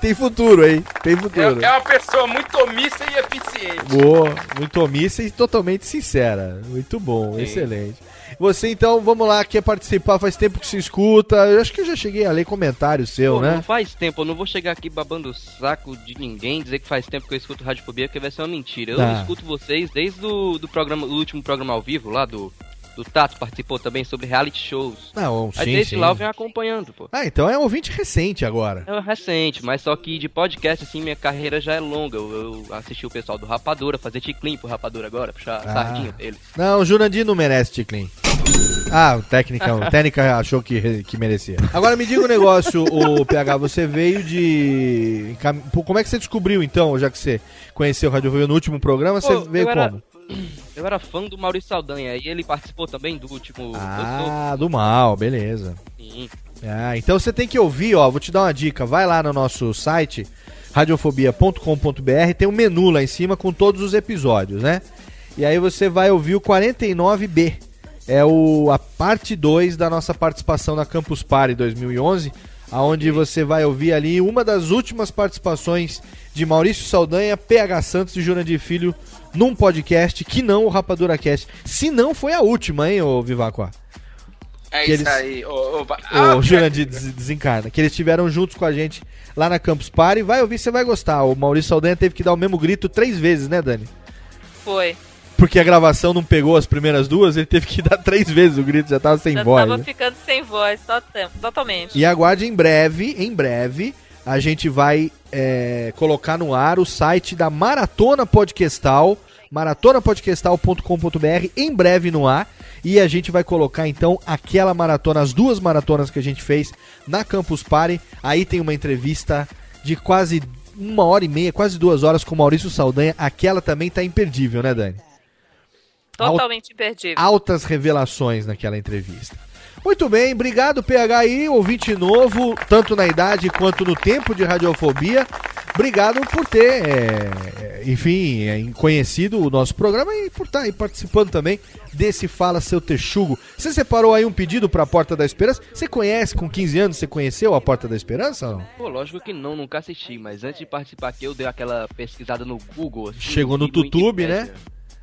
Tem futuro, hein? Tem futuro. É, é uma pessoa muito omissa e eficiente. Boa, muito omissa e totalmente sincera. Muito bom, Sim. excelente. Você então, vamos lá, quer participar? Faz tempo que se escuta. Eu acho que eu já cheguei a ler comentário seu, Pô, né? Não faz tempo, eu não vou chegar aqui babando o saco de ninguém, dizer que faz tempo que eu escuto Radiofobia, porque vai ser uma mentira. Eu Tá. escuto vocês desde do, do programa, do último programa ao vivo, lá do, do Tato, participou também sobre reality shows. Não, Aí sim, desde sim. lá eu venho acompanhando, pô. Ah, então é um ouvinte recente agora. É recente, mas só que de podcast, assim, minha carreira já é longa. Eu, eu assisti o pessoal do Rapadura, fazer ticlin pro Rapadura agora, puxar Ah. sardinha pra eles. Não, o Jurandir não merece, Ticlin. Ah, o técnica, o *laughs* técnica achou que, que merecia. Agora me diga um negócio, o PH, você veio de. Como é que você descobriu então, já que você conheceu o Radiofobia no último programa, você Pô, veio eu era- como? Eu era fã do Maurício Saldanha e ele participou também do último. Ah, do mal, beleza. Sim. Ah, então você tem que ouvir, ó, vou te dar uma dica, vai lá no nosso site radiofobia.com.br, tem um menu lá em cima com todos os episódios, né? E aí você vai ouvir o 49B. É o a parte 2 da nossa participação na Campus Party 2011, aonde você vai ouvir ali uma das últimas participações de Maurício Saldanha, PH Santos e Jurandir Filho num podcast que não o Rapadura Cast. Se não foi a última, hein, ô Vivacoa? É Que isso eles- aí. Ô, ô, va- o Jurandir des- desencarna, que eles estiveram juntos com a gente lá na Campus Party. Vai ouvir, você vai gostar. O Maurício Saldanha teve que dar o mesmo grito três vezes, né, Dani? Foi. Porque a gravação não pegou as primeiras duas, ele teve que *laughs* dar três vezes o grito, já tava sem Já voz. tava né? ficando sem voz, tot- totalmente. E aguarde em breve, em breve, a gente vai é, colocar no ar o site da Maratona Podcastal, maratonapodcastal.com.br, em breve no ar. E a gente vai colocar então aquela maratona, as duas maratonas que a gente fez na Campus Party. Aí tem uma entrevista de quase uma hora e meia, quase duas horas com o Maurício Saldanha. Aquela também tá imperdível, né, Dani? Totalmente imperdível. altas revelações naquela entrevista. Muito bem, obrigado PH aí, ouvinte novo, tanto na idade quanto no tempo de radiofobia. Obrigado por ter, é, é, enfim, é, conhecido o nosso programa e por estar aí participando também desse Fala Seu Texugo. Você separou aí um pedido para a Porta da Esperança? Você conhece, com 15 anos, você conheceu a Porta da Esperança ou não? Pô, lógico que não, nunca assisti, mas antes de participar aqui eu dei aquela pesquisada no Google. assim, Chegou no e Wikipédia. né?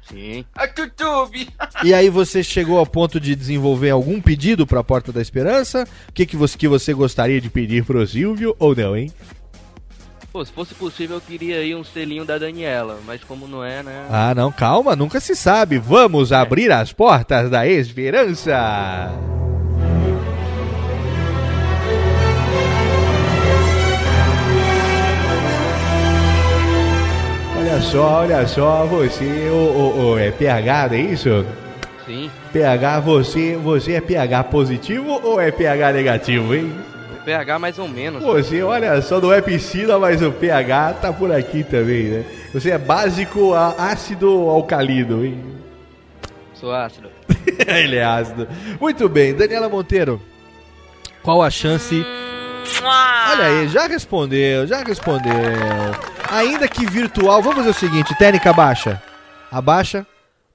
Sim. A YouTube! *laughs* E aí você chegou ao ponto de desenvolver algum pedido para a Porta da Esperança? O que, que, você, que você gostaria de pedir pro Silvio ou não, hein? Pô, se fosse possível eu queria aí um selinho da Daniela, mas como não é, né? Ah, não, calma, nunca se sabe. Vamos abrir as portas da esperança. Olha só, olha só, você, o, o, o, é PH, não é isso? Sim. PH, você, você é PH positivo ou é PH negativo, hein? PH mais ou menos. Você, olha só, não é piscina, mas o pH tá por aqui também, né? Você é básico ácido alcalino, hein? Sou ácido. *laughs* Ele é ácido. Muito bem, Daniela Monteiro. Qual a chance? Olha aí, já respondeu, já respondeu. Ainda que virtual, vamos fazer o seguinte, técnica abaixa. Abaixa,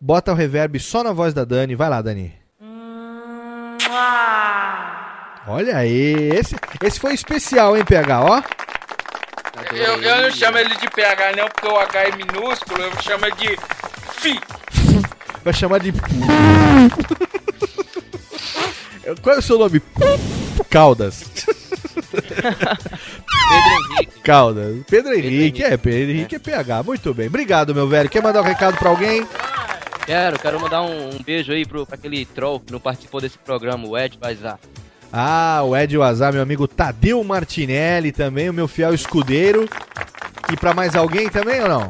bota o reverb só na voz da Dani. Vai lá, Dani. Olha aí, esse, esse foi especial, hein, PH, ó. Eu, eu não chamo ele de PH não, porque o H é minúsculo, eu chamo ele de FI. *laughs* Vai chamar de. *laughs* Qual é o seu nome? Caldas. *laughs* Pedro Henrique. Caldas. Pedro Henrique, é, Pedro Henrique é PH. Muito bem. Obrigado, meu velho. Quer mandar um recado pra alguém? Quero, quero mandar um, um beijo aí pro, pra aquele troll que não participou desse programa, o Ed Bazar. Ah, o Ed Wazar, meu amigo Tadeu Martinelli também, o meu fiel escudeiro. E pra mais alguém também ou não?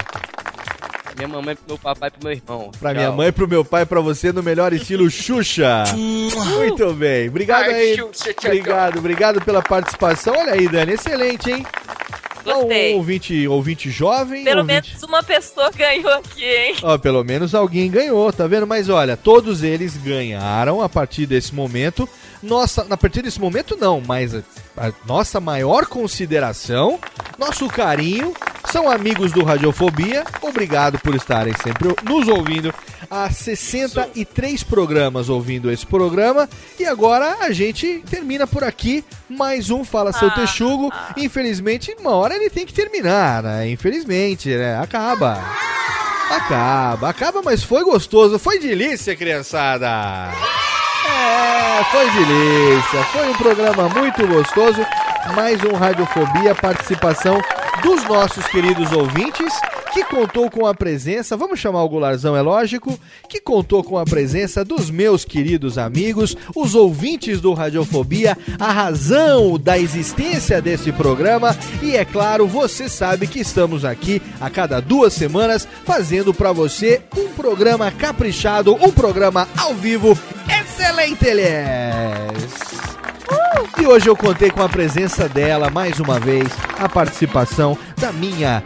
Minha mamãe, pro meu papai e pro meu irmão. Pra Tchau. minha mãe, pro meu pai, pra você, no melhor estilo Xuxa. Muito bem. Obrigado aí. Obrigado, obrigado pela participação. Olha aí, Dani, excelente, hein? Gostei. Um ouvinte, ouvinte jovem. Pelo ouvinte... menos uma pessoa ganhou aqui, hein? Ó, pelo menos alguém ganhou, tá vendo? Mas olha, todos eles ganharam a partir desse momento. Nossa, a partir desse momento não, mas a, a nossa maior consideração, nosso carinho, são amigos do Radiofobia. Obrigado por estarem sempre nos ouvindo. Há 63 programas ouvindo esse programa. E agora a gente termina por aqui. Mais um Fala Seu Ah, Texugo. Infelizmente, uma hora ele tem que terminar, né? Infelizmente, né? Acaba. Acaba, acaba, mas foi gostoso, foi delícia, criançada. É, foi delícia, foi um programa muito gostoso. Mais um Radiofobia, participação dos nossos queridos ouvintes, que contou com a presença, vamos chamar o Gularzão, é lógico, que contou com a presença dos meus queridos amigos, os ouvintes do Radiofobia, a razão da existência desse programa. E, é claro, você sabe que estamos aqui a cada duas semanas fazendo para você um programa caprichado, um programa ao vivo. Excelente, Elias! E hoje eu contei com a presença dela mais uma vez, a participação da minha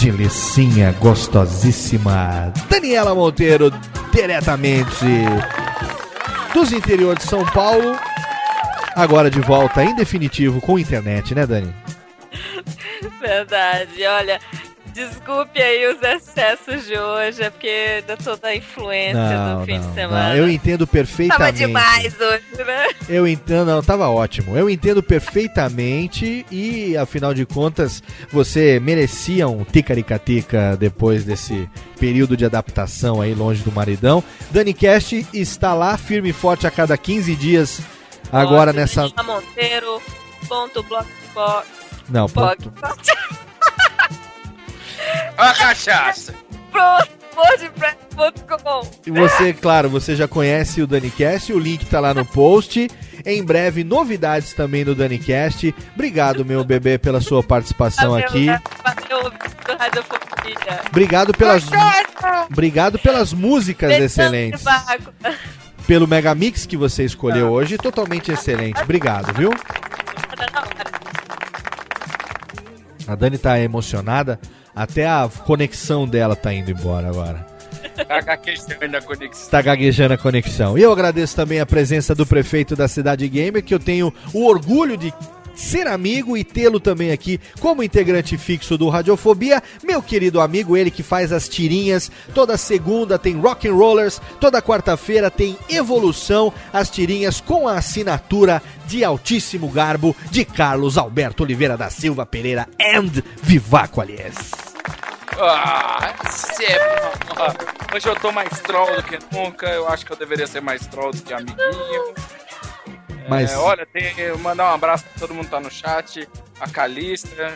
delicinha gostosíssima Daniela Monteiro, diretamente dos interiores de São Paulo. Agora de volta em definitivo com internet, né, Dani? Verdade. Olha, desculpe aí os excessos de hoje, é porque ainda tô da influência do fim de semana. não, eu entendo perfeitamente. Tava demais hoje, né? Eu entendo, não, tava ótimo. Eu entendo perfeitamente e, afinal de contas, você merecia um ticaricatica depois desse período de adaptação aí longe do maridão. Dani Cast está lá firme e forte a cada 15 dias agora nessa... Monteiro, ponto blogspot. Não, blog- *laughs* Ó a cachaça. Pro wordpress.com. E você, claro, você já conhece o DaniCast, o link tá lá no post. Em breve, novidades também do DaniCast. Obrigado, meu bebê, pela sua participação aqui. Obrigado pelas, obrigado pelas músicas excelentes. Pelo Megamix que você escolheu hoje, totalmente excelente. Obrigado, viu? A Dani tá emocionada, até a conexão dela tá indo embora agora. Tá gaguejando a conexão. Está gaguejando a conexão. E eu agradeço também a presença do prefeito da Cidade Gamer, que eu tenho o orgulho de ser amigo e tê-lo também aqui como integrante fixo do Radiofobia, meu querido amigo, ele que faz as tirinhas, toda segunda tem Rock and Rollers, toda quarta-feira tem Evolução, as tirinhas com a assinatura de altíssimo garbo de Carlos Alberto Oliveira da Silva Pereira and Vivaco aliás. Ah, ó. Hoje eu tô mais troll do que nunca. Eu acho que eu deveria ser mais troll do que amiguinho. Mas- É, olha, tem, mandar um abraço pra todo mundo que tá no chat. A Calista,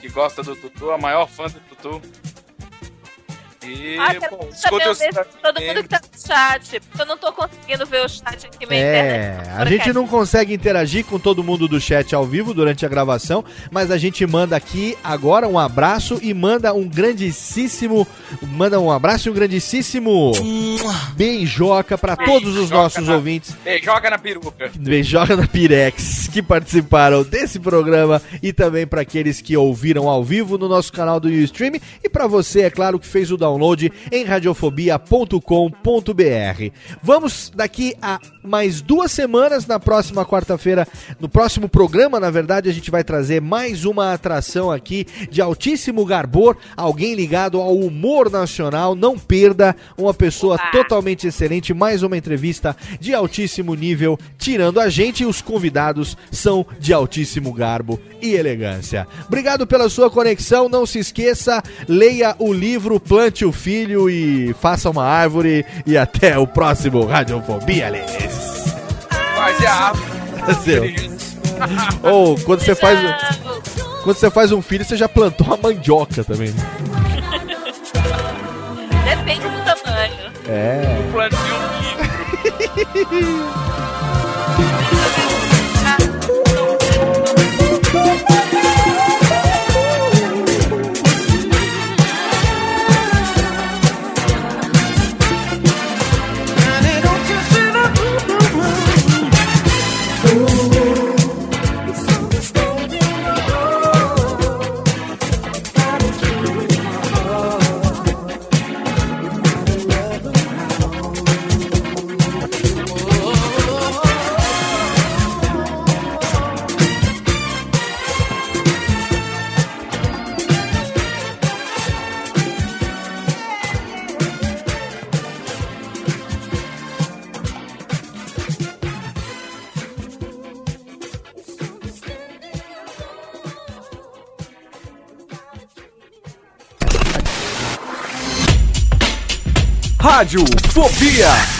que gosta do Tutu, a maior fã do Tutu. E, Ah, saber um todo mundo que tá no chat. Porque eu não tô conseguindo ver o chat aqui, minha É, internet. a gente não consegue interagir com todo mundo do chat ao vivo durante a gravação, mas a gente manda aqui agora um abraço e manda um grandíssimo, manda um abraço e um grandíssimo beijoca para todos os nossos na- ouvintes. Beijoca na peruca. Beijoca da Pirex, que participaram desse programa e também para aqueles que ouviram ao vivo no nosso canal do Ustream e para você, é claro, que fez o download em radiofobia.com.br. Vamos daqui a mais duas semanas, na próxima quarta-feira, no próximo programa, na verdade, a gente vai trazer mais uma atração aqui de altíssimo garbor, alguém ligado ao humor nacional. Não perda uma pessoa totalmente excelente, mais uma entrevista de altíssimo nível, tirando a gente e os convidados são de altíssimo garbo e elegância. Obrigado pela sua conexão, não se esqueça, leia o livro, plante o filho e faça uma árvore e até o próximo Radiofobia, Lênis. Quase a árvore. Ou quando você faz quando você faz um filho, você já plantou a mandioca também. Depende do tamanho. É. Plantio livro. *laughs* Rádio Fobia.